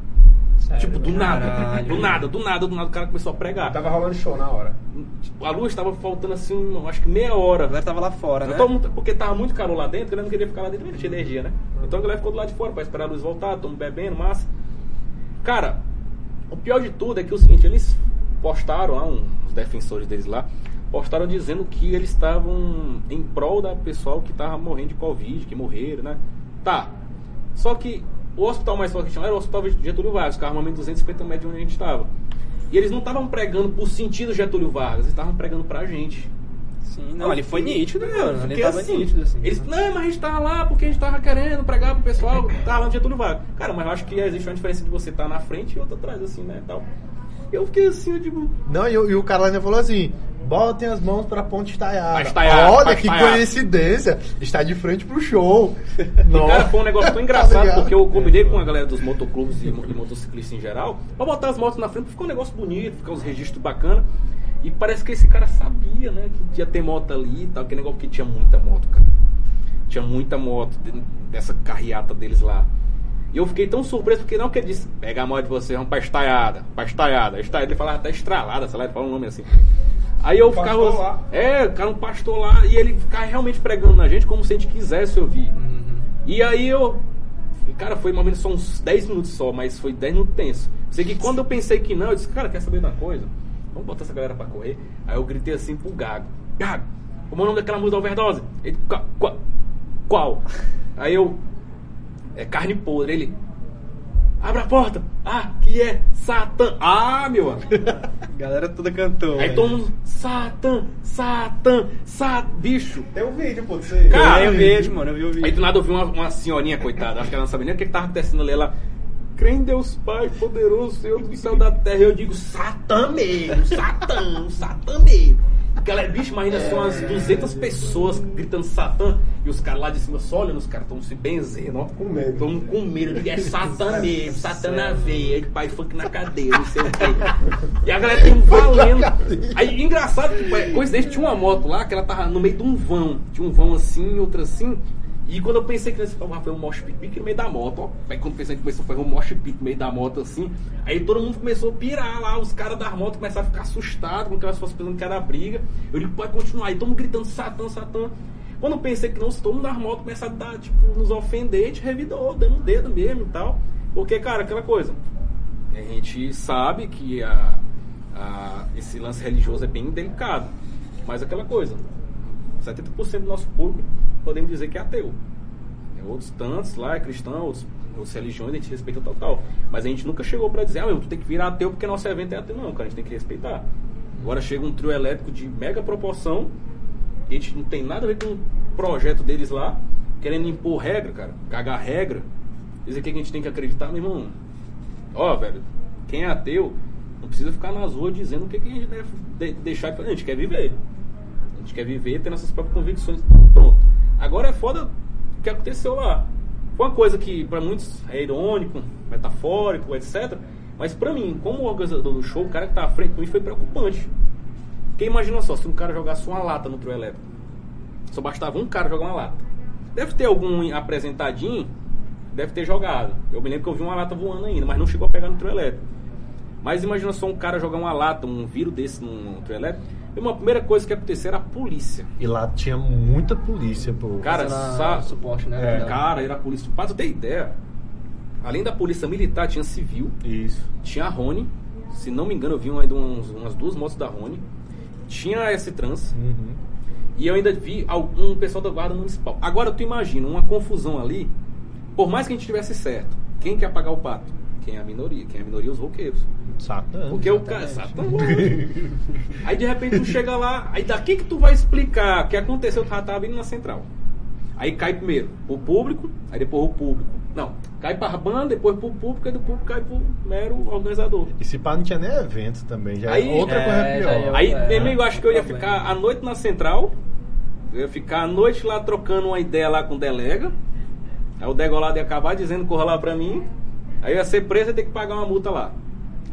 Sério, tipo, do nada, Caralho. do nada, do nada, do nada, o cara começou a pregar. Tava rolando show na hora. Tipo, a luz estava faltando assim, um, acho que meia hora. A galera tava lá fora, né? Porque tava muito calor lá dentro, a galera não queria ficar lá dentro, não tinha energia, né? Então a galera ficou do lado de fora pra esperar a luz voltar, mundo bebendo, massa. Cara, o pior de tudo é que é o seguinte, eles postaram lá, um- os defensores deles lá, postaram dizendo que eles estavam em prol da pessoal que tava morrendo de Covid, que morreram, né? Tá. Só que o hospital mais forte que tinha era o hospital Getúlio Vargas, que armamento 250 metros de onde a gente estava. E eles não estavam pregando por sentido Getúlio Vargas, eles estavam pregando pra gente. Sim, não, ali foi nítido, É, mano. Porque tava assim, nítido, assim. Eles, não, mas a gente tava lá porque a gente tava querendo pregar pro pessoal tava lá no Getúlio Vargas. Cara, mas eu acho que existe uma diferença de você estar na frente e outra atrás, assim, né, tal. Eu fiquei assim, eu digo... Não, e, o- e o cara ainda falou assim: botem as mãos pra ponte estaiada. Olha que estaiada. coincidência. Está de frente pro show. E, cara, foi um negócio tão engraçado, Tá porque eu combinei com a galera dos motoclubes e, e motociclistas em geral, pra botar as motos na frente, ficar um negócio bonito, ficar uns registros bacanas. E parece que esse cara sabia, né, que ia ter moto ali e tal, que negócio que tinha muita moto, cara. Tinha muita moto de- dessa carreata deles lá. E eu fiquei tão surpreso, porque não que ele disse, pega a moto de vocês, vamos pra estaiada, pra estaiada. Estaiada, ele falava até estralada, sei lá, ele fala um nome assim. Aí eu Um ficava. pastor lá. É, o cara um pastor lá, e ele ficava realmente pregando na gente como se a gente quisesse ouvir. Uhum. E aí eu. Cara, foi mais ou menos só uns 10 minutos só, mas foi 10 minutos tenso. Sei que quando eu pensei que não, eu disse, cara, quer saber de uma coisa? Vamos botar essa galera pra correr. Aí eu gritei assim pro Gago. Gago, como é o nome daquela música da overdose? Ele, "Qua- qua- qual? Aí eu. É carne podre. Ele. Abre a porta! Ah, que é Satã! Ah, meu amigo! Galera toda cantou. Aí velho. todo mundo. Satã! Satã! Sat... Bicho! Tem um vídeo, pô, aí. Cara, eu vejo, mano, eu vi o vídeo. Aí do nada eu vi uma, uma senhorinha, coitada, acho que ela não sabia nem o que, que tava acontecendo ali. Ela, crê em Deus Pai, poderoso, Senhor do céu da terra. Eu digo, Satã mesmo, Satã, Satã mesmo. Aquela bicho, imagina, são umas 200 pessoas gritando Satã e os caras lá de cima só olhando, os caras estão se benzendo, ó. Com medo. Estão com medo de é Satã mesmo, Satã na veia, de pai funk na cadeia, não sei o quê. E a galera tem valendo. Aí, engraçado, tipo, é, coincidente, tinha uma moto lá que ela tava no meio de um vão. Tinha um vão assim, outra assim. E quando eu pensei que foi um mosh pit no meio da moto, ó. Aí quando pensei que começou fazer um mosh pit no meio da moto assim, aí todo mundo começou a pirar lá, os caras das motos começaram a ficar assustados, como que elas fossem pensando que era briga. Eu digo, pode continuar. Aí todo mundo gritando Satã, Satã. Quando eu pensei que não, todo mundo das motos começaram a dar, tipo, nos ofender, a gente revidou, dando um dedo mesmo e tal. Porque, cara, aquela coisa. A gente sabe que a, a- esse lance religioso é bem delicado. Mas aquela coisa. 70% do nosso público podemos dizer que é ateu. Tem outros tantos lá, é cristão, outras religiões, a gente respeita total. Mas a gente nunca chegou pra dizer, ah, meu, tu tem que virar ateu porque nosso evento é ateu. Não, cara, a gente tem que respeitar. Agora chega um trio elétrico de mega proporção, a gente não tem nada a ver com o projeto deles lá, querendo impor regra, cara, cagar regra, dizer que a gente tem que acreditar, meu irmão. Ó, velho, quem é ateu não precisa ficar nas ruas dizendo o que, que a gente deve de- deixar. A gente quer viver. A gente quer viver tendo essas próprias convicções. Pronto. Agora é foda o que aconteceu lá. Foi uma coisa que para muitos é irônico, metafórico, etc. Mas pra mim, como organizador do show, o cara que tá à frente de mim foi preocupante. Porque imagina só, se um cara jogasse uma lata no trio elétrico. Só bastava um cara jogar uma lata. Deve ter algum apresentadinho, deve ter jogado. Eu me lembro que eu vi uma lata voando ainda, mas não chegou a pegar no trio elétrico. Mas imagina só um cara jogar uma lata, um vírus desse num trio elétrico. E uma primeira coisa que ia acontecer era a polícia. E lá tinha muita polícia, pô. Cara, Fazendo sa- a- suporte, né? É. Cara, era a polícia. Pra tu ter ideia, além da polícia militar, tinha civil, Isso. tinha a Rony. Se não me engano, eu vi ainda uns, umas duas motos da Rony. Tinha a S-Trans. Uhum. E eu ainda vi algum pessoal da guarda municipal. Agora tu imagina uma confusão ali. Por mais que a gente tivesse certo, quem quer pagar o pato? Quem é a minoria? Quem é a minoria? Os roqueiros. Satã. Porque o cara. Satã, aí de repente tu chega lá, aí daqui que tu vai explicar o que aconteceu, tu já tava vindo na central. Aí cai primeiro o público, aí depois o público. Não, cai pra banda, depois pro público, aí do público cai pro mero organizador. E se pá, não tinha nem evento também. Já Aí- é outra é, coisa já pior. é- Aí, É, meu amigo, eu acho que eu ia problema. ficar a noite na central, eu ia ficar a noite lá trocando uma ideia lá com o delega. Aí o degolado ia acabar dizendo corra lá pra mim. Aí eu ia ser preso e ter que pagar uma multa lá.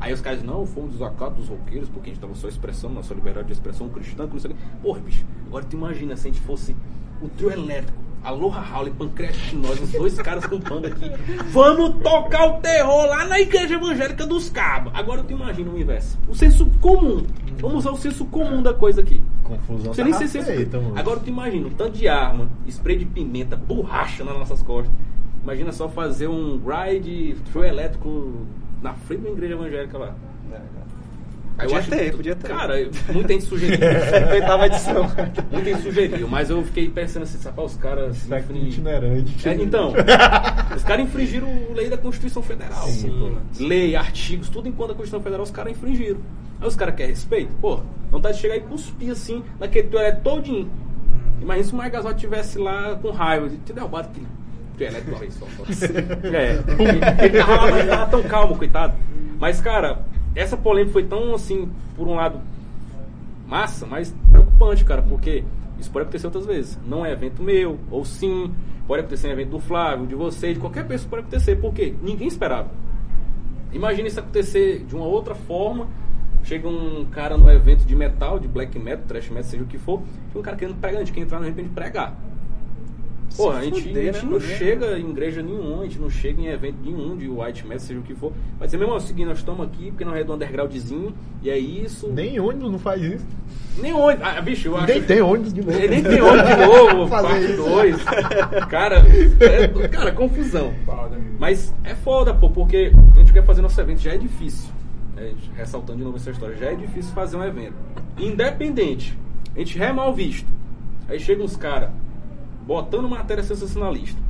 Aí os caras, não, fomos desacatos dos roqueiros, porque a gente tava só expressando nossa liberdade de expressão cristã, que não sei o quê. Porra, bicho, agora tu imagina se a gente fosse o trio elétrico, Aloha Howley, Pancreas nós, os dois caras com banda aqui. Vamos tocar o terror lá na igreja evangélica dos cabos. Agora tu imagina o inverso. O senso comum. Vamos usar o senso comum da coisa aqui. Confusão Você nem tava se senso mano. Agora tu imagina o tanto de arma, spray de pimenta, borracha nas nossas costas. Imagina só fazer um ride trio elétrico na frente da igreja evangélica lá. Aí Podia acho ter, que- podia ter. Cara, muita gente sugeriu. Oitava edição. muita gente sugeriu, mas eu fiquei pensando assim, sabe, os caras. Espectro infringem- itinerante. É, então, os caras infringiram a lei da Constituição Federal. Sim. Lei, artigos, tudo enquanto a Constituição Federal os caras infringiram. Aí os caras querem respeito? Pô, vontade de chegar e cuspir assim, naquele toalete todinho. Imagina se o Mike Gasol tivesse lá com raiva, de ter derrubado aquele só. só. É, ele, tava lá, ele tava tão calmo, coitado. Mas, cara, essa polêmica foi tão assim, por um lado, massa, mas preocupante, cara, porque isso pode acontecer outras vezes. Não é evento meu, ou sim, pode acontecer em evento do Flávio, de você, de qualquer pessoa pode acontecer, porque ninguém esperava. Imagina isso acontecer de uma outra forma. Chega um cara no evento de metal, de black metal, trash metal, seja o que for, chega um cara querendo pregar, a gente quer entrar no evento de pregar. Pô, a gente, fuder, a gente né, não mano? chega em igreja nenhuma, a gente não chega em evento nenhum de white metal, seja o que for. Irmão, é o seguinte, nós estamos aqui porque nós é do undergroundzinho, e é isso. Nem ônibus não faz isso. Nem ônibus. Ah, bicho, eu acho. Nem tem ônibus de novo. É, nem tem ônibus de novo, Fazer parte isso. 2. Cara, é, cara, confusão. Mas é foda, pô, porque a gente quer fazer nosso evento, já é difícil. né? ressaltando de novo essa história, já é difícil fazer um evento. Independente, a gente é mal visto. Aí chegam uns caras botando matéria sensacionalista,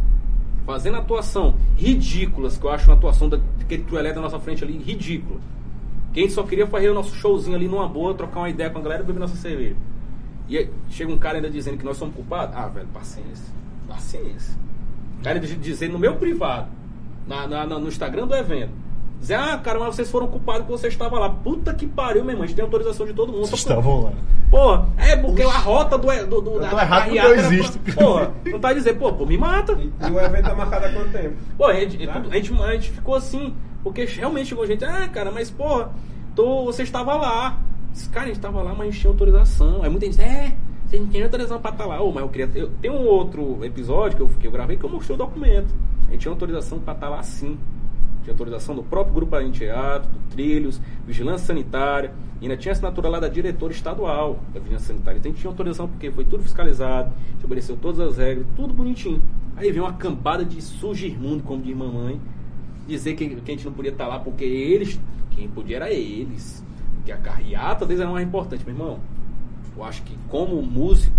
fazendo atuação ridículas, que eu acho uma atuação da- daquele truelé da nossa frente ali ridícula. Que a gente só queria fazer o nosso showzinho ali numa boa, trocar uma ideia com a galera e beber nossa cerveja. E aí, chega um cara ainda dizendo que nós somos culpados. Ah, velho, paciência. Paciência. O cara diz- dizendo no meu privado, na- na- no Instagram do evento, Dizer, ah, cara, mas vocês foram culpados que você estava lá. Puta que pariu, meu irmão. A gente tem autorização de todo mundo. Vocês estavam lá. Porra, é porque a rota do. do, do Eu da, tô da errado porque carreata eu era pra- existo. Porra, não tá dizendo, pô, pô, me mata. E, e o evento tá marcado há quanto tempo? Pô, a gente, tudo- a gente, a gente ficou assim, porque realmente chegou gente, ah, cara, mas porra, tô, você estava lá. Disse, Cara, a gente estava lá, mas a gente tinha autorização. Aí muita gente disse, é, você não tinha autorização pra estar lá. Ô, mas eu queria. Eu, tem um outro episódio que eu, que eu gravei que eu mostrei o documento. A gente tinha autorização pra estar lá sim. Autorização do próprio Grupo Além Teatro, do Trilhos, Vigilância Sanitária, e ainda tinha assinatura lá da diretora estadual da Vigilância Sanitária. Então tinha autorização porque foi tudo fiscalizado, obedeceu todas as regras, tudo bonitinho. Aí veio uma cambada de surgir-mundo, como diz mamãe, dizer que, que a gente não podia estar lá porque eles, quem podia era eles. Porque a carreata deles era mais importante, meu irmão. Eu acho que como músico,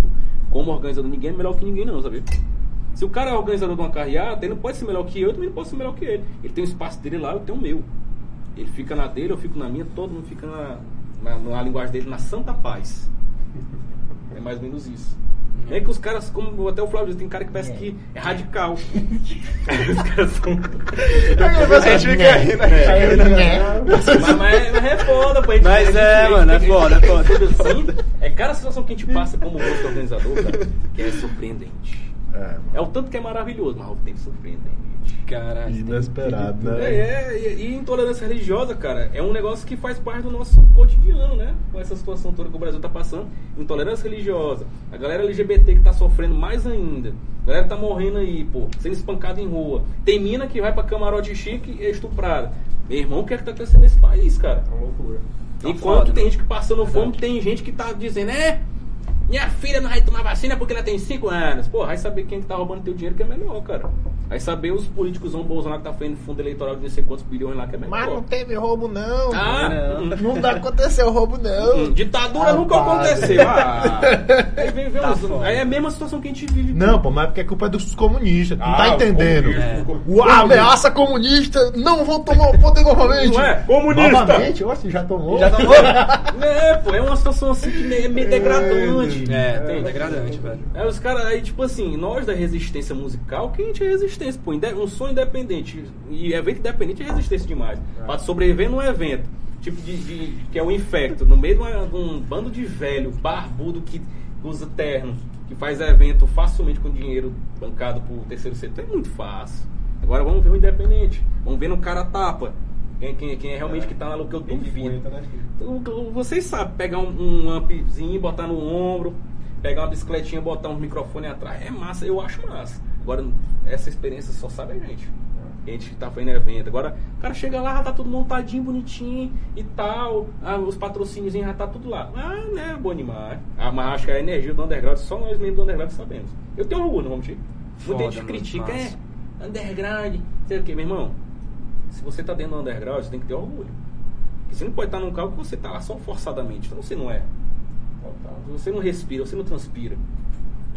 como organizador, ninguém é melhor que ninguém não, sabe? Se o cara é organizador de uma carreata, ele não pode ser melhor que eu, eu também não posso ser melhor que ele. Ele tem o espaço dele lá, eu tenho o meu. Ele fica na dele, eu fico na minha, todo mundo fica na, na, na linguagem dele, na santa paz. É mais ou menos isso. É que os caras, como até o Flávio disse, tem cara que parece que é radical. os caras são. a gente fica rindo, É. Mas, mas é, mas é foda, pô. Mas é, mano, é foda, é foda. tudo assim, é cada situação que a gente passa como músico organizador, cara, que é surpreendente. É, É o tanto que é maravilhoso, mas ao tempo surpreendente. Caralho. inesperado, né? É, é, e, e intolerância religiosa, cara, é um negócio que faz parte do nosso cotidiano, né? Com essa situação toda que o Brasil tá passando. Intolerância religiosa, a galera LGBT que tá sofrendo mais ainda. A galera tá morrendo aí, pô, sendo espancada em rua. Tem mina que vai pra camarote chique e é estuprada. Meu irmão, o que é que tá acontecendo nesse país, cara? É uma loucura. Tá Enquanto foda, tem né? gente que passando fome, tem gente que tá dizendo, é, minha filha não vai tomar vacina porque ela tem 5 anos. Pô, vai saber quem que tá roubando teu dinheiro que é melhor, cara. Vai saber os políticos, o Bolsonaro que tá fazendo fundo eleitoral de não sei quantos bilhões lá que é melhor. Mas não teve roubo, não. Ah, Não. Não dá aconteceu roubo, não. hum, ditadura Ah, nunca padre. aconteceu. Ah, aí, vem, vem Tá uns- aí é a mesma situação que a gente vive. Não, pô, mas é porque a culpa é dos comunistas. Tu não Ah, tá os entendendo. É. O ameaça comunista não vão tomar o poder novamente. Não é? Comunista. Novamente? Você já tomou? Já tomou? É, pô, é uma situação assim que é meio degradante. É, tem, degradante, velho. Aí os caras, aí tipo assim, nós da resistência musical, que a gente é resistência, pô, um som independente. E evento independente é resistência demais. Pra sobreviver num evento, tipo de, de- que é um infecto, no meio de, uma- de um bando de velho, barbudo que usa terno, que faz evento facilmente com dinheiro bancado por terceiro setor, é muito fácil. Agora vamos ver o independente, vamos ver no cara tapa. Quem, quem, quem é realmente que tá na que eu enfrenta, né? O- o- Vocês sabem pegar um, um ampzinho, botar no ombro, pegar uma bicicletinha, botar um microfone atrás. É massa, eu acho massa. Agora, essa experiência só sabe a gente. A gente que tá fazendo evento. Agora, o cara chega lá, já tá tudo montadinho, bonitinho e tal. Ah, os patrocínios já tá tudo lá. Ah, né, bom demais. Ah, mas acho que a energia do underground, só nós mesmo do underground sabemos. Eu tenho orgulho, não vamos mentir. Muita gente critica, massa. é, underground, sei o que, meu irmão. Se você tá dentro do underground, você tem que ter orgulho. Porque você não pode estar num carro que você tá lá só forçadamente. Então você não é. Você não respira, você não transpira.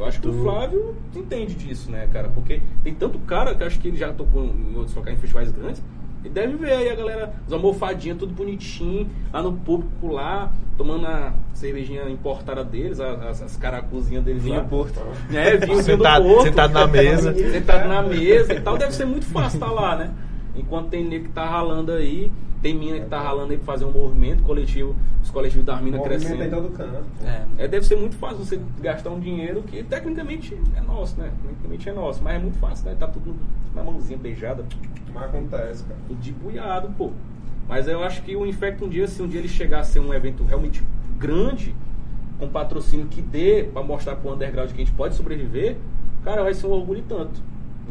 Eu acho que o Flávio entende disso, né, cara? Porque tem tanto cara que acho que ele já tocou em outros locais, em festivais grandes. Ele deve ver aí a galera, os almofadinhas, tudo bonitinho, lá no público lá, tomando a cervejinha importada deles, as, as caracuzinhas deles Vinho lá. Porto. É, vinho, Sentado- do Porto. sentado na mesa. sentado na mesa e tal. Deve ser muito fácil estar lá, né? Enquanto tem nego que tá ralando aí, tem mina que tá ralando aí pra fazer um movimento coletivo, os coletivos das minas Movimento em crescendo. todo canto. É. É, deve ser muito fácil você gastar um dinheiro que tecnicamente é nosso, né? Tecnicamente é nosso, mas é muito fácil, né? Tá tudo na mãozinha beijada, Mas acontece, cara. tudo de buiado, pô. Mas eu acho que o Infecto um dia, se um dia ele chegar a ser um evento realmente grande, com patrocínio que dê pra mostrar pro underground que a gente pode sobreviver, cara, vai ser um orgulho tanto.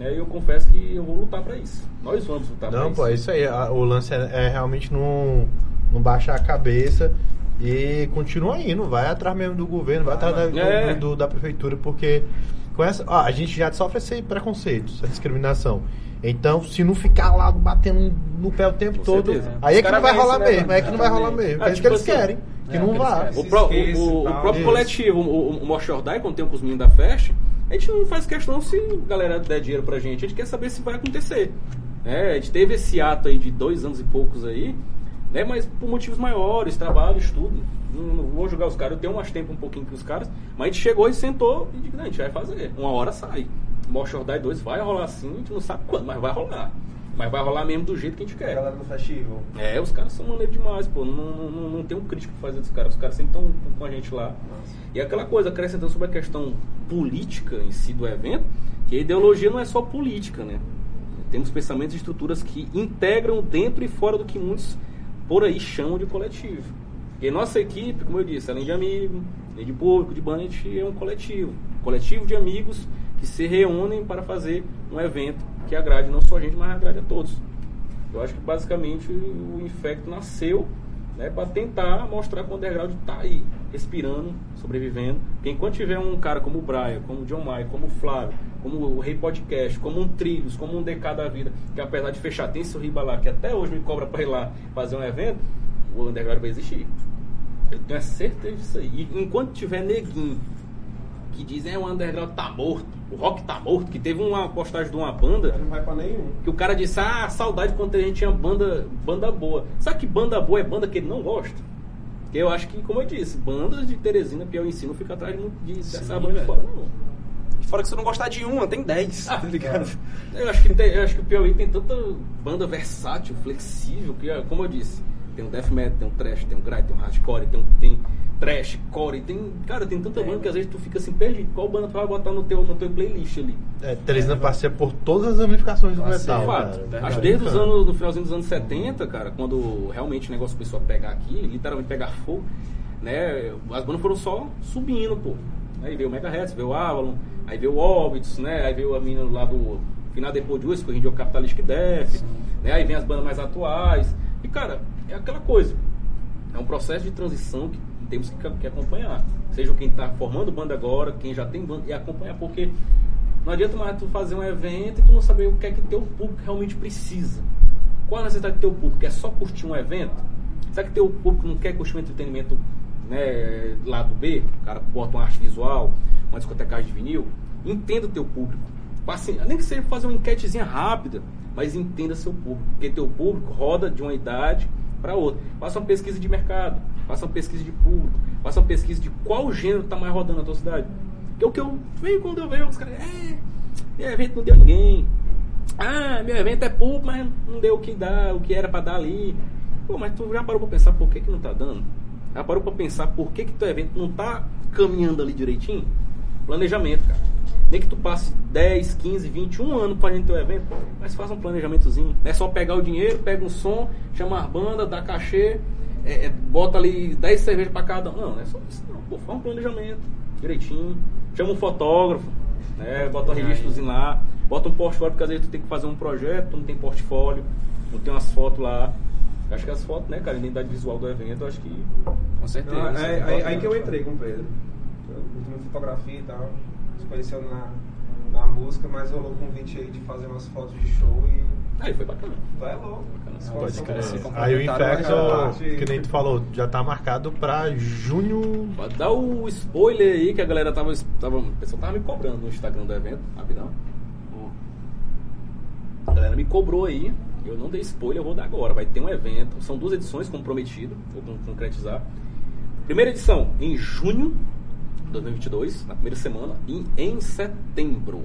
Né? E eu confesso que eu vou lutar pra isso. Nós vamos lutar pra Não, isso. pô, é isso aí. A- O lance é, é realmente não, não baixar a cabeça e continua indo. Vai atrás mesmo do governo, vai atrás da, É. do- da prefeitura, porque com essa, ó, a gente já sofre esse preconceito, essa discriminação. Então, se não ficar lá batendo no pé o tempo Com todo, certeza. aí é Os que não vai rolar isso, né, mesmo, é que não vai rolar mesmo. Ah, É isso tipo que eles assim, querem, que é, não que eles vá. querem. O, pró- o- o- próprio Isso. coletivo, o, o, Moshordai, quando tem com os meninos da festa, a gente não faz questão se a galera der dinheiro pra gente, a gente quer saber se vai acontecer. É, a gente teve esse ato aí de dois anos e poucos aí, né? Mas por motivos maiores, trabalho, estudo. Não, não vou julgar os caras, eu tenho mais tempo um pouquinho que os caras, mas a gente chegou e sentou e disse, não, a gente vai fazer. Uma hora sai. Moshordai 2 vai rolar assim, a gente não sabe quando, mas vai rolar. Mas vai rolar mesmo do jeito que a gente A quer. galera do festival. É, os caras são maneiros demais, pô. Não, não, não, não tem um crítico pra fazer dos caras. Os caras sempre estão com, com a gente lá. E aquela coisa, acrescentando sobre a questão política em si do evento, que a ideologia não é só política, né? Temos pensamentos e estruturas que integram dentro e fora do que muitos por aí chamam de coletivo. E nossa equipe, como eu disse, além de amigo, além de público, de banda, é um coletivo. Coletivo de amigos que se reúnem para fazer um evento que agrade não só a gente, mas agrade a todos. Eu acho que basicamente o Infecto nasceu né, para tentar mostrar que o underground está aí, respirando, sobrevivendo. Porque enquanto tiver um cara como o Brian, como o John Maia, como o Flávio, como o Rei Podcast, como um Trilhos, como um DK da vida, que apesar de fechar, tem esse Riba lá, que até hoje me cobra para ir lá fazer um evento, o underground vai existir. Eu tenho a certeza disso aí. E enquanto tiver neguinho que dizem é o underground tá morto, o rock tá morto, que teve uma postagem de uma banda Não vai pra nenhum. que o cara disse, ah, saudade quando a gente tinha banda, banda boa. Sabe que banda boa é banda que ele não gosta? Porque eu acho que, como eu disse, bandas de Teresina, Piauí não fica atrás de, dessa Sim, banda de fora, não. Fora que se tu não gostar de uma, tem 10, tá ligado? Eu acho, que tem- eu acho que o Piauí tem tanta banda versátil, flexível, que, como eu disse, tem um death metal, tem um trash, tem um grind, tem um hardcore, tem, um, tem trash, core, tem, cara, tem tanta banda que às vezes tu fica assim perdido. Qual banda tu vai botar no teu, no teu playlist ali? É, Teresina passeia por todas as ramificações do metal, Fato. cara. verdade. Acho que desde os anos, no finalzinho dos anos 70, cara, quando realmente o negócio começou a pegar aqui, literalmente pegar fogo, né? As bandas foram só subindo, pô. Aí veio o Megahertz, veio o Avalon, aí veio o Orbits, né? Aí veio a menina lá do final depois de hoje, que hoje em dia é o Capitalistic Death, né? Aí vem as bandas mais atuais. E, cara, é aquela coisa. É um processo de transição que temos que, que acompanhar. Seja quem está formando banda agora, quem já tem banda, e acompanhar, porque não adianta mais tu fazer um evento e tu não saber o que é que teu público realmente precisa. Qual a necessidade do teu público? É só curtir um evento? Será que teu público não quer curtir um entretenimento né, lado B? O cara bota uma arte visual, uma discotecagem de vinil? Entenda o teu público. Passe, nem que seja fazer uma enquetezinha rápida, mas entenda seu público. Porque teu público roda de uma idade para outra. Faça uma pesquisa de mercado, faça uma pesquisa de público, faça uma pesquisa de qual gênero está mais rodando na tua cidade. Porque o que eu vejo quando eu vejo os caras, é, meu evento não deu ninguém. Ah, meu evento é público, mas não deu o que dá, o que era para dar ali. Pô, mas tu já parou pra pensar por que, que não tá dando? Já parou pra pensar por que, que teu evento não tá caminhando ali direitinho? Planejamento, cara. Nem que tu passe 10, 15, 20, um ano fazendo teu evento, mas faça um planejamentozinho. Não é só pegar o dinheiro, pega um som, chama as bandas, dá cachê, é, é, bota ali 10 cervejas pra cada um. Não, não é só isso não. Pô, faz um planejamento direitinho. Chama um fotógrafo, né? Bota um registrozinho lá, bota um portfólio, porque às vezes tu tem que fazer um projeto, tu não tem portfólio, não tem umas fotos lá. Acho que as fotos, né, cara, a identidade visual do evento, eu acho que. Com certeza. Então, é, é- aí, aí que eu entrei com o Pedro. Eu curto muito fotografia e tal. Conheceu na, na música, mas rolou o convite aí de fazer umas fotos de show e. Aí foi bacana. É louco. Pode. Aí o Infecto, que nem tu falou, já tá marcado pra junho. Pode dar o spoiler aí que a galera tava. tava o pessoal tava me cobrando no Instagram do evento, rapidão. A galera me cobrou aí, eu não dei spoiler, eu vou dar agora. Vai ter um evento, são duas edições como prometido, vou con- concretizar. Primeira edição em junho 2022, na primeira semana, e em setembro.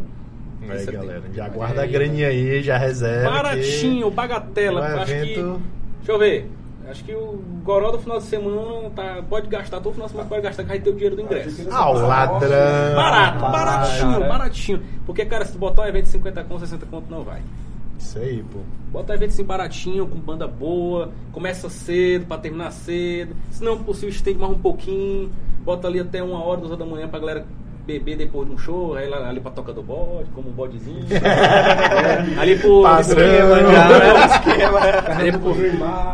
Em Aí, setembro. galera, já Aí, guarda a graninha aí, já reserva. Baratinho, que bagatela. acho que. evento- Deixa eu ver. Acho que o Goró do final de semana tá, pode gastar, todo final de semana pode gastar, que vai ter o dinheiro do ingresso. Ah, o ladrão. Barato, baratinho, cara. baratinho. Porque, cara, se tu botar um evento de 50 conto, 60 conto, não vai. Isso aí, pô. Bota um evento assim baratinho, com banda boa, começa cedo pra terminar cedo. Se não possível, estende mais um pouquinho. Bota ali até uma hora, duas horas da manhã pra galera beber depois de um show, aí lá, ali pra toca do bode, como um bodezinho. É, ali pro. Padrão. Esquema, já, ali pro.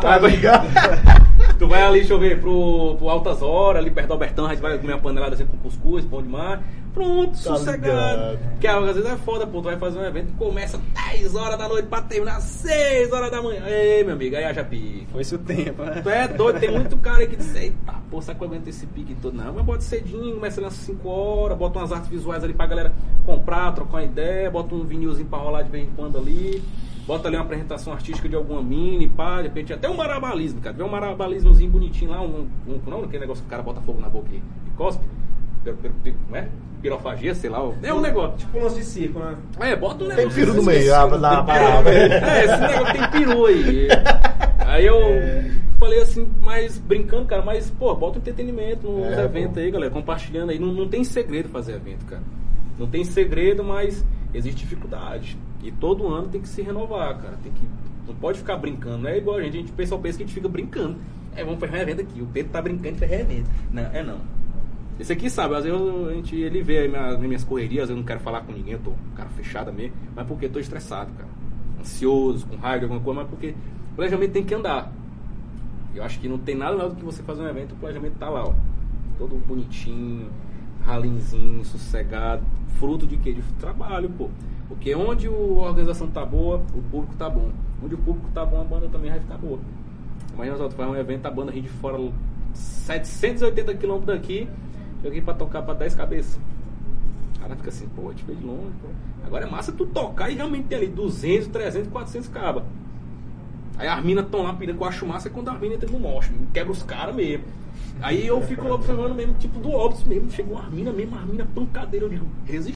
Tá ligado? Tu vai ali, deixa eu ver, pro, pro Altas Horas, ali perto do Albertão, a gente vai comer uma panelada assim com cuscuz, pão demais. Pronto, Tá sossegado. Porque às vezes é foda, pô, tu vai fazer um evento que começa 10 horas da noite pra terminar 6 horas da manhã. Ei, meu amigo, aí haja pique. Foi-se o tempo, né? Tu é doido, tem muito cara que diz, eita, pô, será que eu aguento esse pique todo? Não, mas bota cedinho, começa ali às 5 horas, bota umas artes visuais ali pra galera comprar, trocar uma ideia, bota um vinilzinho pra rolar de vez em quando ali, bota ali uma apresentação artística de alguma mini, pá, de repente até um marabalismo, cara. Vê um marabalismozinho bonitinho lá, um, um, não, aquele negócio que o cara bota fogo na boca e, e cospe. Como é? pirofagia, sei lá. É um negócio. Tipo um lance de circo, né? É, bota um Tem negócio. peru no assim, meio, ah, dá uma parada. É, esse negócio tem peru aí. Aí eu falei assim, mas brincando, cara, mas, pô, bota um entretenimento nos É, eventos aí, galera, compartilhando aí. Não, não tem segredo fazer evento, cara. Não tem segredo, mas existe dificuldade. E todo ano tem que se renovar, cara. Tem que. Não pode ficar brincando. Não é igual a gente, a gente o pessoal pensa que a gente fica brincando. É, vamos fazer evento aqui. O Pedro tá brincando de evento. Não, é não. Esse aqui sabe, às vezes eu- a gente, ele vê aí minha- minhas correrias, eu não quero falar com ninguém, eu tô cara fechada mesmo, mas porque tô estressado, cara. Ansioso, com raiva alguma coisa, mas porque o planejamento tem que andar. Eu acho que não tem nada melhor do que você fazer um evento, o planejamento tá lá, ó. Todo bonitinho, ralinzinho, sossegado, fruto de quê? De trabalho, pô. Porque onde a organização tá boa, o público tá bom. Onde o público tá bom, a banda também vai ficar boa. Imagina só, tu faz um evento, a banda ri de fora 780 quilômetros daqui, eu aqui pra tocar pra 10 cabeças. O cara fica assim, pô, te veio de longe, pô. Agora é massa tu tocar e realmente tem ali 200, 300, 400 cabas. Aí as minas estão lá que eu acho massa é quando as minas entram no mocho, quebra os caras mesmo. Aí eu fico observando mesmo, tipo do óbvio mesmo, chegou as minas mesmo, as minas pancadeiras, eu digo, resiste.